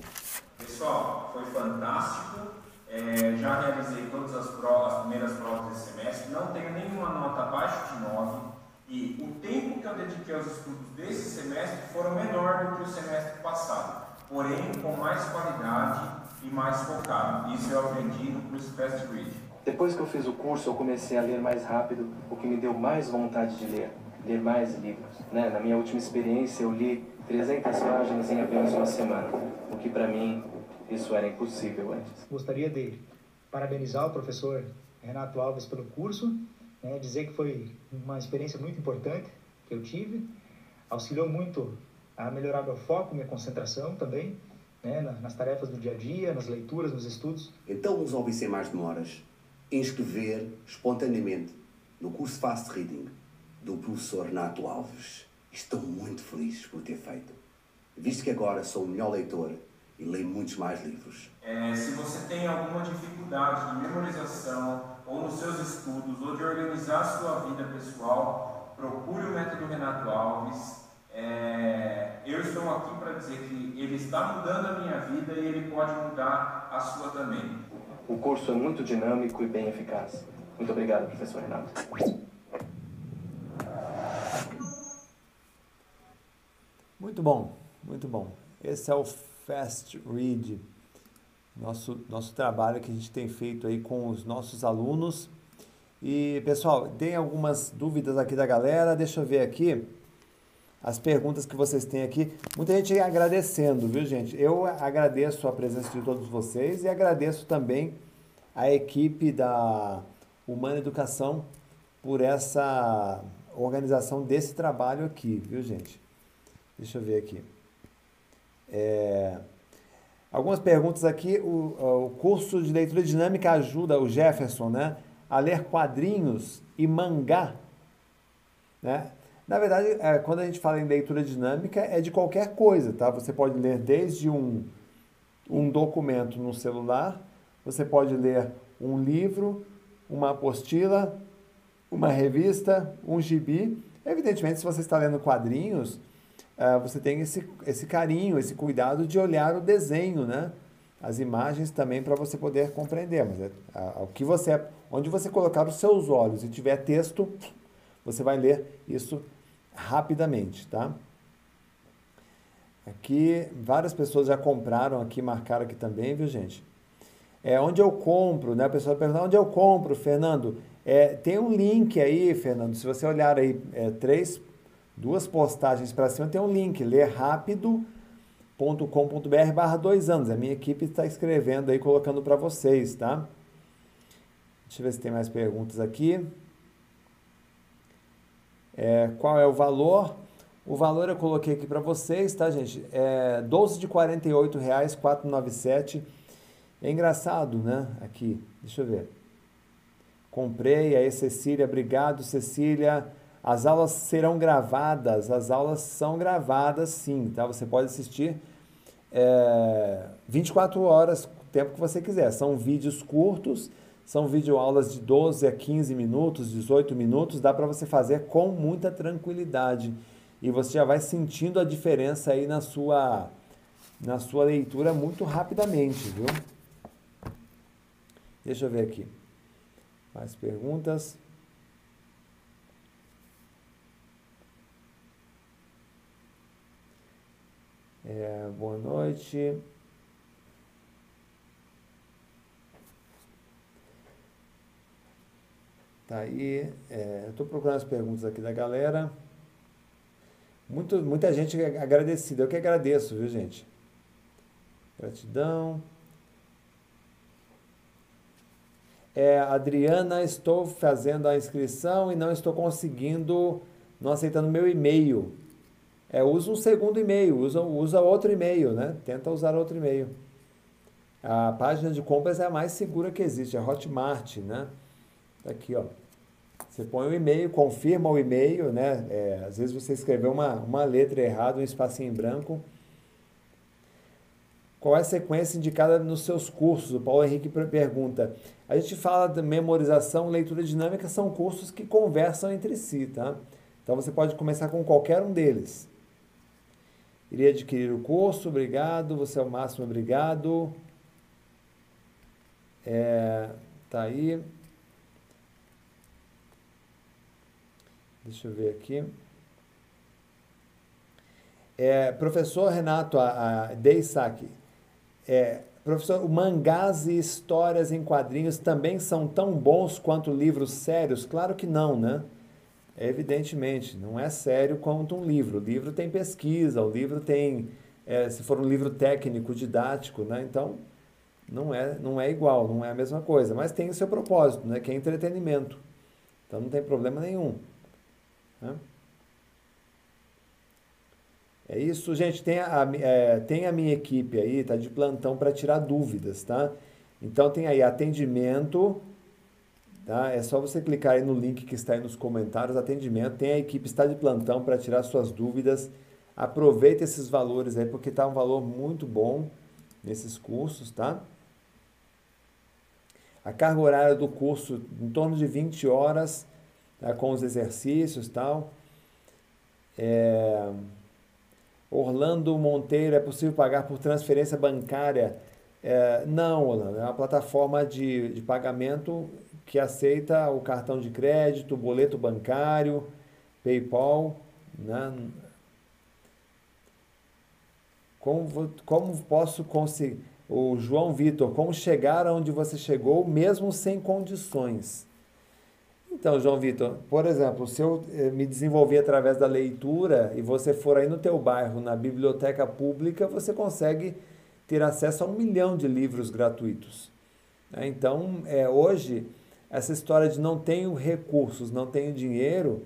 Pessoal, foi fantástico. É, já realizei todas as provas, as primeiras provas desse semestre, não tenho nenhuma nota abaixo de 9 e o tempo que eu dediquei aos estudos desse semestre foram menor do que o semestre passado, porém com mais qualidade e mais focado. Isso eu aprendi no curso Fast Read. Depois que eu fiz o curso, eu comecei a ler mais rápido, o que me deu mais vontade de ler, ler mais livros. Né? Na minha última experiência, eu li 300 páginas em apenas uma semana, o que para mim isso era impossível antes. Gostaria de parabenizar o professor Renato Alves pelo curso, né, dizer que foi uma experiência muito importante que eu tive, auxiliou muito a melhorar meu foco, minha concentração também, né, nas tarefas do dia a dia, nas leituras, nos estudos. Então nos ouvi sem mais demoras inscrever espontaneamente no curso Fast Reading do professor Renato Alves. Estou muito feliz por ter feito, visto que agora sou o melhor leitor e leio muitos mais livros. É, se você tem alguma dificuldade de memorização ou nos seus estudos ou de organizar a sua vida pessoal, procure o método Renato Alves. É, eu estou aqui para dizer que ele está mudando a minha vida e ele pode mudar a sua também. O curso é muito dinâmico e bem eficaz. Muito obrigado, professor Renato. Muito bom, muito bom. Esse é o Fast Read, nosso, nosso trabalho que a gente tem feito aí com os nossos alunos. E pessoal, tem algumas dúvidas aqui da galera, deixa eu ver aqui as perguntas que vocês têm aqui. Muita gente agradecendo, viu gente? Eu agradeço a presença de todos vocês e agradeço também a equipe da Humana Educação por essa organização desse trabalho aqui, viu gente? Deixa eu ver aqui. É, algumas perguntas aqui. O, o curso de leitura dinâmica ajuda o Jefferson né, a ler quadrinhos e mangá. Né? Na verdade, é, quando a gente fala em leitura dinâmica, é de qualquer coisa, tá? Você pode ler desde um, um documento no celular, você pode ler um livro, uma apostila, uma revista, um gibi. Evidentemente, se você está lendo quadrinhos, uh, você tem esse, esse carinho, esse cuidado de olhar o desenho, né? As imagens também para você poder compreender. Mas é, uh, o que você, onde você colocar os seus olhos e tiver texto, você vai ler isso rapidamente, tá? Aqui, várias pessoas já compraram aqui, marcaram aqui também, viu, gente? É, onde eu compro, né? A pessoa pergunta, onde eu compro, Fernando? É, tem um link aí, Fernando, se você olhar aí, é, três duas postagens para cima, tem um link, lerrapido.com.br barra dois anos. A minha equipe está escrevendo aí, colocando para vocês, tá? Deixa eu ver se tem mais perguntas aqui. É, qual é o valor? O valor eu coloquei aqui para vocês, tá, gente? É 12 de R$ 48,497. É engraçado, né? Aqui, deixa eu ver. Comprei, aí Cecília, obrigado, Cecília. As aulas serão gravadas, as aulas são gravadas sim, tá? Você pode assistir é, 24 horas, o tempo que você quiser. São vídeos curtos, são videoaulas de 12 a 15 minutos, 18 minutos, dá para você fazer com muita tranquilidade. E você já vai sentindo a diferença aí na sua, na sua leitura muito rapidamente, viu? Deixa eu ver aqui. Mais perguntas? É, boa noite. Tá aí. É, estou procurando as perguntas aqui da galera. Muito, muita gente agradecida. Eu que agradeço, viu, gente? Gratidão. É, Adriana, estou fazendo a inscrição e não estou conseguindo, não aceitando meu e-mail. É, usa um segundo e-mail, usa, usa outro e-mail, né? Tenta usar outro e-mail. A página de compras é a mais segura que existe, é Hotmart, né? Aqui, ó. Você põe o e-mail, confirma o e-mail, né? É, às vezes você escreveu uma, uma letra errada, um espacinho em branco. Qual é a sequência indicada nos seus cursos? O Paulo Henrique pergunta. A gente fala de memorização, leitura dinâmica, são cursos que conversam entre si, tá? Então você pode começar com qualquer um deles. Iria adquirir o curso, obrigado. Você é o máximo, obrigado. É, tá aí. Deixa eu ver aqui. É, professor Renato a, a Deisaki, é, professor, mangás e histórias em quadrinhos também são tão bons quanto livros sérios? Claro que não, né? Evidentemente, não é sério quanto um livro. O livro tem pesquisa, o livro tem, é, se for um livro técnico, didático, né? Então, não é, não é igual, não é a mesma coisa. Mas tem o seu propósito, né? Que é entretenimento. Então, não tem problema nenhum. Né? É isso, gente. Tem a, é, tem a minha equipe aí, tá de plantão para tirar dúvidas, tá? Então tem aí atendimento, tá? É só você clicar aí no link que está aí nos comentários, atendimento. Tem a equipe está de plantão para tirar suas dúvidas. Aproveita esses valores aí porque tá um valor muito bom nesses cursos, tá? A carga horária do curso em torno de 20 horas, tá? com os exercícios, tal. É... Orlando Monteiro, é possível pagar por transferência bancária? É, não, Orlando, é uma plataforma de, de pagamento que aceita o cartão de crédito, boleto bancário, PayPal. Né? Como, como posso conseguir? O João Vitor, como chegar onde você chegou, mesmo sem condições? Então, João Vitor, por exemplo, se eu eh, me desenvolver através da leitura e você for aí no teu bairro, na biblioteca pública, você consegue ter acesso a um milhão de livros gratuitos. Né? Então, é, hoje, essa história de não tenho recursos, não tenho dinheiro,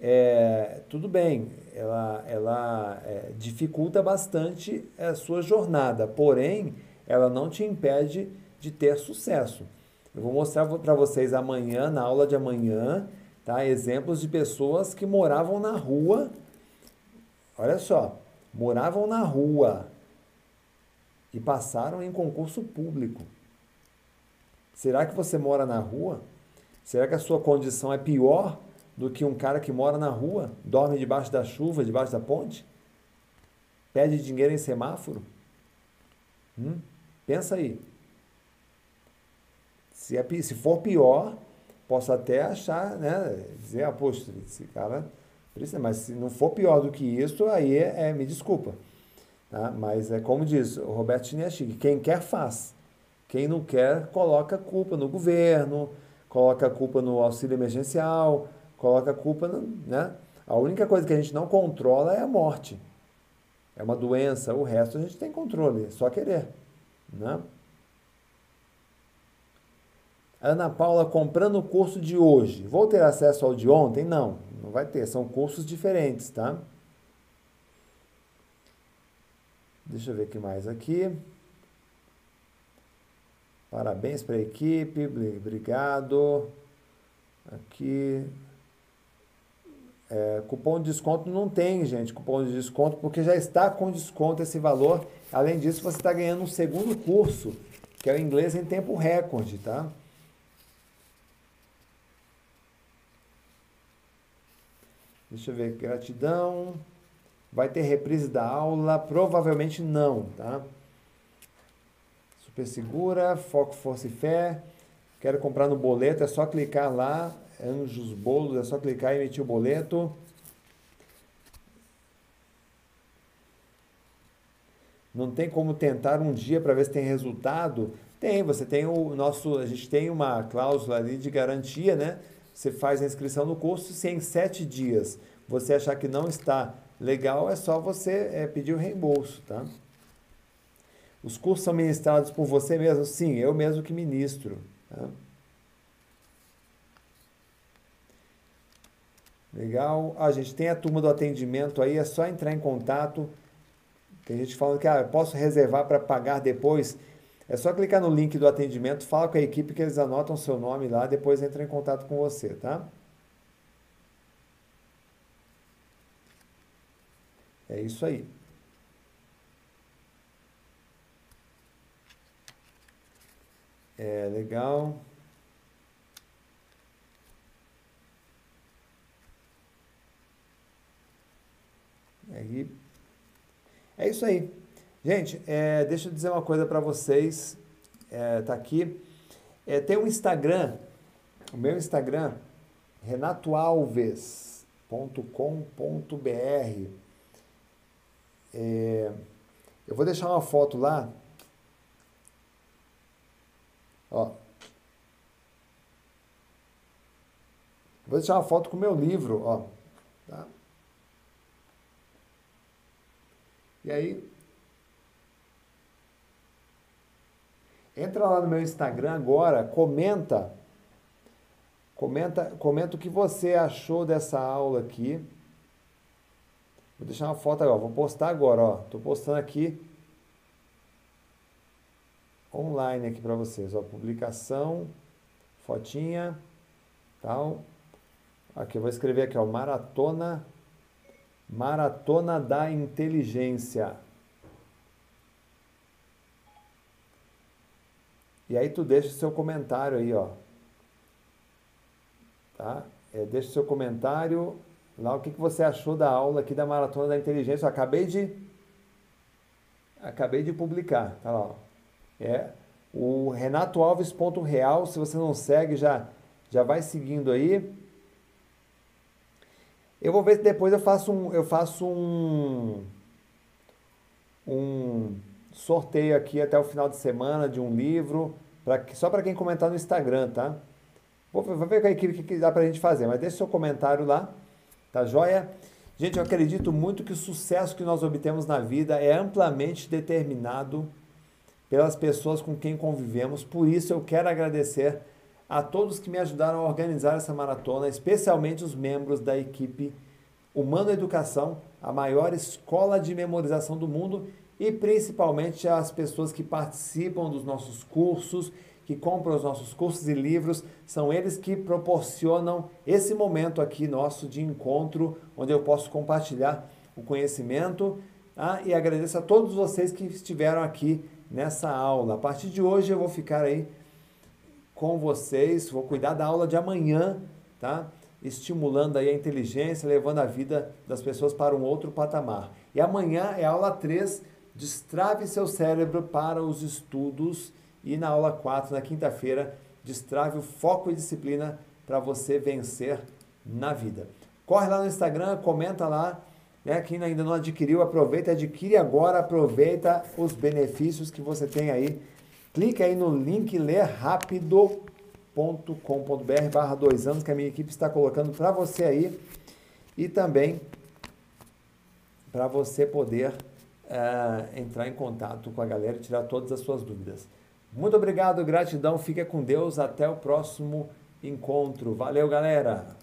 é, tudo bem, ela, ela é, dificulta bastante a sua jornada, porém, ela não te impede de ter sucesso. Eu vou mostrar para vocês amanhã, na aula de amanhã, tá? exemplos de pessoas que moravam na rua. Olha só, moravam na rua e passaram em concurso público. Será que você mora na rua? Será que a sua condição é pior do que um cara que mora na rua, dorme debaixo da chuva, debaixo da ponte? Pede dinheiro em semáforo? Hum? Pensa aí. Se, é, se for pior, posso até achar, né? Dizer, ah, poxa, esse cara precisa, mas se não for pior do que isso, aí é, é me desculpa. Tá? Mas é como diz o Roberto Chiniachig, quem quer faz. Quem não quer, coloca culpa no governo, coloca culpa no auxílio emergencial, coloca culpa, no, né? A única coisa que a gente não controla é a morte. É uma doença, o resto a gente tem controle, é só querer, né? Ana Paula comprando o curso de hoje, vou ter acesso ao de ontem? Não, não vai ter, são cursos diferentes, tá? Deixa eu ver o que mais aqui. Parabéns para a equipe, obrigado. Aqui. É, cupom de desconto não tem, gente, cupom de desconto, porque já está com desconto esse valor. Além disso, você está ganhando um segundo curso, que é o inglês em tempo recorde, tá? Deixa eu ver, gratidão. Vai ter reprise da aula? Provavelmente não, tá? Super segura, foco, força e fé. Quero comprar no boleto, é só clicar lá, Anjos Bolos, é só clicar e emitir o boleto. Não tem como tentar um dia para ver se tem resultado? Tem, você tem o nosso, a gente tem uma cláusula ali de garantia, né? Você faz a inscrição no curso, se em sete dias você achar que não está legal, é só você é, pedir o reembolso, tá? Os cursos são ministrados por você mesmo? Sim, eu mesmo que ministro. Tá? Legal. A gente tem a turma do atendimento aí, é só entrar em contato. Tem gente falando que ah, eu posso reservar para pagar depois. É só clicar no link do atendimento, fala com a equipe que eles anotam seu nome lá, depois entra em contato com você, tá? É isso aí. É legal. Aí. É isso aí. Gente, é, deixa eu dizer uma coisa para vocês. É, tá aqui. É, tem um Instagram, o meu Instagram, renatoalves.com.br. É, eu vou deixar uma foto lá. Ó. Vou deixar uma foto com o meu livro, ó. Tá? E aí, entra lá no meu Instagram agora, comenta, comenta, comenta o que você achou dessa aula aqui. Vou deixar uma foto agora, vou postar agora, ó. Tô postando aqui online aqui para vocês, ó, publicação, fotinha, tal. Aqui eu vou escrever aqui, ó, maratona Maratona da Inteligência. E aí tu deixa o seu comentário aí, ó. Tá? É, deixa seu comentário lá o que, que você achou da aula aqui da Maratona da Inteligência. Eu acabei de acabei de publicar, tá lá. Ó. É o Renato Alves.real, se você não segue, já já vai seguindo aí. Eu vou ver se depois eu faço um, eu faço um, um sorteio aqui até o final de semana de um livro, pra, só para quem comentar no Instagram, tá? Vou, vou ver com a equipe o que dá para a gente fazer, mas deixe seu comentário lá, tá joia? Gente, eu acredito muito que o sucesso que nós obtemos na vida é amplamente determinado pelas pessoas com quem convivemos, por isso eu quero agradecer a todos que me ajudaram a organizar essa maratona, especialmente os membros da equipe Humano Educação, a maior escola de memorização do mundo, e principalmente as pessoas que participam dos nossos cursos, que compram os nossos cursos e livros, são eles que proporcionam esse momento aqui nosso de encontro, onde eu posso compartilhar o conhecimento. Ah, e agradeço a todos vocês que estiveram aqui nessa aula. A partir de hoje eu vou ficar aí com vocês, vou cuidar da aula de amanhã, tá? Estimulando aí a inteligência, levando a vida das pessoas para um outro patamar. E amanhã é aula 3, destrave seu cérebro para os estudos. E na aula 4, na quinta-feira, destrave o foco e disciplina para você vencer na vida. Corre lá no Instagram, comenta lá. Né? Quem ainda não adquiriu, aproveita, adquire agora, aproveita os benefícios que você tem aí Clique aí no link lerrapido.com.br barra dois anos que a minha equipe está colocando para você aí e também para você poder uh, entrar em contato com a galera e tirar todas as suas dúvidas. Muito obrigado, gratidão, fica com Deus, até o próximo encontro. Valeu, galera!